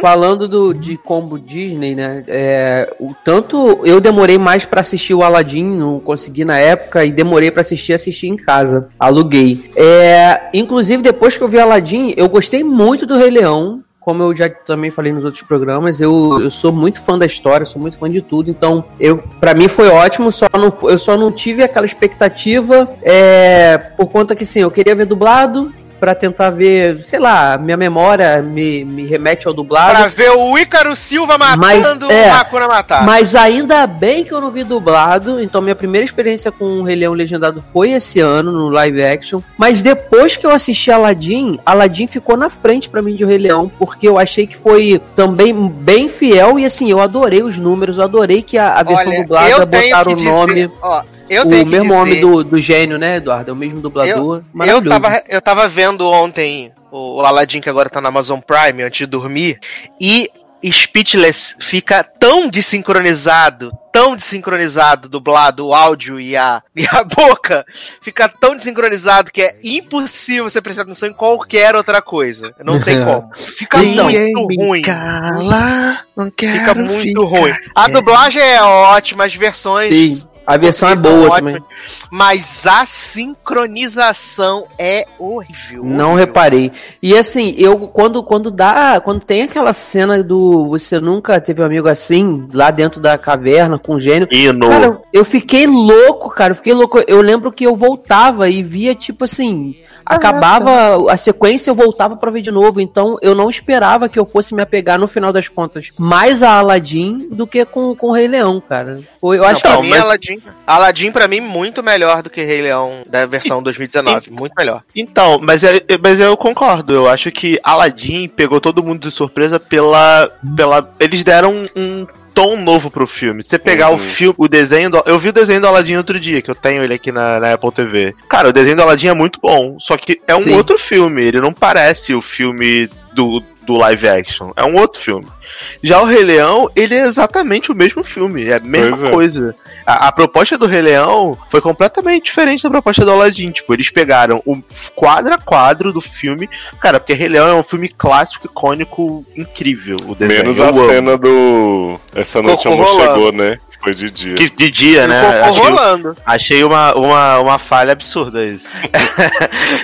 Falando do, de combo Disney, né? É, o tanto eu demorei mais pra assistir o Aladdin, não consegui na época, e demorei pra assistir, assisti em casa. Aluguei. É, inclusive, depois que eu vi Aladdin, eu gostei muito do Rei Leão. Como eu já também falei nos outros programas, eu, eu sou muito fã da história, sou muito fã de tudo, então eu para mim foi ótimo, só não, eu só não tive aquela expectativa é, por conta que sim, eu queria ver dublado, pra tentar ver, sei lá, minha memória me, me remete ao dublado. Pra ver o Ícaro Silva matando Mas, é, o Hakuna Matata. Mas ainda bem que eu não vi dublado, então minha primeira experiência com o Rei Leão legendado foi esse ano, no live action. Mas depois que eu assisti Aladdin, Aladdin ficou na frente pra mim de o Rei Leão, porque eu achei que foi também bem fiel e assim, eu adorei os números, eu adorei que a, a versão Olha, dublada eu botaram o nome, dizer- ó, eu o mesmo dizer- nome do, do gênio, né, Eduardo? É o mesmo dublador. Eu Maravilhoso. tava, eu tava vendo ontem o, Aladdin, que agora tá na Amazon Prime, antes de dormir, e Speechless fica tão desincronizado, tão desincronizado, dublado, o áudio e a, e a boca, fica tão desincronizado que é impossível você prestar atenção em qualquer outra coisa. Não tem como. Fica muito ruim. Cala, não quero Fica muito ruim. A dublagem é ótima, as versões Sim, a versão é são boa ótimas, também. Mas a sincronização é horrível. Não horrível. reparei. E assim, eu quando quando dá, quando tem aquela cena do você nunca teve um amigo assim lá dentro da caverna com o gênio, Hino. Cara, eu fiquei louco, cara. Eu fiquei louco. Eu lembro que eu voltava e via, tipo assim. Acabava a sequência, eu voltava pra ver de novo. Então eu não esperava que eu fosse me apegar no final das contas mais a Aladdin do que com, com o Rei Leão, cara. Eu acho Não, pra que. mim, mas- Aladdin, Aladdin, pra mim, muito melhor do que Rei Leão da versão 2019. muito melhor. Então, mas, é, é- mas eu concordo. Eu acho que Aladdin pegou todo mundo de surpresa pela. pela eles deram um tom novo pro filme. Você pegar Uhum. o filme, o desenho do, Eu vi o desenho do Aladdin outro dia, que eu tenho ele aqui na, na Apple TV. Cara, o desenho do Aladdin é muito bom. Só que é um Sim. outro filme. Ele não parece o filme do. Do live action. É um outro filme. Já o Rei Leão, ele é exatamente o mesmo filme. É a mesma Pois é. coisa. A, a proposta do Rei Leão foi completamente diferente da proposta do Aladdin. Tipo, eles pegaram o quadro a quadro do filme. Cara, porque Rei Leão é um filme clássico, icônico, incrível. O desenho. Menos Eu a amo. cena do. Essa noite amor rolando. chegou, né? Foi de dia. De, de dia, né? Ficou Achei- rolando. Achei uma, uma, uma falha absurda isso.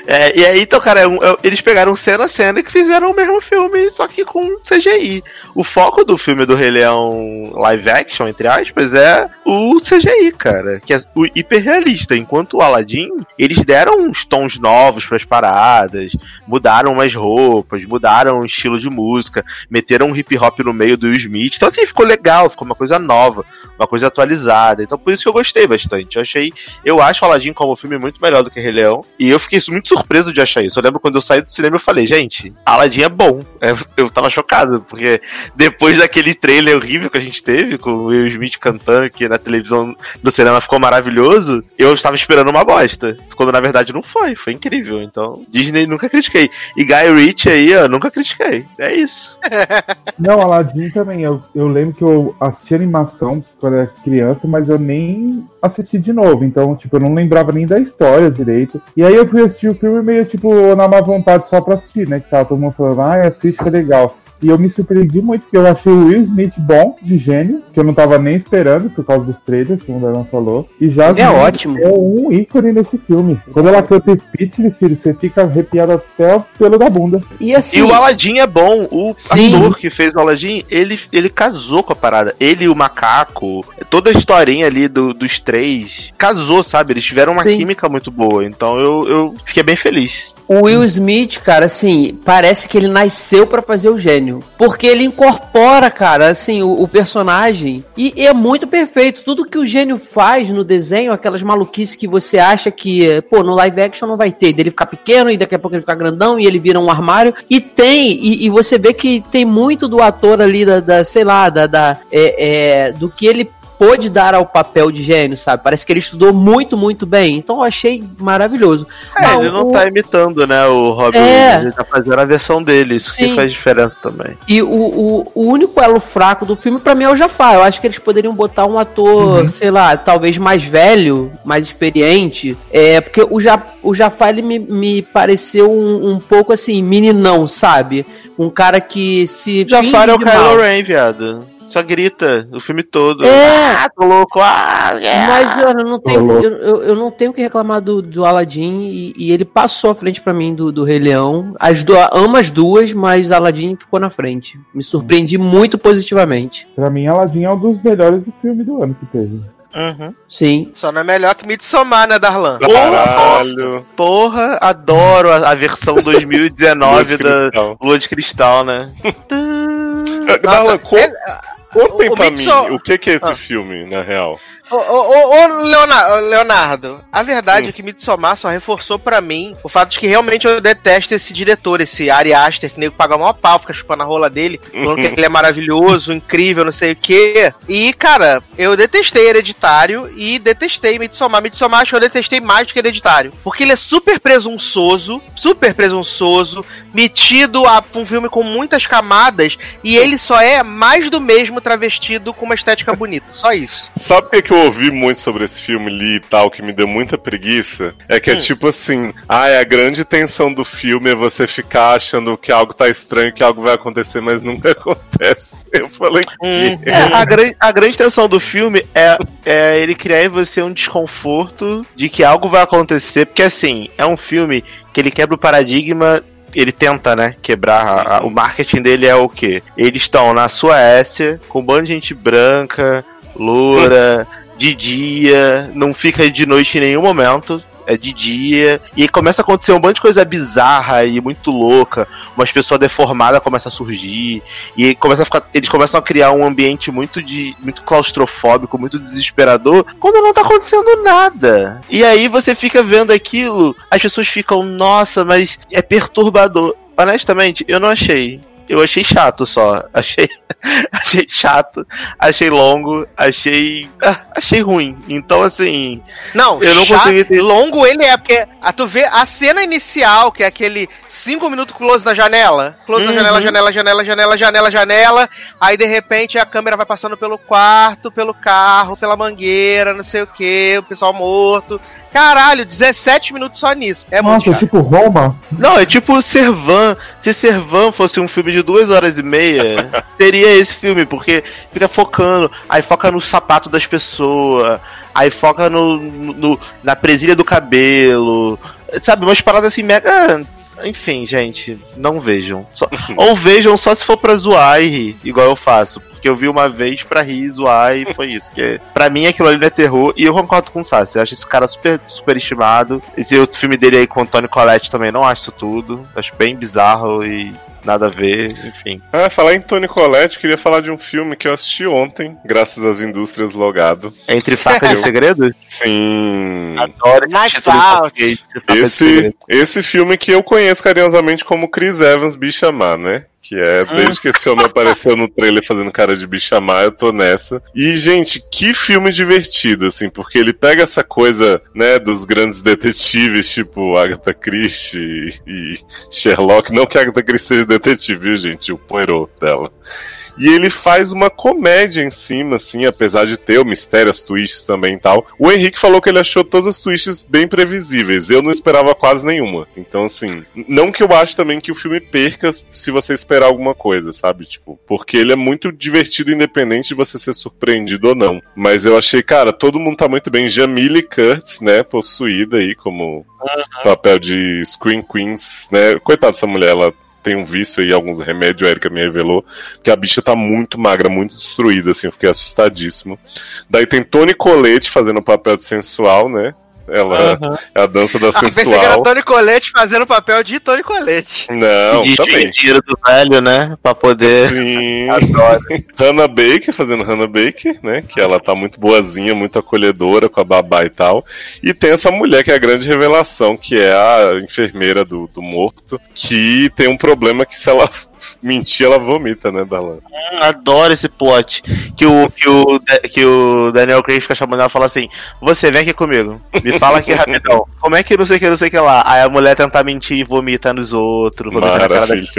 É, e aí, então, cara, é um- é- eles pegaram cena a cena e fizeram o mesmo filme, só que com CGI. O foco do filme do Rei Leão live action, entre aspas, é o CGI, cara, que é o hiperrealista. Enquanto o Aladdin, eles deram uns tons novos pras paradas, mudaram umas roupas, mudaram o estilo de música, meteram um hip hop no meio do Will Smith. Então, assim, ficou legal, ficou uma coisa nova, uma coisa atualizada. Então, por isso que eu gostei bastante. Eu achei eu acho Aladdin como filme muito melhor do que Rei Leão. E eu fiquei muito surpreso de achar isso. Eu lembro quando eu saí do cinema eu falei, gente, Aladdin é bom. É, eu tava chocado, porque depois daquele trailer horrível que a gente teve, com o Will Smith cantando, que na televisão do cinema ficou maravilhoso, eu estava esperando uma bosta. Quando na verdade não foi. Foi incrível. Então, Disney nunca critiquei. E Guy Ritchie aí, nunca critiquei. É isso. Não, Aladdin também. Eu, eu lembro que eu assisti animação era criança, mas eu nem assisti de novo. Então, tipo, eu não lembrava nem da história direito. E aí eu fui assistir o filme meio, tipo, na má vontade só pra assistir, né? Que tava todo mundo falando, ah, assiste, foi legal. E eu me surpreendi muito, porque eu achei o Will Smith bom, de gênio, que eu não tava nem esperando por causa dos trailers, como o Daran falou. E já é ótimo. É um ícone nesse filme. Quando ela canta Speechless, filho, você fica arrepiado até o pelo da bunda. E assim, E o Aladdin é bom. O Sim. ator que fez o Aladdin, ele, ele casou com a parada. Ele e o macaco, toda a historinha ali do- dos três, casou, sabe? Eles tiveram uma Sim. química muito boa. Então eu, eu fiquei bem feliz. o Will Smith, cara, assim, parece que ele nasceu pra fazer o gênio. Porque ele incorpora, cara, assim, o, o personagem. E, e é muito perfeito. Tudo que o gênio faz no desenho, aquelas maluquices que você acha que, pô, no live action não vai ter. Dele ficar pequeno e daqui a pouco ele ficar grandão e ele vira um armário. E tem, e, e você vê que tem muito do ator ali, da, da, sei lá, da, da é, é, do que ele pôde dar ao papel de gênio, sabe? Parece que ele estudou muito, muito bem. Então eu achei maravilhoso. É, Não, ele não o- tá imitando, né, o Robin É. Ele tá fazendo a versão dele. Isso Sim. que faz diferença também. E o, o, o único elo fraco do filme, pra mim, é o Jafar. Eu acho que eles poderiam botar um ator, sei lá, talvez mais velho, mais experiente. É, porque o, ja, o Jafar, ele me, me pareceu um, um pouco assim, meninão, sabe? Um cara que se. Jafar é o. Kylo Ren, viado. Só grita o filme todo. É. Ah, tô louco. Ah, é. Mas olha, eu não tenho, eu, eu, eu não tenho o que reclamar do, do Aladdin e, e ele passou à frente pra mim do, do Rei Leão. As duas, amo as duas, mas Aladdin ficou na frente. Me surpreendi muito positivamente. Pra mim, Aladdin é um dos melhores do filme do ano que teve. Uhum. Sim. Só não é melhor que Midsommar, né, Darlan? Caralho. Porra, adoro a, a versão 2019 da. Lua de Cristal, né? Darlan, co- é- contem pra mim o que, que é esse Ah. filme, na real. Ô, ô, ô, Leonardo, Leonardo, a verdade é que Midsommar só reforçou pra mim o fato de que realmente eu detesto esse diretor, esse Ari Aster, que nego paga maior pau, fica chupando a rola dele, falando que ele é maravilhoso, incrível, não sei o quê. E, cara, eu detestei Hereditário e detestei Midsommar. Midsommar acho que eu detestei mais do que Hereditário. Porque ele é super presunçoso, super presunçoso, metido a um filme com muitas camadas, e ele só é mais do mesmo travestido com uma estética bonita. Só isso. Sabe o que, que eu ouvi muito sobre esse filme, li e tal, que me deu muita preguiça? É que é tipo assim, ah, a grande tensão do filme é você ficar achando que algo tá estranho, que algo vai acontecer, mas nunca acontece. Eu falei Hum. que. É, a, grande, a grande tensão do filme é, é ele criar em você um desconforto de que algo vai acontecer, porque assim, é um filme que ele quebra o paradigma. Ele tenta, né, quebrar. a- a- o marketing dele é o quê? Eles estão na Suécia, com um bando de gente branca, loura, de dia, não fica de noite em nenhum momento. É de dia, e começa a acontecer um monte de coisa bizarra e muito louca. Umas pessoas deformadas começam a surgir, e começa a ficar, eles começam a criar um ambiente muito de muito claustrofóbico, muito desesperador, quando não tá acontecendo nada. E aí você fica vendo aquilo, as pessoas ficam, nossa, mas é perturbador. Honestamente, eu não achei. Eu achei chato só. Achei, achei chato, achei longo, achei. ah, achei ruim. Então, assim. Não, Eu não consegui ter- longo ele é, porque a, tu vê a cena inicial, que é aquele 5 minutos close na janela. Close Uhum. na janela, janela, janela, janela, janela, janela. Aí de repente a câmera vai passando pelo quarto, pelo carro, pela mangueira, não sei o que, o pessoal morto. Caralho, 17 minutos só nisso. É muito Nossa, chato. tipo Roma. Não, é tipo Servan. Se Servan fosse um filme de duas horas e meia, seria esse filme, porque fica focando, aí foca no sapato das pessoas, aí foca no, no- na presilha do cabelo, sabe, umas paradas assim mega. Enfim, gente, não vejam. Só- ou vejam só se for pra zoar e rir, igual eu faço. Porque eu vi uma vez pra rir, zoar e foi isso. Que pra mim aquilo ali não é terror. E eu concordo com o Sassi. Eu acho esse cara super, super estimado. Esse outro filme dele aí com o Tony Collette também não acho isso tudo. Acho bem bizarro e nada a ver, enfim. Ah, falar em Tony Collette, queria falar de um filme que eu assisti ontem, graças às indústrias logado. Entre Faca Eu- e Segredos? Sim. Adoro esse título e Esse, esse filme que eu conheço carinhosamente como Chris Evans Bichamar, né? Que é, desde que esse homem apareceu no trailer fazendo cara de Bichamar, eu tô nessa. E, gente, que filme divertido, assim, porque ele pega essa coisa, né, dos grandes detetives, tipo Agatha Christie e Sherlock. Não que Agatha Christie seja detetive, viu, gente? O Poirot dela. E ele faz uma comédia em cima, assim, apesar de ter o mistério, as twists também e tal. O Henrique falou que ele achou todas as twists bem previsíveis. Eu não esperava quase nenhuma. Então, assim, não que eu acho também que o filme perca se você esperar alguma coisa, sabe? Tipo, porque ele é muito divertido, independente de você ser surpreendido ou não. Mas eu achei, cara, todo mundo tá muito bem. Jamile Curtis, né, possuída aí como papel de Screen Queens, né? Coitada dessa mulher, ela tem um vício aí, alguns remédios, a Erika me revelou, que a bicha tá muito magra, muito destruída, assim, eu fiquei assustadíssimo. Daí tem Tony Colette fazendo o papel de sensual, né? Ela é a dança da Ah, pensei que era sensual. Tony Colette fazendo o papel de Tony Colette. Não, e também. dinheiro do velho, né? Pra poder. Sim. Adoro. Hannah Baker fazendo Hannah Baker, né? Que ela tá muito boazinha, muito acolhedora com a babá e tal. E tem essa mulher que é a grande revelação, que é a enfermeira do, do morto, que tem um problema que se ela mentir, ela vomita, né, Dalan? Hum, Adoro esse plot. Que o, que o, que o Daniel Craig fica chamando ela e fala assim: Você vem aqui comigo, me fala aqui rapidão. Como é que não sei o que, não sei o que lá? Aí a mulher tenta mentir e vomita nos outros, vomita na cara da Maravilhoso.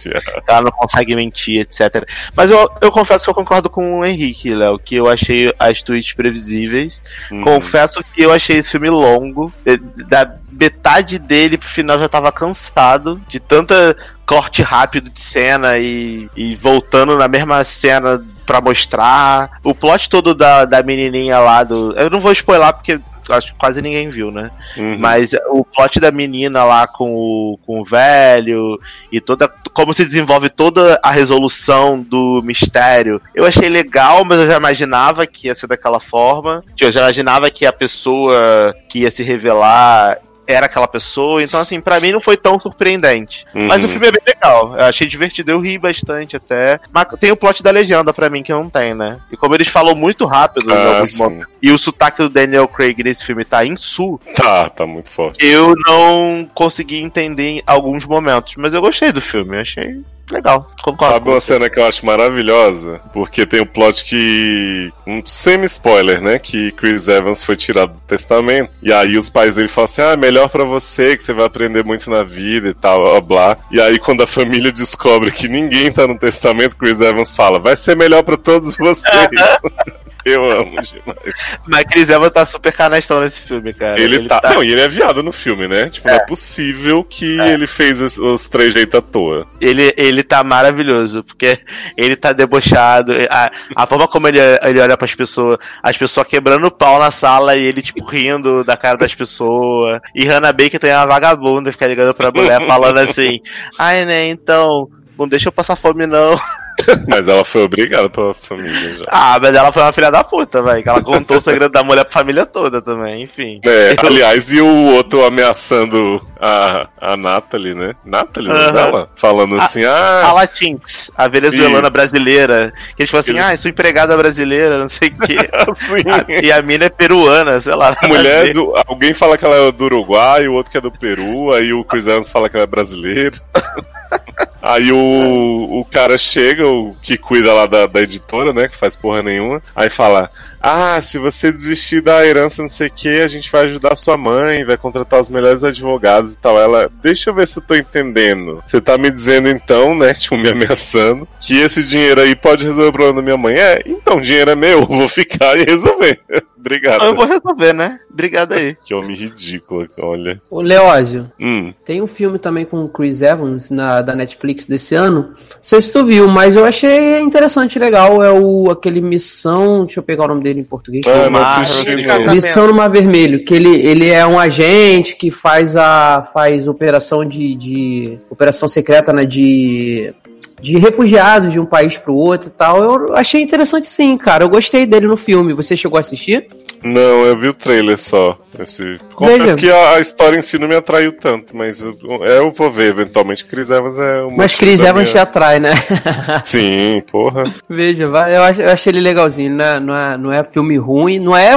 fiado. ela não consegue mentir, etc. Mas eu, eu confesso que eu concordo com o Henrique, Léo, que eu achei as tweets previsíveis. Uhum. Confesso que eu achei esse filme longo. eh, Da metade dele pro final já tava cansado de tanta corte rápido de cena e, e voltando na mesma cena pra mostrar. O plot todo da, da menininha lá do. Eu não vou spoiler porque acho que quase ninguém viu, né? Uhum. Mas o plot da menina lá com o, com o velho e toda. Como se desenvolve toda a resolução do mistério. Eu achei legal, mas eu já imaginava que ia ser daquela forma. Eu já imaginava que a pessoa que ia se revelar era aquela pessoa. Então, assim, pra mim não foi tão surpreendente. Mas o Uhum. filme é bem legal. Eu achei divertido, eu ri bastante até. Mas tem o plot da legenda pra mim que não tem, né? E como eles falam muito rápido Ah, momentos, e o sotaque do Daniel Craig nesse filme tá em sul, Tá, tá muito forte. eu não consegui entender em alguns momentos, mas eu gostei do filme, eu achei legal. Concordo. Sabe uma cena que eu acho maravilhosa? Porque tem o plot que. Um semi-spoiler, né? Que Chris Evans foi tirado do testamento. E aí os pais dele falam assim: ah, melhor pra você, que você vai aprender muito na vida e tal, blá blá. E aí quando a família descobre que ninguém tá no testamento, Chris Evans fala: vai ser melhor pra todos vocês. eu amo demais. Mas Chris Evans tá super canastão nesse filme, cara. Ele, tá... Não, e ele é viado no filme, né? Tipo, não é possível que ele fez os, os três jeitos à toa. Ele, ele tá maravilhoso, porque ele tá debochado. A, a forma como ele, ele olha pras pessoas, as pessoas quebrando o pau na sala e ele, tipo, rindo da cara das pessoas. E Hannah Baker tem uma vagabunda, fica ligando pra mulher falando assim: Ai, né, então, não deixa eu passar fome, não. Mas ela foi obrigada pela família já. Ah, mas ela foi uma filha da puta, velho. Que ela contou o segredo da mulher pra família toda também, enfim. É, aliás, e o outro ameaçando a, a Nathalie, né? Nathalie, não é Aham. dela? Falando assim, A ah, Latinx, a venezuelana brasileira. Que eles falam assim, ah, sou empregada brasileira, não sei o quê. assim. A- e a mina é peruana, sei lá. A mulher do. Alguém fala que ela é do Uruguai, o outro que é do Peru, aí o Chris Evans fala que ela é brasileira. Aí o, o cara chega, o que cuida lá da, da editora, né? Que faz porra nenhuma. Aí fala: Ah, se você desistir da herança, não sei o que, a gente vai ajudar sua mãe, vai contratar os melhores advogados e tal. Ela, deixa eu ver se eu tô entendendo. Você tá me dizendo então, né? Tipo, me ameaçando, que esse dinheiro aí pode resolver o problema da minha mãe. É, então, o dinheiro é meu, eu vou ficar e resolver. Obrigado. Eu vou resolver, né? Obrigado aí. Que homem ridículo, olha. Ô, Leózio, Hum. tem um filme também com o Chris Evans na, da Netflix desse ano. Não sei se tu viu, mas eu achei interessante, legal. É o aquele Missão. Deixa eu pegar o nome dele em português. Ah, não Mar- casamento. Missão no Mar Vermelho, que ele, ele é um agente que faz a faz operação de, de operação secreta, né, de de refugiados de um país pro outro e tal. Eu achei interessante sim, cara. Eu gostei dele no filme. Você chegou a assistir? Não, eu vi o trailer só. Esse... Confesso Veja. que a, a história em si não me atraiu tanto, mas eu, eu vou ver eventualmente. Chris Evans é uma. Mas Chris Evans te minha- atrai, né? Sim, porra. Veja, vai, eu, ach- eu achei ele legalzinho. Não é, não, é, não é filme ruim, não é,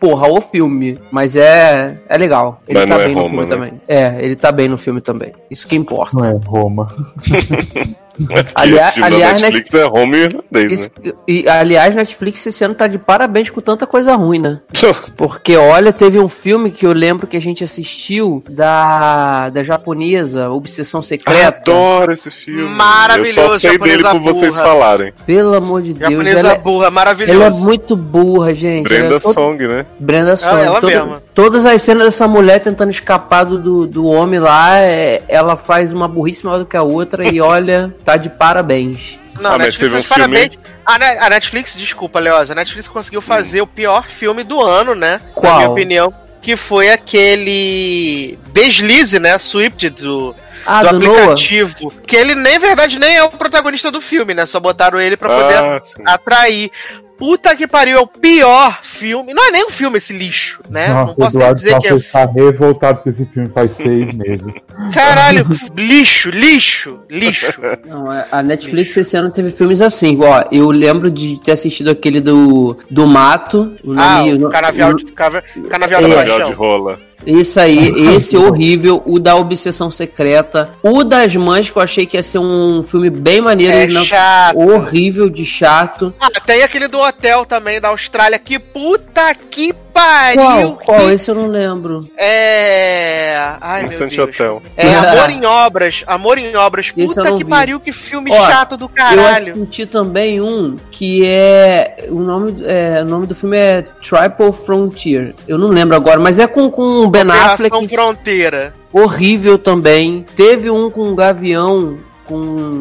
porra, o filme, mas é, é legal. Ele Mas tá não é bem no Roma, filme né? também. É, ele tá bem no filme também. Isso que importa. Não é Roma. É Aliás- filme aliás, da Netflix é home irlandês, Isso- né? e, aliás, Netflix esse ano tá de parabéns com tanta coisa ruim, né? Porque, olha, teve um filme que eu lembro que a gente assistiu da, da japonesa, Obsessão Secreta. Adoro esse filme. Maravilhoso, Eu só sei dele por vocês burra. falarem. Pelo amor de Deus. Japonesa Ela, é- burra, ela é maravilhoso. muito burra, gente. Brenda Ela é toda- Song, né? Brenda Song. ela toda- mesma. Todas as cenas dessa mulher tentando escapar do, do, homem lá, é- ela faz uma burrice maior do que a outra e olha, tá de parabéns. Não, Ah, a mas Netflix, teve um parabéns. A, Ne- a Netflix, desculpa, Leosa, a Netflix conseguiu fazer o pior filme do ano, né? Na Qual? minha opinião. Que foi aquele Deslize, né? Swift do, Ah, do do, Noah? aplicativo. Que ele, nem, verdade, nem é o protagonista do filme, né? Só botaram ele pra poder Ah, atrair. Puta que pariu, é o pior filme. Não é nem um filme esse lixo, né? Não Nossa, posso nem Eduardo dizer que é. Está revoltado com esse filme faz seis meses. Caralho, lixo, lixo, lixo. Não, é- a Netflix esse ano teve filmes assim, ó. Eu lembro de ter assistido aquele do, do Mato. O Ah, nome- o canavial, de, cana- canavial da É. Canavial de paixão. rola. Esse aí, esse horrível, o da Obsessão Secreta, o das Mães, que eu achei que ia ser um filme bem maneiro, É não- chato. horrível de chato. Ah, tem aquele do hotel também, da Austrália. Que puta que pariu! Qual? Qual? que- Esse eu não lembro. É. Ai, meu Deus. Hotel. É Amor em Obras. Amor em Obras. Esse eu Puta que vi. pariu, que filme Ó, chato do Eu caralho. assisti também um que é. O nome, é, o nome do filme é Triple Frontier. Eu não lembro agora, mas é com, com o Ben Operação Affleck. Fronteira. horrível também. Teve um com Gavião, com,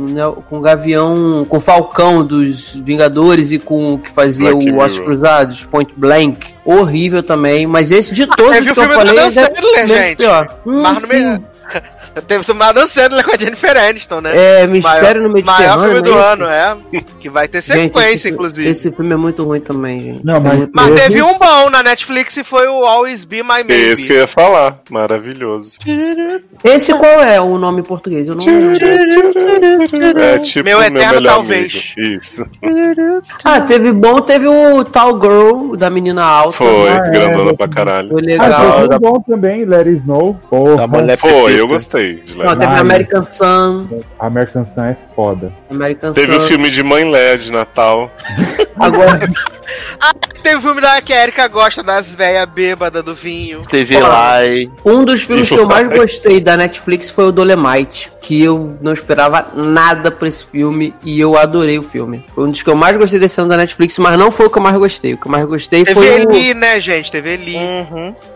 né, com Gavião, com Falcão dos Vingadores e com o que fazia Black o Mirror. Cruzados, Point Blank. Horrível também, mas esse de todos teve que o eu do falei, é menos gente. pior. Hum, Mas no sim. Teve o Adam Sandler com a Jennifer Aniston, né? É, Mistério no Maior Mediterrâneo. filme do é ano, é. Que vai ter Gente, sequência, esse, inclusive. Esse filme é muito ruim também, gente. Não, mas- É Mas Teve- teve um bom na Netflix e foi o Always Be My Esse que Maybe. eu ia falar. Maravilhoso. Esse qual é o nome em português? Eu não lembro. É tipo Meu meu, Eterno melhor Talvez. amigo. Isso. Ah, teve bom, teve o Tal Girl, da menina alta. Foi, Ah, é, grandona é. pra caralho. Foi Ah, legal. foi muito bom também, Let It Snow. Porra, Da mulher Foi, eu gostei de Não, Led. teve Ah, American Sun. American Sun é foda. American Teve o Sun. filme de Mãe Léa de Natal. Agora, Teve o filme da que a Erika gosta das velhas bêbadas do vinho. TV Ó. Live. um dos filmes que eu mais Vai. gostei da Netflix foi o Dolemite, que eu não esperava nada pra esse filme e eu adorei o filme. Foi um dos que eu mais gostei desse ano da Netflix, mas não foi o que eu mais gostei. O que eu mais gostei Teve foi o... Eli, né, gente? Teve Eli.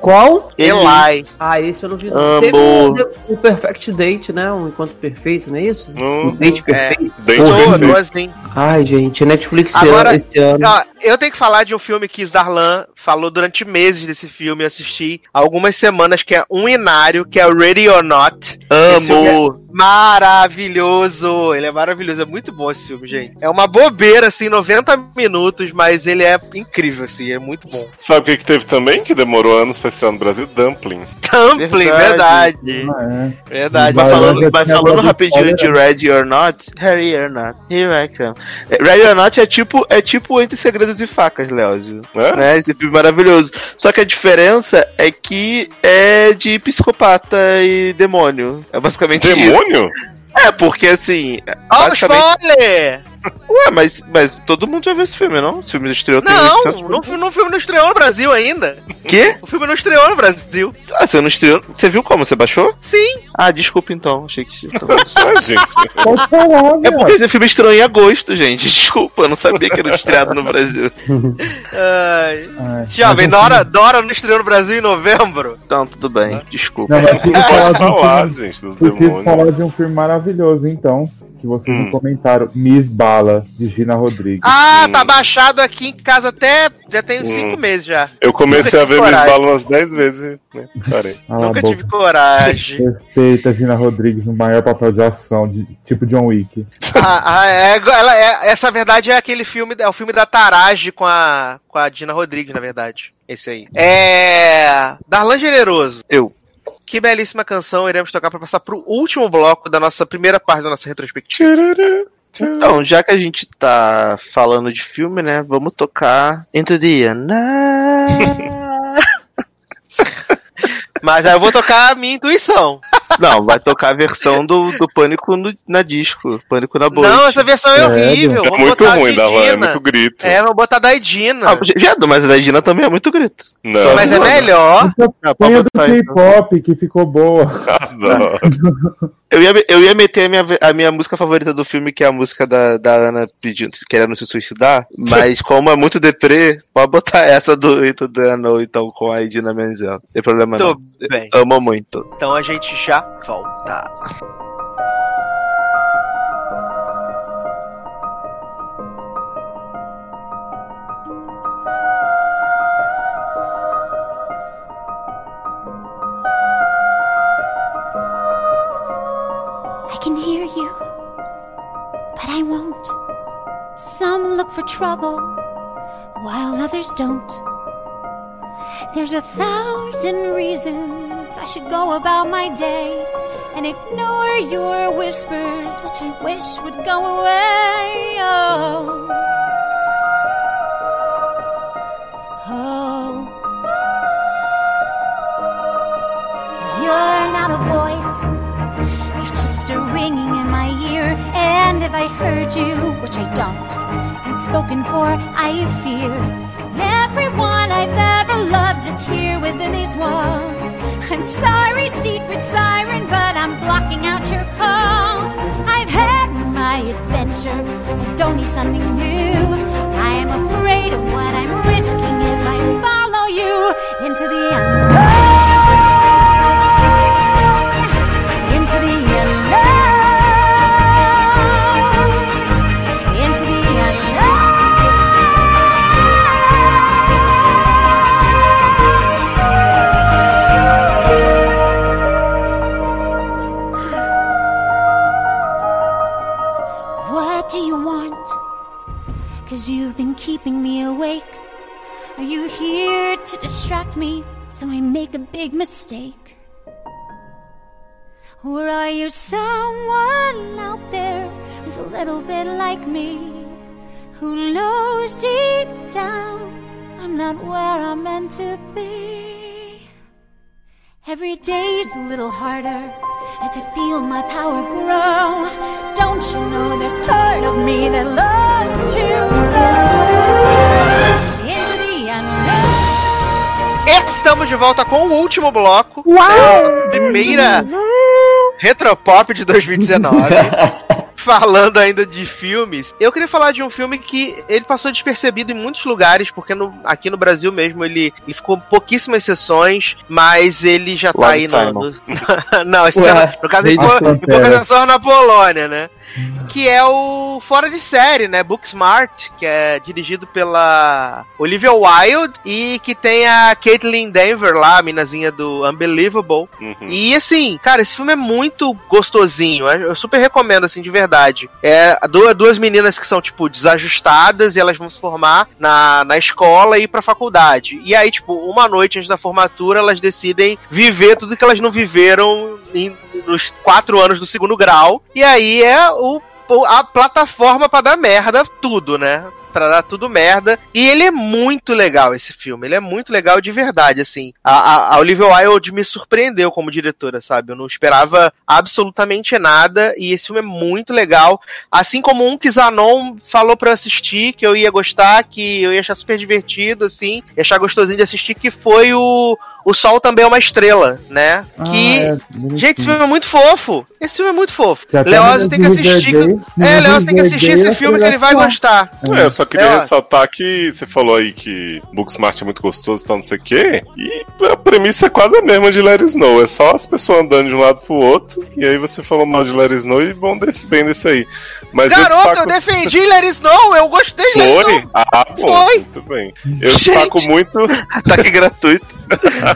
Qual? Eli. Ah, esse eu não vi. Teve o, o Perfect Date, né? Um encontro perfeito, não é isso? Hum, Um date perfeito. Dente Porra, perfeito. Assim. Ai, gente, Netflix Agora- esse ano. Ó, eu tenho que falar de um filme que Darlan falou durante meses desse filme. Eu assisti há algumas semanas, que é um inário, que é Ready or Not. Esse filme é Amo. Maravilhoso! Ele é maravilhoso, é muito bom esse filme, gente. É uma bobeira, assim, 90 minutos, mas ele é incrível, assim, é muito bom. Sabe o que, que teve também, que demorou anos pra estrear no Brasil? Dumpling. Dumpling, Verdade. verdade. Ah, é. Verdade. Mas Vai, falando, vai, mas vai, falando rapidinho de. Ready or Not, Ready or Not, here I come. É, Ready or Not é tipo, é tipo Entre Segredos e Facas, Leózio. É? Né? Esse filme maravilhoso. Só que a diferença é que é de psicopata e demônio. É basicamente isso. Demônio? É, porque assim. Ó, o basicamente- spoiler! Ué, mas, mas todo mundo já viu esse filme, não? Esse filme estreou Não, não, não, filme não estreou no Brasil ainda. Quê? O filme não estreou no Brasil. Ah, você não estreou. Você viu como? Você baixou? Sim. Ah, desculpa então. Achei que. gente. Falar, É porque esse filme estreou em agosto, gente. Desculpa, eu não sabia que era estreado no Brasil. Ai. Ai, Jovem, mas Dora, Dora não estreou no Brasil em novembro? Então, tudo bem. Desculpa. Não, mas eu queria falar de um falar, filme- gente, dos demônios. falar de um filme maravilhoso, então, que vocês Hum. não comentaram. Miss Bala, de Gina Rodrigues. Ah, Hum. tá baixado aqui em casa até. Já tem uns Hum. cinco meses já. Eu comecei a ver Miss Coragem. Bala umas 10 vezes né, parei. Cala a Nunca boca. tive coragem. Perfeita, Gina Rodrigues, no maior papel de ação, de, tipo John Wick. ah, ah, é, ela é- essa verdade é aquele filme, é o filme da Tarage com a, com a Dina Rodrigues, na verdade. Esse aí. É. Darlan Generoso. Eu. Que belíssima canção iremos tocar para passar pro último bloco da nossa primeira parte da nossa retrospectiva. Tchururu. Então, já que a gente tá falando de filme, né? Vamos tocar Into the. Mas aí eu vou tocar a minha intuição. Não, vai tocar a versão do, do Pânico no- na disco. Pânico na boa. Não, essa versão é horrível. É Vamos muito botar a ruim, Darlan, é muito grito. É, vamos botar da Edina. Ah, já, mas a da Gina também é muito grito. Não, mas é melhor. Põe a do. K-pop, que ficou boa. adoro. Eu ia, eu ia meter a minha, a minha música favorita do filme, que é a música da, da Ana pedindo, querendo se suicidar. Mas como é muito deprê, pode botar essa do the Unknown, então, com a Edina Menzel. Não tem problema não. Tudo bem. Amo muito. Então a gente já volta. But I won't. Some look for trouble, while others don't. There's a thousand reasons I should go about my day and ignore your whispers, which I wish would go away. Oh. A ringing in my ear. And if I heard you, which I don't, and spoken for, I fear. Everyone I've ever loved is here within these walls. I'm sorry, secret siren, but I'm blocking out your calls. I've had my adventure. I don't need something new. I am afraid of what I'm risking if I follow you into the unknown. Keeping me awake. Are you here to distract me so I make a big mistake? Or are you someone out there who's a little bit like me? Who knows deep down I'm not where I'm meant to be? Every day's a little harder as I feel my power grow. Don't you know there's part of me that longs to go into the unknown? Estamos de volta com o último bloco. Uau! Primeira Retropop de 2019. Falando ainda de filmes, eu queria falar de um filme que ele passou despercebido em muitos lugares, porque no- aqui no Brasil mesmo ele, ele ficou pouquíssimas sessões, mas ele já tá Love aí no. No- não, esse Ué, é, no caso ele ficou em poucas sessões na Polônia, né? Que é o Fora de Série, né? Booksmart, que é dirigido pela Olivia Wilde e que tem a Caitlin Denver lá, a minazinha do Unbelievable. Uhum. E assim, cara, esse filme é muito gostosinho. Eu super recomendo, assim, de verdade. É du- duas meninas que são, tipo, desajustadas e elas vão se formar na, na escola e ir pra faculdade. E aí, tipo, uma noite antes da formatura, elas decidem viver tudo que elas não viveram em- nos quatro anos do segundo grau. E aí é o a plataforma pra dar merda, tudo, né? Dar tudo merda. E ele é muito legal, esse filme. Ele é muito legal de verdade, assim. A, a, a Olivia Wilde me surpreendeu como diretora, sabe? Eu não esperava absolutamente nada. E esse filme é muito legal. Assim como um que Zanon falou pra eu assistir, que eu ia gostar, que eu ia achar super divertido, assim. Ia achar gostosinho de assistir, que foi o o Sol também é uma estrela, né? Que. Ah, é, Gente, esse filme é muito fofo. Esse filme é muito fofo. Que Leózio no tem que assistir. É, Leózio tem que assistir esse filme que ele vai é gostar. É, eu só queria É, ressaltar que você falou aí que Booksmart é muito gostoso e tal, não sei o quê. E a premissa é quase a mesma de It Snow. É só as pessoas andando de um lado pro outro. E aí você falou mal de It Snow e vão desse, bem desse aí. Mas Garoto, eu eu destaco... defendi Let It Snow, eu gostei de Foi? Ah, bom. Foi. Muito bem. Eu destaco muito... Ataque gratuito.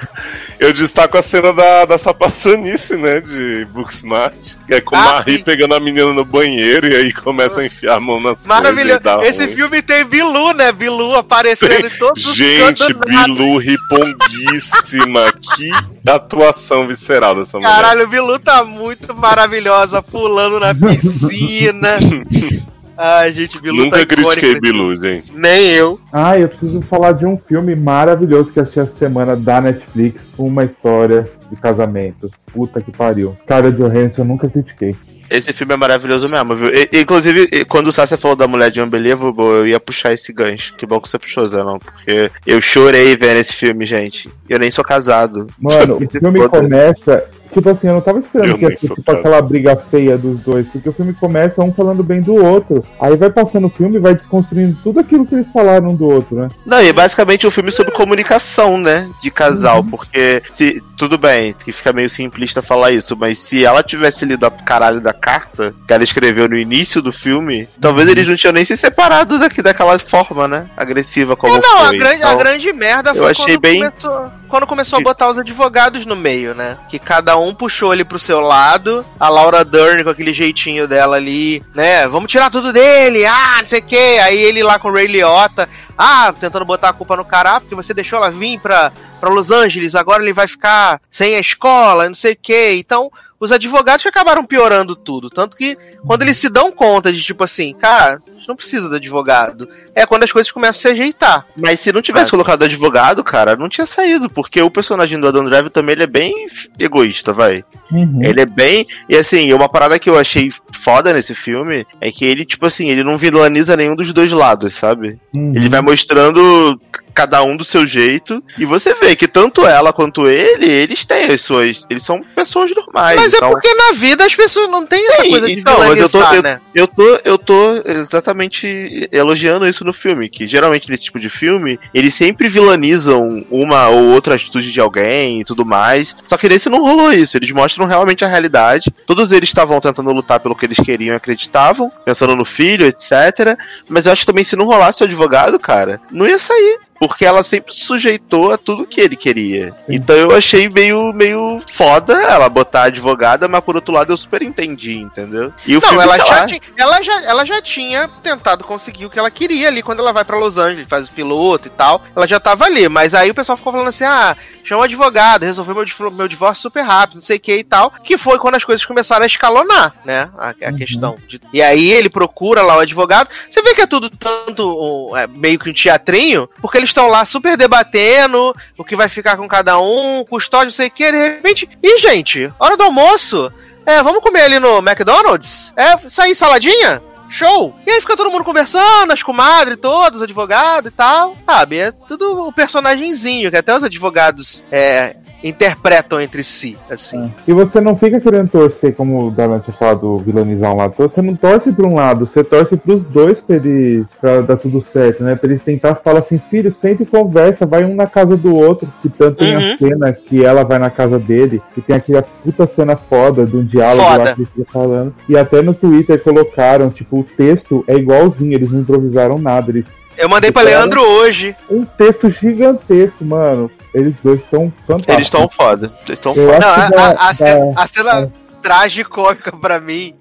Eu destaco a cena da, da sapatanice, né? De Booksmart. Que é com Ah, Marie sim. pegando a menina no banheiro e aí começa a enfiar a mão nas Maravilhoso. Esse ruim. filme tem Bilu, né? Bilu aparecendo em todos os Gente. Bilu riponguíssima. que atuação visceral dessa mulher. Caralho, o Bilu tá muito maravilhosa, pulando na piscina. Ai, gente, Bilu Nunca tá critiquei Bilu, gente. Nem eu. Ah, eu preciso falar de um filme maravilhoso que assisti essa semana da Netflix, Uma História de Casamento. Puta que pariu. Cara de Johansson eu nunca critiquei. Esse filme é maravilhoso mesmo, viu? E- inclusive, quando o Sasha falou da mulher de Unbelievable, eu ia puxar esse gancho. Que bom que você puxou, Zé, não. Porque eu chorei vendo esse filme, gente. Eu nem sou casado. Mano, o filme começa. Tipo assim, eu não tava esperando Eu que ia ser tipo aquela briga feia dos dois, porque o filme começa um falando bem do outro. Aí vai passando o filme e vai desconstruindo tudo aquilo que eles falaram um do outro, né? Não, e é basicamente um filme sobre comunicação, né? De casal, porque se tudo bem, que fica meio simplista falar isso, mas se ela tivesse lido a caralho da carta que ela escreveu no início do filme, talvez eles não tinham nem se separado daqui daquela forma, né? Agressiva como É, não, a foi. grande, a Então, grande merda eu foi achei quando, bem- começou, quando começou a botar os advogados no meio, né? Que cada um puxou ele pro seu lado. A Laura Dern com aquele jeitinho dela ali, né? Vamos tirar tudo dele, ah, não sei o quê. Aí ele lá com o Ray Liotta, ah, tentando botar a culpa no cara, ah, porque você deixou ela vir pra, pra Los Angeles, agora ele vai ficar sem a escola, não sei o quê. Então, os advogados que acabaram piorando tudo. Tanto que quando eles se dão conta de, tipo assim, cara, a gente não precisa do advogado. É quando as coisas começam a se ajeitar. Mas se não tivesse Ah. colocado advogado, cara, não tinha saído, porque o personagem do Adam Driver também ele é bem egoísta, vai. Uhum. Ele é bem. E assim, uma parada que eu achei foda nesse filme é que ele, tipo assim, ele não vilaniza nenhum dos dois lados, sabe? Uhum. Ele vai mostrando cada um do seu jeito. E você vê que tanto ela quanto ele, eles têm as suas. Eles são pessoas normais. Mas então... é porque na vida as pessoas não têm essa Sim, coisa de então, mas eu tô- vilanizar, eu- né? Eu tô, eu tô exatamente elogiando isso no filme, que geralmente nesse tipo de filme, eles sempre vilanizam uma ou outra atitude de alguém e tudo mais. Só que nesse não rolou isso, eles mostram realmente a realidade. Todos eles estavam tentando lutar pelo que eles queriam e acreditavam, pensando no filho, etc. Mas eu acho que também se não rolasse o advogado, cara, não ia sair. Porque ela sempre sujeitou a tudo que ele queria. Então eu achei meio, meio foda ela botar a advogada, mas por outro lado eu super entendi, entendeu? E o Não, filme, ela sei já, lá, tinha, ela, já, ela já tinha tentado conseguir o que ela queria ali quando ela vai pra Los Angeles, faz o piloto e tal. Ela já tava ali, mas aí o pessoal ficou falando assim: ah, chama um advogado, resolveu meu, meu divórcio super rápido, não sei o que e tal. Que foi quando as coisas começaram a escalonar, né? A, a questão. de- e aí ele procura lá o advogado. Você vê que é tudo tanto um, é, meio que um teatrinho, porque eles estão lá super debatendo o que vai ficar com cada um, custódio, não sei o que, de repente. Ih, gente, hora do almoço. É, vamos comer ali no McDonald's? É, sair saladinha? Show! E aí fica todo mundo conversando, as comadres todos, os advogados e tal. Sabe, é tudo um personagemzinho, que até os advogados é, interpretam entre si, assim. E você não fica querendo torcer, como o Dalan tinha falado, vilanizar um lado. Você não torce pra um lado, você torce pros dois pra eles pra dar tudo certo, né? Pra eles tentar falar assim, filho, senta e conversa, vai um na casa do outro. Que tanto tem Uhum. a cena que ela vai na casa dele, que tem aquela puta cena foda de um diálogo Foda. lá que ficam falando. E até no Twitter colocaram, tipo, o texto é igualzinho, eles não improvisaram nada. Eles Eu mandei pra Cara. Leandro hoje. um texto gigantesco, mano. Eles dois estão fantásticos. eles estão foda. Eles estão foda. Não, a, a- a cena, a cena tragicômica pra mim,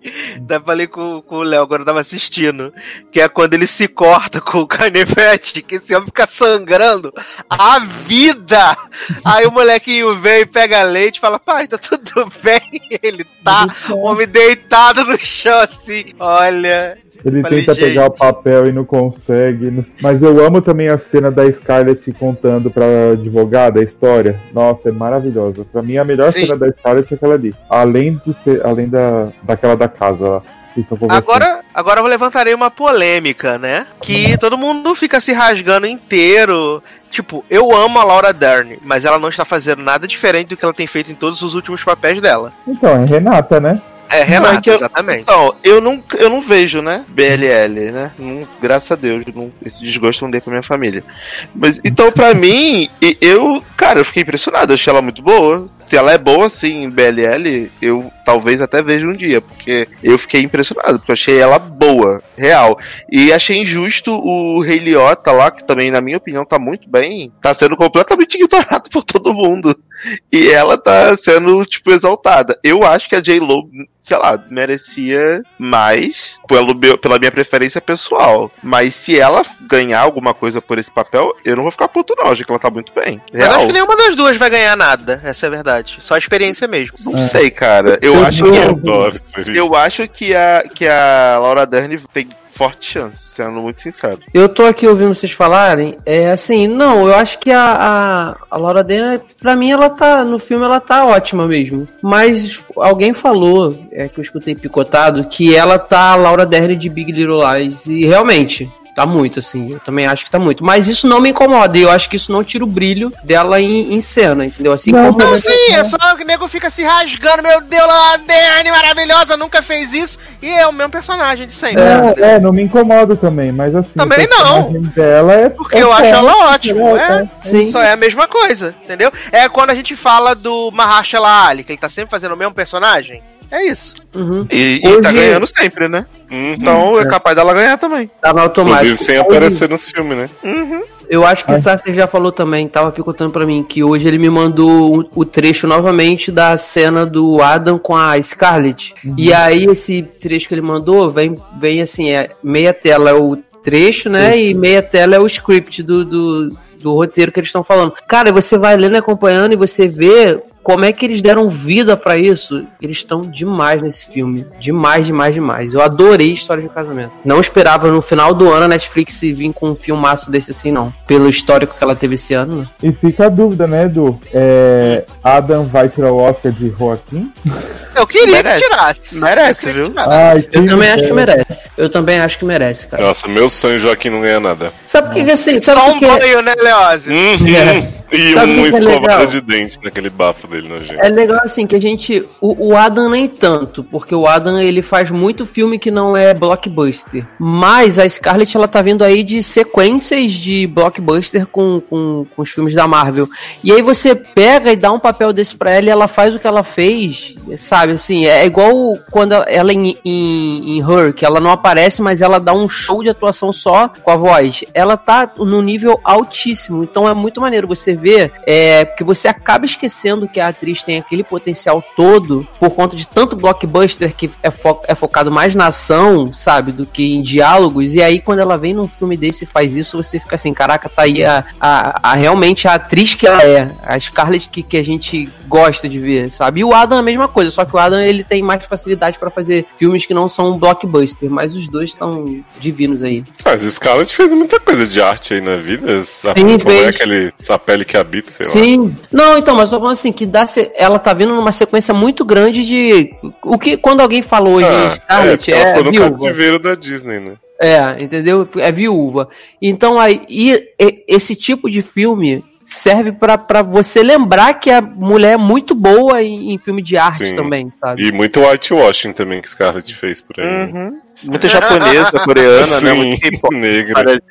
até falei com, com o Léo quando eu tava assistindo, que é quando ele se corta com o canivete, que esse homem fica sangrando a vida. Aí o molequinho vem, pega leite e fala, pai, tá tudo bem? Ele tá, homem deitado no chão assim, olha... Ele Falei, tenta pegar o gente. papel e não consegue. Mas eu amo também a cena da Scarlett contando pra advogada a história. Nossa, é maravilhosa. Pra mim, a melhor Sim. cena da Scarlett é aquela ali. Além, de ser, além da, daquela da casa lá. Agora, agora eu levantarei uma polêmica, né? Que todo mundo fica se rasgando inteiro. Tipo, eu amo a Laura Dern, mas ela não está fazendo nada diferente do que ela tem feito em todos os últimos papéis dela. Então, é Renata, né? É, Renata, Não, é eu- exatamente. Então, eu não, eu não vejo, né? BLL, né? Não- graças a Deus, não- esse desgosto não dei pra minha família. Mas, então, pra mim, eu, cara, eu fiquei impressionado, eu achei ela muito boa. Se ela é boa, assim, em BLL, eu talvez até veja um dia, porque eu fiquei impressionado, porque eu achei ela boa, real. E achei injusto o Rei Liotta lá, que também, na minha opinião, tá muito bem, tá sendo completamente ignorado por todo mundo. E ela tá sendo, tipo, exaltada. Eu acho que a J-Lo, sei lá, merecia mais pelo meu- pela minha preferência pessoal. Mas se ela ganhar alguma coisa por esse papel, eu não vou ficar puto, não. Acho que ela tá muito bem. Mas acho Real. que nenhuma das duas vai ganhar nada, essa é a verdade. Só a experiência mesmo. Não sei, cara. Eu Eu acho que. Eu. Eu acho que a, que a Laura Dern tem forte chance, sendo muito sincero. Eu tô aqui ouvindo vocês falarem, é assim, não, eu acho que a, a, a Laura Dern, pra mim, ela tá, no filme ela tá ótima mesmo. Mas alguém falou, é que eu escutei picotado, que ela tá a Laura Dern de Big Little Lies, e realmente, tá muito, assim, eu também acho que tá muito. Mas isso não me incomoda, e eu acho que isso não tira o brilho dela em, em cena, entendeu? Assim Não, como... Não, sim, é só que o nego fica se rasgando, meu Deus, Laura Dern, maravilhosa, nunca fez isso. E é o mesmo personagem de sempre. É, é, não me incomoda também, mas assim. Também o personagem Dela é, Porque é eu acho ela ótima, é. Sim. Só é a mesma coisa, entendeu? É quando a gente fala do Mahershala Ali, que ele tá sempre fazendo o mesmo personagem. É isso. Uhum, E, e Hoje- tá ganhando sempre, né? Uhum. Então é capaz dela ganhar também. tá no automático. Inclusive sem aparecer nos filmes, né? Eu acho que Ai. o Sasser já falou também, tava picotando pra mim, que hoje ele me mandou o, o trecho novamente da cena do Adam com a Scarlett. E aí esse trecho que ele mandou vem, vem assim, é meia tela é o trecho, né? E meia tela é o script do, do, do roteiro que eles estão falando. Cara, você vai lendo e acompanhando e você vê como é que eles deram vida pra isso. Eles estão demais nesse filme. Demais, demais, demais. Eu adorei História de Casamento. Não esperava no final do ano a Netflix vir com um filmaço desse assim, não. Pelo histórico que ela teve esse ano, né? E fica a dúvida, né, Edu? É, Adam vai tirar o Oscar de Joaquim? Eu queria Merece. que tirasse. Merece, Eu viu? Ai, Eu também acho que merece. Eu também acho que merece, cara. Nossa, meu sonho Joaquim não ganha nada. Sabe por que assim? Sabe Só um que banho, né, Leózio? Uhum. É. E Sabe o que que é de dente naquele bafo dele nojento. É legal assim que a gente. O, o Adam nem tanto, porque o Adam ele faz muito filme que não é blockbuster. Mas a Scarlett ela tá vindo aí de sequências de blockbuster com, com, com os filmes da Marvel. E aí você pega e dá um papel desse pra ela e ela faz o que ela fez, sabe? Assim, é igual quando ela em, em, em Her, que ela não aparece, mas ela dá um show de atuação só com a voz. Ela tá no nível altíssimo, então é muito maneiro você ver, é, porque você acaba esquecendo que a atriz tem aquele potencial todo por conta de tanto blockbuster que é, fo é focado mais na ação, sabe, do que em diálogos. E aí quando ela vem num filme desse e faz isso, você fica assim, caraca, tá aí a, a, a realmente a atriz que ela é, a Scarlett que, que a gente gosta de ver, sabe? E o Adam é a mesma coisa, só que o Adam ele tem mais facilidade pra fazer filmes que não são blockbuster, mas os dois estão divinos aí. Mas Scarlett fez muita coisa de arte aí na vida. Sim, como é fez. aquele, essa pele que habita, sei lá. Sim. Não, então, mas eu tô falando assim, que dá se- ela tá vindo numa sequência muito grande de. O que quando alguém fala hoje em Ah, Scarlett é, ela é, foi no viúva. cativeiro da Disney, né? É, entendeu? É viúva. Então aí, e, e- esse tipo de filme serve pra pra você lembrar que a mulher é muito boa em, em filme de arte Sim. também, sabe? E muito whitewashing também que Scarlett fez por aí. né? Muita japonesa, coreana, né? Sim, Muito K-pop. negra. Parece.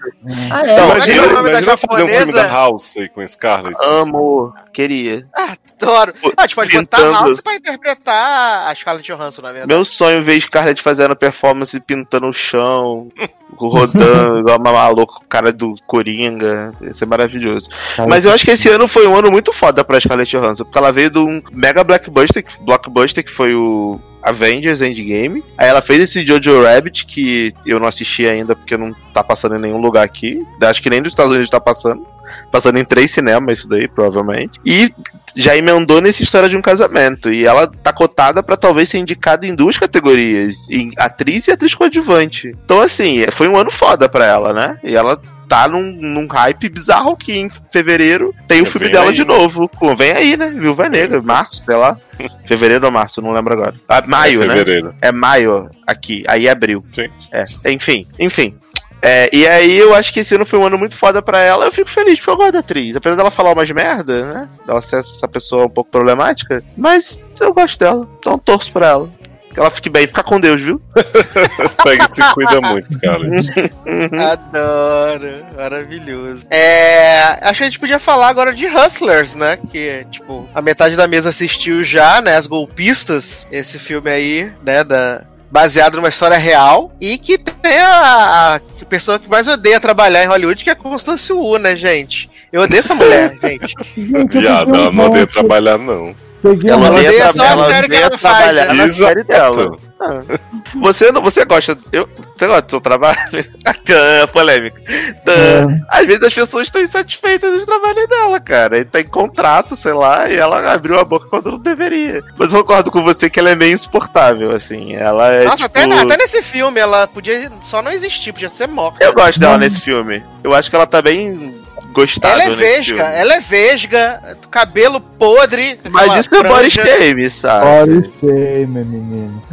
Ah, é? Então, é que é Imagina, o imagina fazer um filme da House aí com Scarlett. Amo, queria. Adoro. Ah, a gente pode botar Pintando. House pra interpretar a Scarlett Johansson, na verdade. Meu sonho é ver Scarlett fazendo performance pintando o chão, rodando, igual uma maluca, com cara do Coringa. Isso é maravilhoso. Mas eu acho que esse ano foi um ano muito foda pra Scarlett Johansson, porque ela veio de um mega blockbuster, blockbuster que foi o Avengers Endgame. Aí ela fez esse Jojo Rabbit, que eu não assisti ainda porque não tá passando em nenhum lugar aqui. Acho que nem nos Estados Unidos tá passando. passando em três cinemas isso daí, provavelmente. E já emendou nessa história de um casamento. E ela tá cotada pra talvez ser indicada em duas categorias: em atriz e atriz coadjuvante. Então, assim, foi um ano foda pra ela, né? E ela tá num, num hype bizarro que em fevereiro tem o filme dela aí, de né? novo. Pô, vem aí, né? Viúva Negra, março, sei lá. fevereiro ou março, não lembro agora. Ah, maio, É né? fevereiro. É maio aqui, aí é abril. Sim. É, enfim, enfim. É, e aí eu acho que esse ano foi um ano muito foda pra ela, eu fico feliz, porque eu gosto da atriz. Apesar dela falar umas merda, né? Dela ser essa pessoa um pouco problemática, mas eu gosto dela, então torço pra ela. Que ela fique bem, fica com Deus, viu? Pega e se cuida muito, cara. Adoro, maravilhoso. É, acho que a gente podia falar agora de Hustlers, né? Que, tipo, a metade da mesa assistiu já, né? As Golpistas, esse filme aí, né? Da, baseado numa história real. E que tem a, a pessoa que mais odeia trabalhar em Hollywood, que é a Constance Wu, né, gente? Eu odeio essa mulher, gente. Viado, peguei ela não odeia trabalhar, não. Peguei Ela odeia só a tra- ela série que ela faz, trabalhar na Exato. série dela. Ah. Você, não, você gosta. Eu, você gosta do seu trabalho? Ah, polêmica. É. Às vezes as pessoas estão insatisfeitas do trabalho dela, cara. E tem contrato, sei lá, e ela abriu a boca quando não deveria. Mas eu concordo com você que ela é meio insuportável, assim. Ela é. Nossa, tipo... até, até nesse filme ela podia só não existir, podia ser morta. Eu gosto dela Não. nesse filme. Eu acho que ela tá bem gostada Ela é nesse vesga, filme. ela é vesga, cabelo podre. Mas isso que é Boris franja. Game, sabe? Body shame, menino.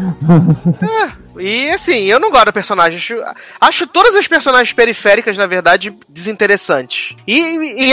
E assim, eu não gosto da personagem. Acho, acho todas as personagens periféricas, na verdade, desinteressantes. E, e,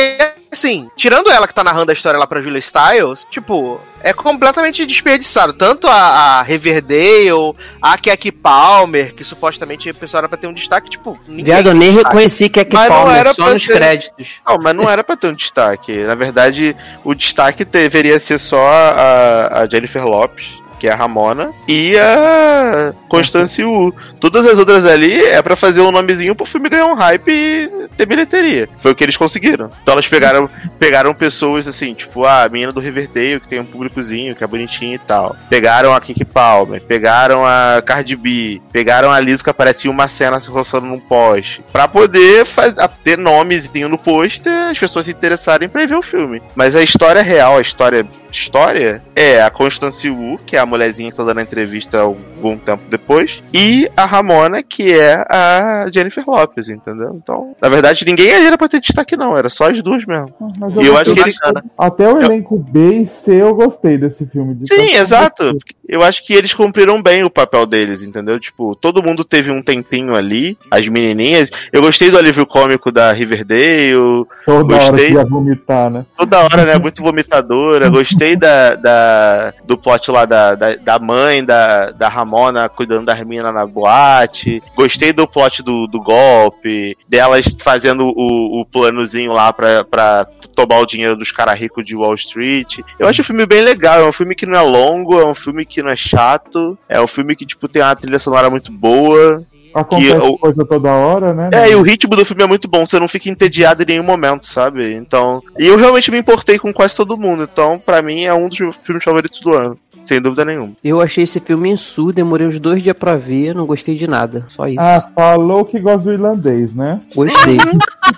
assim, tirando ela que tá narrando a história lá pra Julia Stiles, tipo, é completamente desperdiçado. Tanto a, a Riverdale, a Keke Palmer, que supostamente a pessoa era pra ter um destaque, tipo. Viado, eu nem reconheci que que Mas não Palmer, era só nos ser- créditos. Não, mas não era pra ter um destaque. Na verdade, o destaque deveria ser só a, a Jennifer Lopes, que é a Ramona, e a Constance Wu. Todas as outras ali é pra fazer um nomezinho pro filme ganhar um hype e ter bilheteria. Foi o que eles conseguiram. Então elas pegaram, pegaram pessoas assim, tipo a menina do Riverdale, que tem um públicozinho, que é bonitinho e tal. Pegaram a Kiki Palmer, pegaram a Cardi B, pegaram a Liz que aparecia uma cena se roçando num poste. Pra poder faz, ter nomezinho no pôster, as pessoas se interessarem pra ver o filme. Mas a história real, a história história é a Constance Wu, que é a mulherzinha que tá dando a entrevista algum tempo depois, e a Ramona, que é a Jennifer Lopes, entendeu? Então, na verdade, ninguém ali era pra ter destaque, não, era só as duas mesmo. Mas E eu acho gostei que bastante. Até o elenco B e C eu gostei desse filme. de Sim, exato. Eu acho que eles cumpriram bem o papel deles, entendeu? Tipo, todo mundo teve um tempinho ali, as menininhas. Eu gostei do alívio cômico da Riverdale, Toda hora Gostei. que ia vomitar, né? toda hora, né? Muito vomitadora. Gostei da, da, do plot lá da, da, da mãe da, da Ramona cuidando das minas na boate. Gostei do plot do, do golpe, delas fazendo o, o planozinho lá pra, pra tomar o dinheiro dos caras ricos de Wall Street. Eu acho o filme bem legal. É um filme que não é longo, é um filme que não é chato, é um filme que, tipo, tem uma trilha sonora muito boa. Acontece o- coisa toda hora, né? É, e o ritmo do filme é muito bom, você não fica entediado em nenhum momento, sabe? Então. E eu realmente me importei com quase todo mundo, então, pra mim, é um dos filmes favoritos do ano. Sem dúvida nenhuma. Eu achei esse filme insu, demorei uns dois dias pra ver, não gostei de nada. Só isso. Ah, falou que gosta do irlandês, né? Gostei.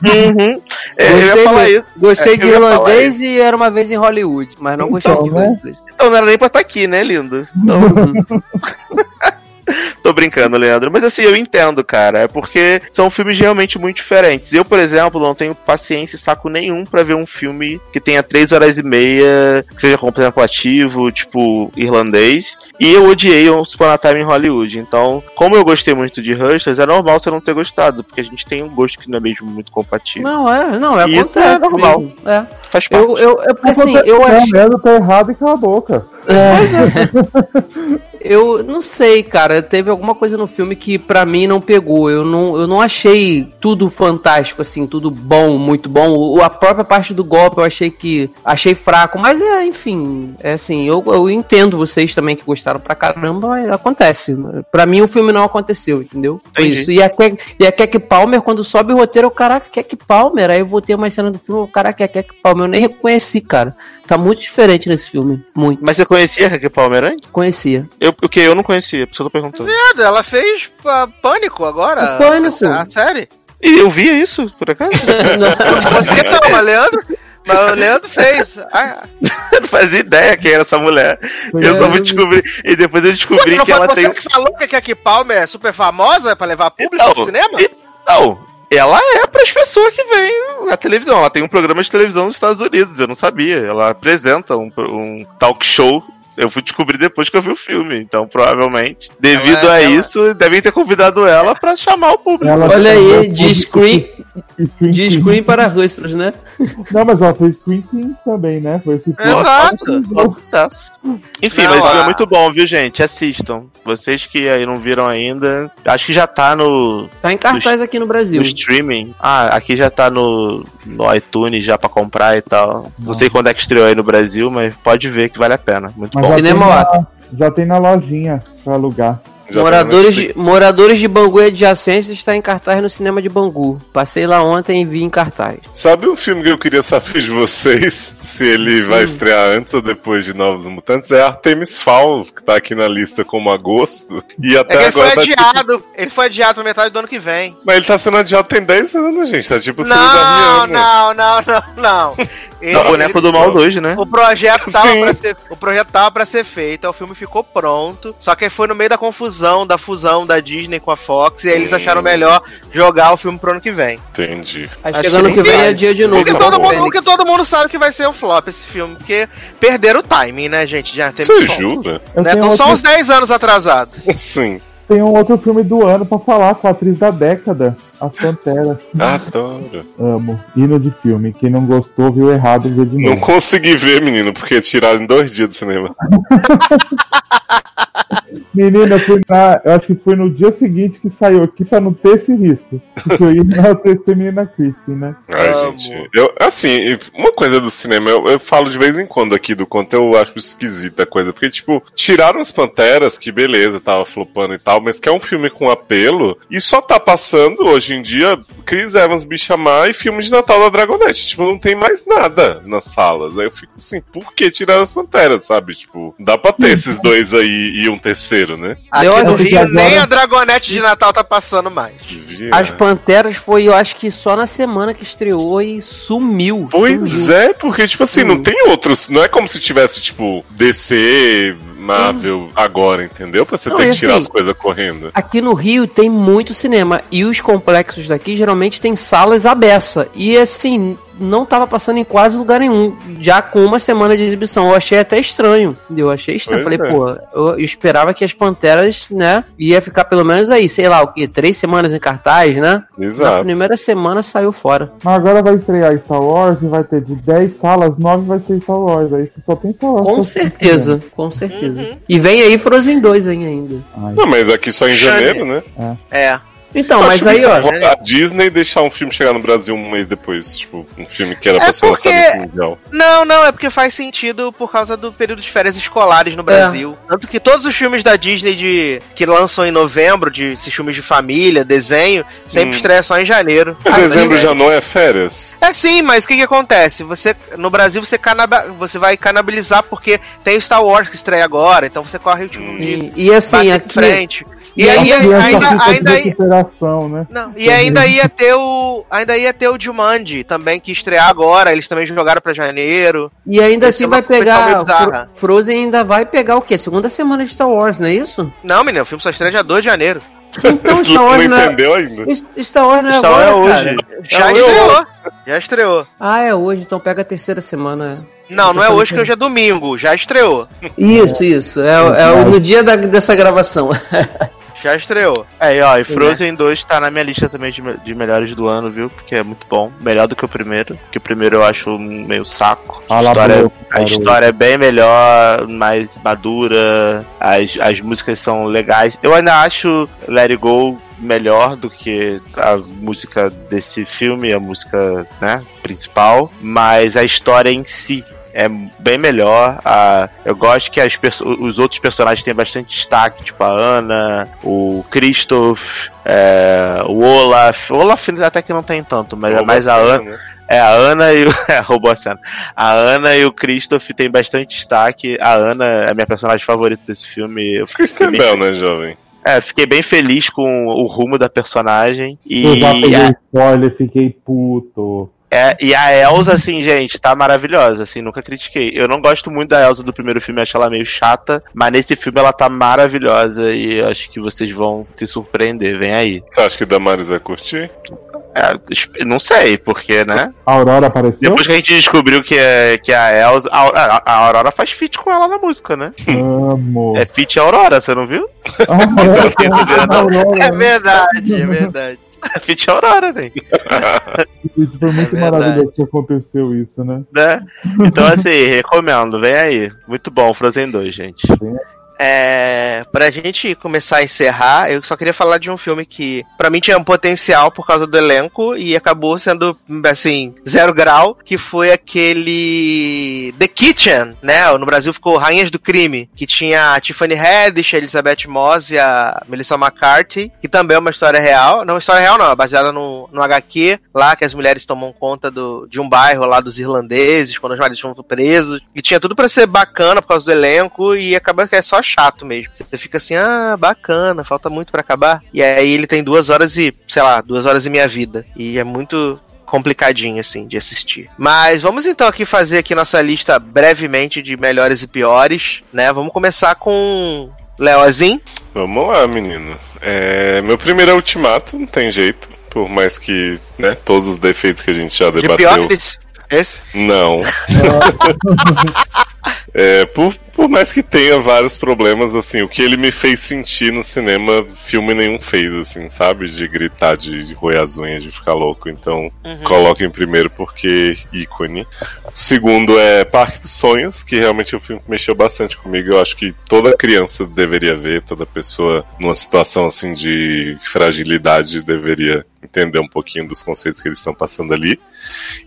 Uhum. É, eu ia Gostei, falar do- isso. gostei É, de irlandês e era uma vez em Hollywood, mas não gostei Então, de né? Então não era nem pra estar aqui, né, lindo? Então. Tô brincando, Leandro. Mas assim, eu entendo, cara. É porque são filmes realmente muito diferentes. Eu, por exemplo, não tenho paciência e saco nenhum pra ver um filme que tenha três horas e meia, que seja contemplativo, tipo, irlandês. E eu odiei o Super Time em Hollywood. Então, como eu gostei muito de Hustlers, é normal você não ter gostado, porque a gente tem um gosto que não é mesmo muito compatível. Não, é, não, é Isso acontece. é normal. mesmo. É. Faz parte. Eu, eu, é porque assim, Acontece, eu acho. Merda, tá errado e cala a boca. Eu não sei, cara. Teve alguma coisa no filme que pra mim não pegou. Eu não, eu não achei tudo fantástico, assim, tudo bom, muito bom. O, a própria parte do golpe eu achei que. Achei fraco. Mas é, enfim. É assim, eu, eu entendo vocês também que gostaram pra caramba, mas acontece. Pra mim o filme não aconteceu, entendeu? Entendi. isso. E a, Ke- e a Keck Palmer, quando sobe o roteiro, eu, caraca, Keck Palmer. Aí eu voltei uma cena do filme, eu, caraca, é Keck Palmer. Eu nem reconheci, cara. Tá muito diferente nesse filme. Muito. Mas você conhecia a Raquel Palmeirante? Conhecia. Eu, o que eu não conhecia, por isso eu tô perguntando. Nada, ela fez ah, Pânico agora. O Pânico. A, série. E eu via isso, por acaso. Você não, mas Leandro. Mas o Leandro fez. Ah, Eu não fazia ideia quem era essa mulher. Eu só vou descobrir. E depois eu descobri não que ela você tem. que falou que a Kiki Palmer é super famosa pra levar público Não, no cinema? Então, ela é para as pessoas que vêm na televisão. Ela tem um programa de televisão nos Estados Unidos, eu não sabia. Ela apresenta um, um talk show. Eu fui descobrir depois que eu vi o filme, então provavelmente, devido Ela- a ela- isso, devem ter convidado ela pra chamar o público. Ela Olha aí, de screen, de screen para rostros, né? Não, mas ela fez Screen Queens também, né? Foi esse Exato. Sucesso. Enfim, Não, mas a- é muito bom, viu, gente? Assistam. Vocês que aí não viram ainda, acho que já tá no, Tá em cartaz aqui no Brasil. no streaming. Ah, aqui já tá no, no iTunes já pra comprar e tal. Não sei quando é que estreou aí no Brasil, mas pode ver que vale a pena. Muito Mas já tem, na, já tem na lojinha pra alugar. Moradores tá de, moradores de Bangu e adjacências está em cartaz no cinema de Bangu. Passei lá ontem e vi em cartaz. Sabe um filme que eu queria saber de vocês? Se ele vai estrear antes ou depois de Novos Mutantes? É Artemis Fowl, que tá aqui na lista como agosto. E É até que ele foi agora tá tipo... adiado. Ele foi adiado pra metade do ano que vem. Mas ele tá sendo adiado tem 10 anos, gente. Tá tipo o filme da Não, Rihanna. não, não, não, não. Ele- É o boneco do mal 2, né? O projeto tava Sim. pra ser, o projeto tava para ser feito, o filme ficou pronto. Só que foi no meio da confusão da fusão da Disney com a Fox e aí eles acharam melhor jogar o filme pro ano que vem. Entendi. Aí chegando que vem é dia de novo. Porque não, todo, não, mundo, porque todo mundo sabe que vai ser um flop esse filme, porque perderam o timing, né, gente? Já tem Você jura? Né? Estão só outro, uns 10 anos atrasados. Sim. tem um outro filme do ano pra falar com a atriz da década, As Panteras. Adoro. Amo. Hino de filme. Quem não gostou, viu errado, vê de Não novo. consegui ver, menino, porque tiraram em dois dias do cinema. Menina, eu fui na. Eu acho que foi no dia seguinte que saiu aqui pra não ter esse risco. Porque eu ia enaltecer menina Christie, né? Ai, gente. Eu, assim, uma coisa do cinema, eu, eu falo de vez em quando aqui do quanto eu acho esquisita a coisa. Porque, tipo, tiraram as panteras, que beleza, tava flopando e tal, mas que é um filme com apelo, e só tá passando hoje em dia Chris Evans Bichamar e filme de Natal da Dragonette. Tipo, não tem mais nada nas salas. Aí eu fico assim, por que tiraram as panteras, sabe? Tipo, dá pra ter esses dois aí e um terceiro, né? Aqui Eu no acho que Rio agora- nem a Dragonete de Natal tá passando mais. Devia. As Panteras foi, eu acho que só na semana que estreou e sumiu. Pois sumiu. é, porque, tipo assim, não tem outros. Não é como se tivesse, tipo, DC, Marvel agora, entendeu? Pra você Não, ter que tirar assim, as coisas correndo. Aqui no Rio tem muito cinema e os complexos daqui geralmente tem salas à beça. E assim, não tava passando em quase lugar nenhum, já com uma semana de exibição. Eu achei até estranho. Eu achei estranho. Pois Falei, é. pô, eu, eu esperava que as Panteras, né, ia ficar pelo menos aí, sei lá, o quê? Três semanas em cartaz, né? Na Exato. primeira semana saiu fora. Mas agora vai estrear Star Wars e vai ter de 10 salas, 9 vai ser Star Wars. Aí você só tem Star Wars. Com certeza, com certeza. E vem aí Frozen 2 aí ainda. Ai, Não, mas aqui só em janeiro, né? É. Então, mas aí, ó. A Disney deixar um filme chegar no Brasil um mês depois. Tipo, um filme que era É pra ser porque- lançado no mundial. Não, não, é porque faz sentido por causa do período de férias escolares no Brasil. Tanto que todos os filmes da Disney de que lançam em novembro, de esses filmes de família, desenho, sempre Hum. estreia só em janeiro. Dezembro já não é férias? É sim, mas o que que acontece? Você no Brasil você canaba, você vai canabilizar porque tem o Star Wars que estreia agora, então você corre o tipo de E, e assim, aqui. frente. E, aí E ainda ainda ia- né? não, e ainda ia ter o ainda ia ter o Jumanji também que estrear agora, eles também jogaram pra janeiro. E ainda Esse assim é vai pegar. Fro- Frozen ainda vai pegar o quê? Segunda semana de Star Wars, não é isso? Não, menino, o filme só estreia dia 2 de janeiro. Então Star Wars não é. entendeu ainda? Star Wars não é Star agora, Wars é cara. hoje. Já É estreou. Já estreou. Ah, é hoje, então pega a terceira semana. Não, não é hoje que hoje é domingo, já estreou. Isso, isso. É, o- é no dia da- dessa gravação. Já estreou. É, e ó, e Frozen 2 tá na minha lista também de, de melhores do ano, viu? Porque é muito bom. Melhor do que o primeiro. Porque o primeiro eu acho meio saco. A Fala história, boa, a história é bem melhor, mais madura. As, as músicas são legais. Eu ainda acho Let It Go melhor do que a música desse filme, a música né, principal. Mas a história em si é bem melhor. Ah, eu gosto que as os outros personagens têm bastante destaque, tipo a Ana, o Christoph, é, o Olaf. O Olaf até que não tem tanto, mas é mais a Ana. Né? É, a Ana e o. É, roubou a cena. A Ana e o Christoph têm bastante destaque. A Ana é a minha personagem favorita desse filme. Eu fiquei Kristen meio- Bell, né, jovem? É, fiquei bem feliz com o rumo da personagem. Eu já E peguei a, spoiler, fiquei puto. É, e a Elsa, assim, gente, tá maravilhosa, assim, nunca critiquei. Eu não gosto muito da Elsa do primeiro filme, acho ela meio chata, mas nesse filme ela tá maravilhosa e eu acho que vocês vão se surpreender, vem aí. Você acha que Damares vai curtir? É, não sei, porque, né? A Aurora apareceu? Depois que a gente descobriu que é, que é a Elsa. A, a- a Aurora faz feat com ela na música, né? Amo. É feat Aurora, você não viu? Ah, é, É verdade, é verdade. É feat Aurora, né? Gente, Foi muito É maravilhoso que aconteceu isso, né? né? Então, assim, recomendo, vem aí. Muito bom, Frozen 2, gente. É, pra gente começar a encerrar, eu só queria falar de um filme que pra mim tinha um potencial por causa do elenco e acabou sendo, assim, zero grau, que foi aquele The Kitchen, né? No Brasil ficou Rainhas do Crime, que tinha a Tiffany Haddish, a Elizabeth Moss e a Melissa McCarthy, que também é uma história real. Não, história real não, é baseada no, no HQ, lá que as mulheres tomam conta do, de um bairro lá dos irlandeses, quando os maridos foram presos. E tinha tudo pra ser bacana por causa do elenco e acaba que é só chato mesmo. Você fica assim, ah, bacana, falta muito pra acabar. E aí ele tem duas horas e, sei lá, duas horas e meia vida. E é muito complicadinho, assim, de assistir. Mas vamos então aqui fazer aqui nossa lista brevemente de melhores e piores, né? Vamos começar com Leozinho. Vamos lá, menino. É, meu primeiro é Ultimato, não tem jeito. Por mais que, né, todos os defeitos que a gente já De debateu. piores, esse? Não. É, por, por mais que tenha vários problemas, assim, o que ele me fez sentir no cinema, filme nenhum fez, assim, sabe? De gritar, de, de roer as unhas, de ficar louco. Então, coloco em primeiro porque ícone. O segundo é Parque dos Sonhos, que realmente é um filme que mexeu bastante comigo. Eu acho que toda criança deveria ver, toda pessoa numa situação, assim, de fragilidade deveria entender um pouquinho dos conceitos que eles estão passando ali.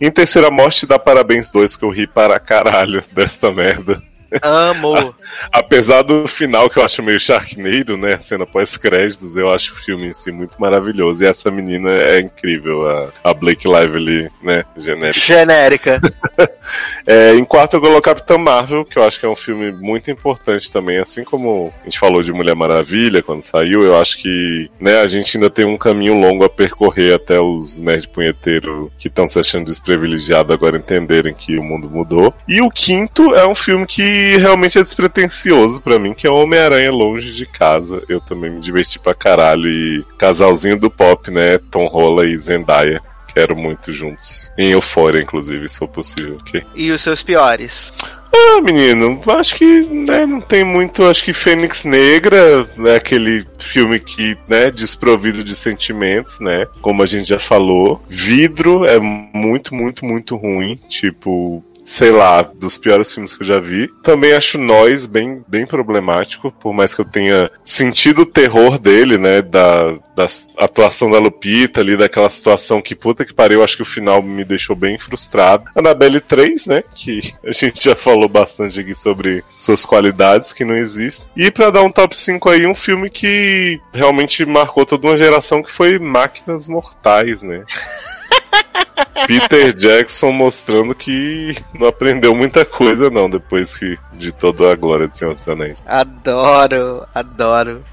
Em terceira morte, dá Parabéns 2, que eu ri para caralho desta merda. merda. Amo. Apesar do final que eu acho meio Sharknado, né? A cena pós-créditos, eu acho o filme em si muito maravilhoso. E essa menina é incrível, a, a Blake Lively, né? Genérica. Genérica. É, em quarto eu coloco Capitã Marvel, que eu acho que é um filme muito importante também. Assim como a gente falou de Mulher Maravilha quando saiu, eu acho que né, a gente ainda tem um caminho longo a percorrer até os nerd punheteiros que estão se achando desprivilegiados agora entenderem que o mundo mudou. E o quinto é um filme que realmente é despretensioso pra mim, que é Homem-Aranha Longe de Casa. Eu também me diverti pra caralho. E casalzinho do pop, né? Tom Holland e Zendaya. Quero muito juntos. Em Eufória, inclusive, se for possível, ok? E os seus piores? Ah, menino, acho que né, não tem muito. Acho que Fênix Negra é aquele filme que, né, desprovido de sentimentos, né? Como a gente já falou. Vidro é muito, muito, muito ruim. Tipo. Sei lá, dos piores filmes que eu já vi. Também acho Nós bem, bem problemático, por mais que eu tenha sentido o terror dele, né? Da, da atuação da Lupita ali, daquela situação que puta que pariu, acho que o final me deixou bem frustrado. Annabelle 3, né? Que a gente já falou bastante aqui sobre suas qualidades que não existem. E pra dar um top 5 aí, um filme que realmente marcou toda uma geração que foi Máquinas Mortais, né? Peter Jackson mostrando que não aprendeu muita coisa não depois que de toda a glória de Senhor dos Anéis. Adoro, adoro.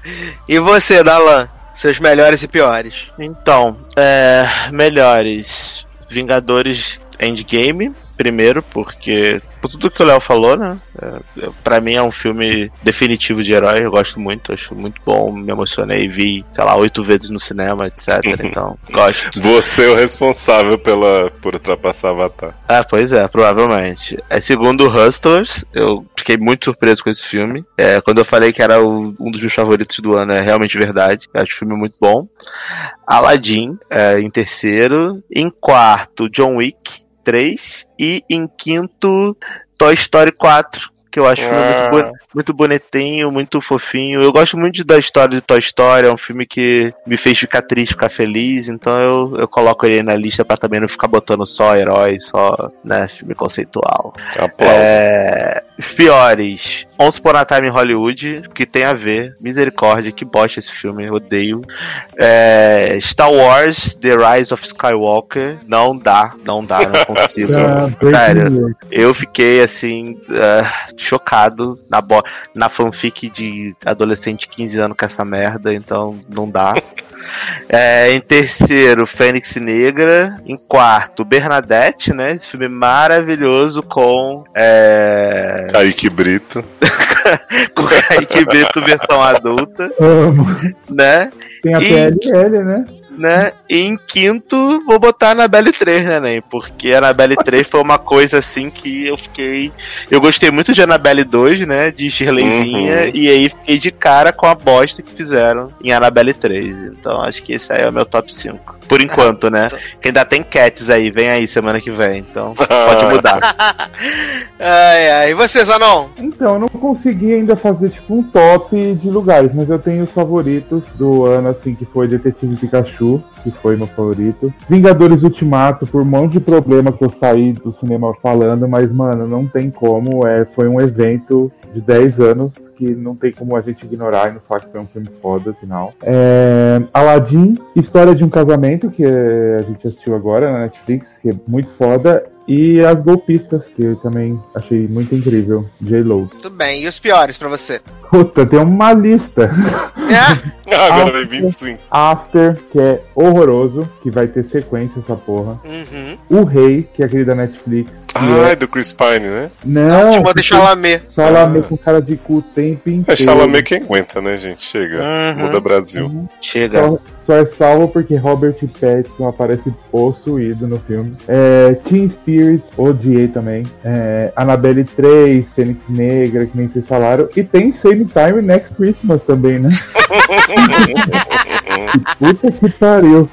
E você, Dalan? Seus melhores e piores? Então, é, melhores. Vingadores Endgame, primeiro, porque por tudo que o Léo falou, né? É, pra mim é um filme definitivo de herói, eu gosto muito, acho muito bom, me emocionei, vi, sei lá, oito vezes no cinema, etc. Então, gosto. Você é o responsável pela, por ultrapassar Avatar. Ah, pois é, provavelmente. É segundo Hustlers, eu fiquei muito surpreso com esse filme. É, quando eu falei que era o- um dos meus favoritos do ano, é realmente verdade. Acho o filme muito bom. Aladdin, é, em terceiro. Em quarto, John Wick 3. E em quinto, Toy Story 4. Que eu acho filme muito, muito bonitinho, muito fofinho. Eu gosto muito da história de Toy Story, é um filme que me fez ficar triste, ficar feliz, então eu, eu coloco ele na lista pra também não ficar botando só herói, só, né, filme conceitual. É, Os piores. Once Upon a Time em Hollywood, que tem a ver. Misericórdia, que bosta esse filme, odeio. É, Star Wars, The Rise of Skywalker. Não dá, não dá, não consigo. Ah, Sério, eu fiquei assim, ah, chocado na, na fanfic de adolescente de 15 anos com essa merda, então não dá. É, em terceiro, Fênix Negra. Em quarto, Bernadette, né? Esse filme maravilhoso com. É, Kaique Brito. com Kaique Brito versão adulta, Amo. né? Tem a E- PLL, né? Né? E em quinto, vou botar a Annabelle 3, né, Nen? Porque a Annabelle 3 foi uma coisa assim que eu fiquei. Eu gostei muito de Annabelle 2, né? De Shirleyzinha. Uhum. E aí fiquei de cara com a bosta que fizeram em Annabelle 3. Então acho que esse aí é o meu top 5. Por enquanto, né? Que ainda tem Cats aí, vem aí semana que vem. Então pode mudar. Ai, ai. E você, Zanon? Então, eu não consegui ainda fazer tipo um top de lugares, mas eu tenho os favoritos do ano, assim, que foi Detetive Pikachu, que foi meu favorito. Vingadores Ultimato, por um monte de problema que eu saí do cinema falando, mas, mano, não tem como. É, foi um evento de 10 anos que não tem como a gente ignorar e não falar que foi um filme foda, afinal. É, Aladdin, História de um Casamento, que é, a gente assistiu agora na Netflix, que é muito foda. E As Golpistas, que eu também achei muito incrível. J-Lo. Tudo bem. E os piores pra você? Puta, tem uma lista. É? Ah, agora Ah, vem 25. After, que é horroroso, que vai ter sequência essa porra. Uhum. O Rei, que é aquele da Netflix. Ah, é... é do Chris Pine, né? Não, Timão de Chalamet. Chalamet com cara de cu o tempo inteiro. É Chalamet quem aguenta, né, gente? Chega. Uhum. Muda Brasil. Chega. Só, só é salvo porque Robert Pattinson aparece possuído no filme. É, Teen Spirit, odiei também. É, Annabelle 3, Fênix Negra, que nem vocês falaram. E tem Same Time Next Christmas também, né? Puta que pariu.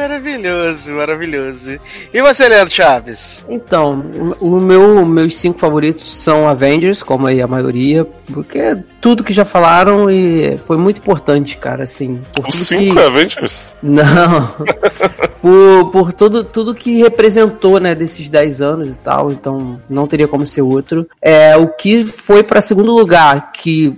Maravilhoso, maravilhoso. E você, Leandro Chaves? Então, o meu, meus cinco favoritos são Avengers, como aí a maioria, porque é tudo que já falaram e foi muito importante, cara, assim. Por Os cinco que... Avengers? Não. por por tudo, tudo que representou, né, desses 10 anos e tal, então não teria como ser outro. É, o que foi pra segundo lugar, que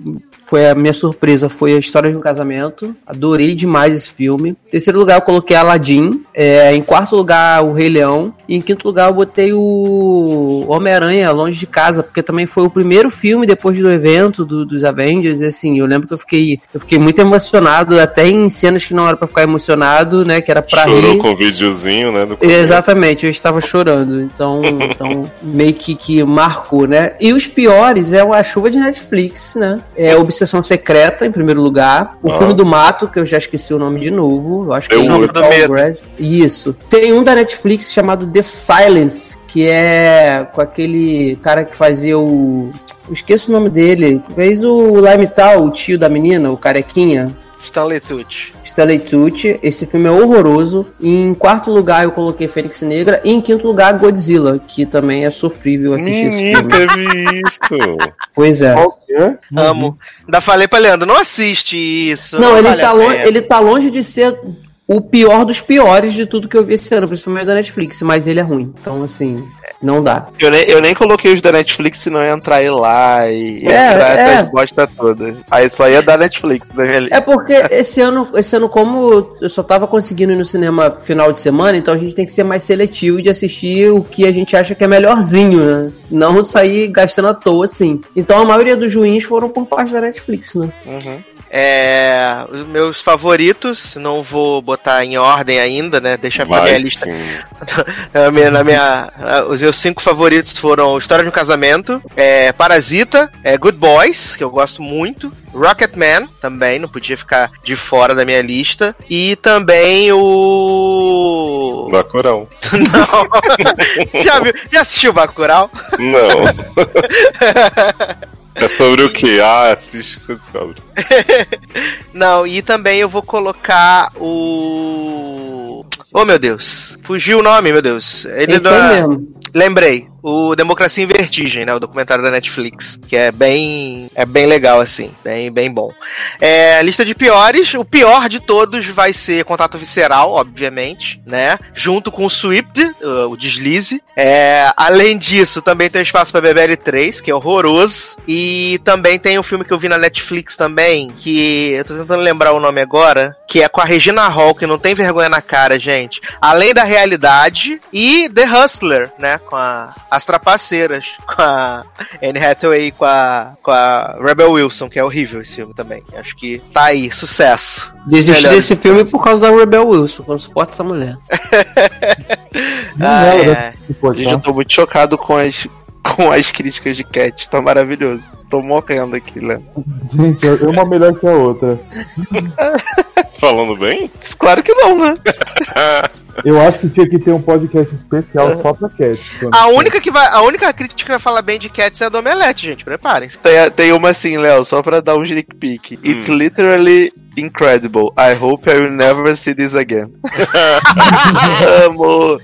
foi a minha surpresa, foi a história de um casamento. Adorei demais esse filme. Em terceiro lugar, eu coloquei Aladdin. É, em quarto lugar, o Rei Leão. E em quinto lugar, eu botei o Homem-Aranha, Longe de Casa, porque também foi o primeiro filme depois do evento do- dos Avengers. E assim, eu lembro que eu fiquei, eu fiquei muito emocionado, até em cenas que não era pra ficar emocionado, né? Que era pra Chorou rir. com o videozinho, né? Exatamente, eu estava chorando, então, então meio que, que marcou, né? E os piores é a chuva de Netflix, né? É Obsessão Secreta, em primeiro lugar. O Ah. filme do Mato, que eu já esqueci o nome de novo. Eu acho que é. Paul Grass. Isso. Tem um da Netflix chamado The Silence, que é com aquele cara que fazia o. Eu esqueço o nome dele. Fez o Lime Tal, o tio da menina, o carequinha. Stanley Tucci. Stanley Tucci. Esse filme é horroroso. Em quarto lugar eu coloquei Fênix Negra. E em quinto lugar Godzilla, que também é sofrível assistir esse Menino, filme. teve isso. Pois é. É? Amo. Ainda falei pra Leandro, não assiste isso. Não, ele, vale tá longe, ele tá longe de ser o pior dos piores de tudo que eu vi esse ano, principalmente da Netflix, mas ele é ruim. Então, assim, não dá. Eu nem, eu nem coloquei os da Netflix, senão ia entrar aí lá e É, entrar é. essas bosta toda. Aí só ia dar Netflix na minha lista. É porque esse ano, esse ano, como eu só tava conseguindo ir no cinema final de semana, então a gente tem que ser mais seletivo de assistir o que a gente acha que é melhorzinho, né? Não sair gastando à toa, assim. Então a maioria dos ruins foram por parte da Netflix, né? É, os meus favoritos, não vou botar em ordem ainda, né? Deixa pra minha Vai lista. Na minha, na minha- os meus cinco favoritos foram História de um Casamento, é, Parasita, é, Good Boys, que eu gosto muito, Rocketman, também, não podia ficar de fora da minha lista, e também o... Bacurau. Não. já, viu, já assistiu Bacurau? Não. É sobre o que? Ah, assiste que você descobre. Não, e também eu vou colocar o... Oh, meu Deus. Fugiu o nome, meu Deus. Ele Esse da- aí mesmo. Lembrei. O Democracia em Vertigem, né? O documentário da Netflix, que é bem, é bem legal, assim, bem, bem bom. É, lista de piores, o pior de todos vai ser Contato Visceral, obviamente, né? Junto com o Swift, o, o Deslize. É, além disso, também tem o Espaço para BBL 3, que é horroroso. E também tem um filme que eu vi na Netflix também, que eu tô tentando lembrar o nome agora, que é com a Regina Hall, que não tem vergonha na cara, gente. Além da realidade e The Hustler, né? Com a, as trapaceiras, com a Anne Hathaway e com a, com a Rebel Wilson, que é horrível esse filme também. Acho que tá aí, sucesso. Desisti desse filme por causa da Rebel Wilson, não suporto essa mulher. Não, Ah, é. importar. Gente, eu tô muito chocado com as, com as críticas de Cat. Tá maravilhoso. Tô morrendo aqui, Léo. Gente, é uma melhor que a outra. Falando bem? Claro que não, né? Eu acho que tinha que ter um podcast especial só pra Cat. quando- A única que vai, a única crítica que vai falar bem de Cats é a do Omelete, gente. Preparem-se. Tem, tem uma assim, Léo, só pra dar um sneak peek. It's literally incredible. I hope I will never see this again. Amo.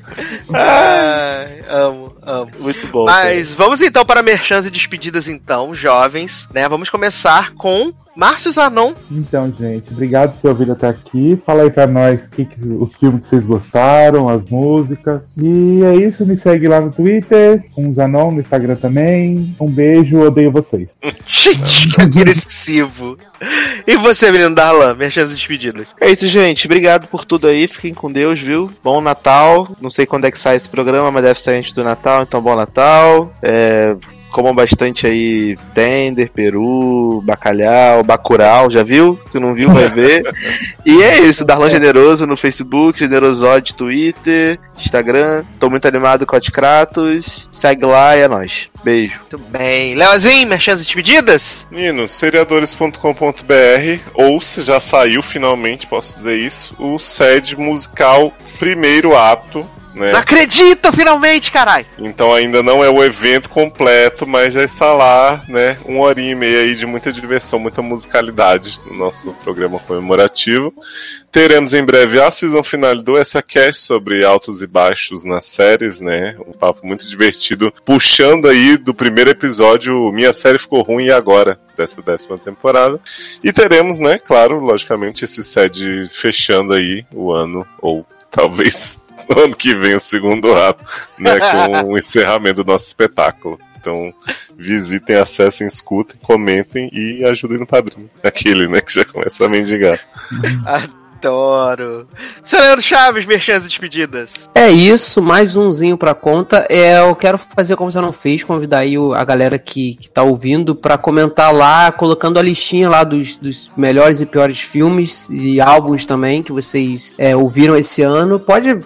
Ai, amo, amo. Muito bom. cara. Mas vamos então para merchans e despedidas então, jovens, né? Vamos começar com Márcio Zanon. Então, gente, obrigado por ter ouvido até aqui. Fala aí pra nós que, que- os filmes que vocês gostaram, as músicas. E é isso, me segue lá no Twitter, com o Zanon, no Instagram também. Um beijo, odeio vocês. Gente, que agressivo. E você, menino Darlan, merchans e despedidas. É isso, gente. Obrigado por tudo aí. Fiquem com Deus, viu? Bom Natal. Não sei quando é que sai esse programa, mas deve sair antes do Natal, então bom Natal. É, comam bastante aí tender, peru, bacalhau, bacurau, já viu? Se não viu, vai ver. e é isso, Darlan Generoso no Facebook, Generosode Twitter, Instagram. Tô muito animado com a Kratos. Segue lá e é nóis. Beijo. Muito bem. Leozinho, merchans e despedidas? Meninos, seriadores.com.br ou se já saiu finalmente, posso dizer isso, o SED musical primeiro ato, né? Não acredita, finalmente, carai! Então ainda não é o evento completo, mas já está lá, né? Uma horinha e meia aí de muita diversão, muita musicalidade no nosso programa comemorativo. Teremos em breve a season final do essa cast sobre altos e baixos nas séries, né? Um papo muito divertido, puxando aí do primeiro episódio Minha Série Ficou Ruim e Agora, dessa décima temporada. E teremos, né, claro, logicamente, esse sede fechando aí o ano, ou talvez no ano que vem o segundo ato, né, com o encerramento do nosso espetáculo. Então, visitem, acessem, escutem, comentem e ajudem no padrinho. Aquele, né, que já começa a mendigar. Adoro. Seu Leandro Chaves, merchans e despedidas. É isso, mais umzinho pra conta. É, eu quero fazer como você não fez, convidar aí o- a galera que, que tá ouvindo pra comentar lá, colocando a listinha lá dos, dos melhores e piores filmes e álbuns também que vocês é, ouviram esse ano. Pode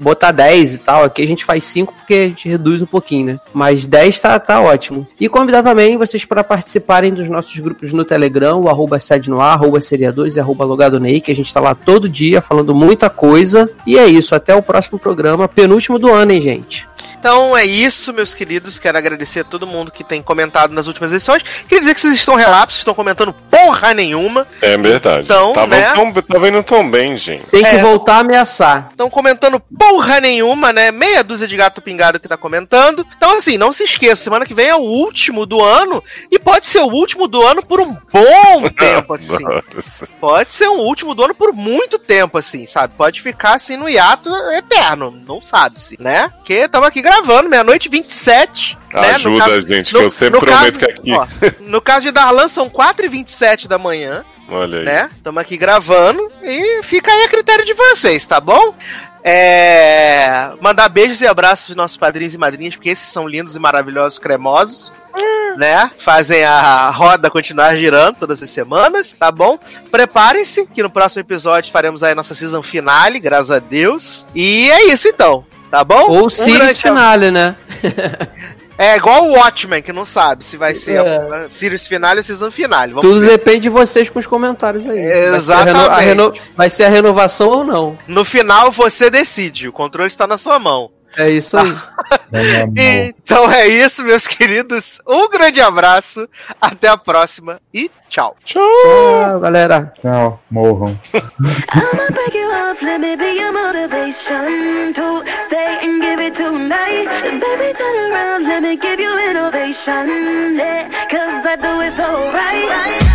botar 10 e tal, aqui a gente faz 5 porque a gente reduz um pouquinho, né? Mas 10 tá, tá ótimo. E convidar também vocês para participarem dos nossos grupos no Telegram, o arroba sede no ar, arroba seriadores e arroba logado Ney, que a gente tá lá todo dia falando muita coisa. E é isso, até o próximo programa, penúltimo do ano, hein, gente? Então é isso, meus queridos. Quero agradecer a todo mundo que tem comentado nas últimas edições. Queria dizer que vocês estão relapsos, estão comentando porra nenhuma. É verdade. Então, tava, né? tão, tava indo tão bem, gente. Tem que É. voltar a ameaçar. Estão comentando porra nenhuma, né? Meia dúzia de gato pingado que tá comentando. Então, assim, não se esqueça, semana que vem é o último do ano. E pode ser o último do ano por um bom tempo, assim. Nossa. Pode ser um último do ano por muito tempo, assim, sabe? Pode ficar assim no hiato eterno, não sabe-se, né? Porque estamos aqui gravando, meia-noite 27. né? Ajuda caso- a gente, no- que eu sempre prometo caso- que aqui. ó, no caso de Darlan, são 4h27 da manhã, Olha aí. né? Estamos aqui gravando e fica aí a critério de vocês, tá bom? É... Mandar beijos e abraços pros nossos padrinhos e madrinhas, porque esses são lindos e maravilhosos, cremosos. Né? Fazem a roda continuar girando todas as semanas, tá bom? Preparem-se, que no próximo episódio faremos aí a nossa season finale, graças a Deus. E é isso então, tá bom? Ou Um Sirius Finale, né? É igual o Watchmen, que não sabe se vai ser É. a, Sirius finale ou season finale. Vamos Tudo ver. depende de vocês com os comentários aí. Vai ser a reno- Vai ser a renovação ou não? No final você decide, o controle está na sua mão. É isso aí. Então é isso, meus queridos. Um grande abraço, até a próxima e tchau. Tchau, galera. Tchau, morram. Cause I do it so right.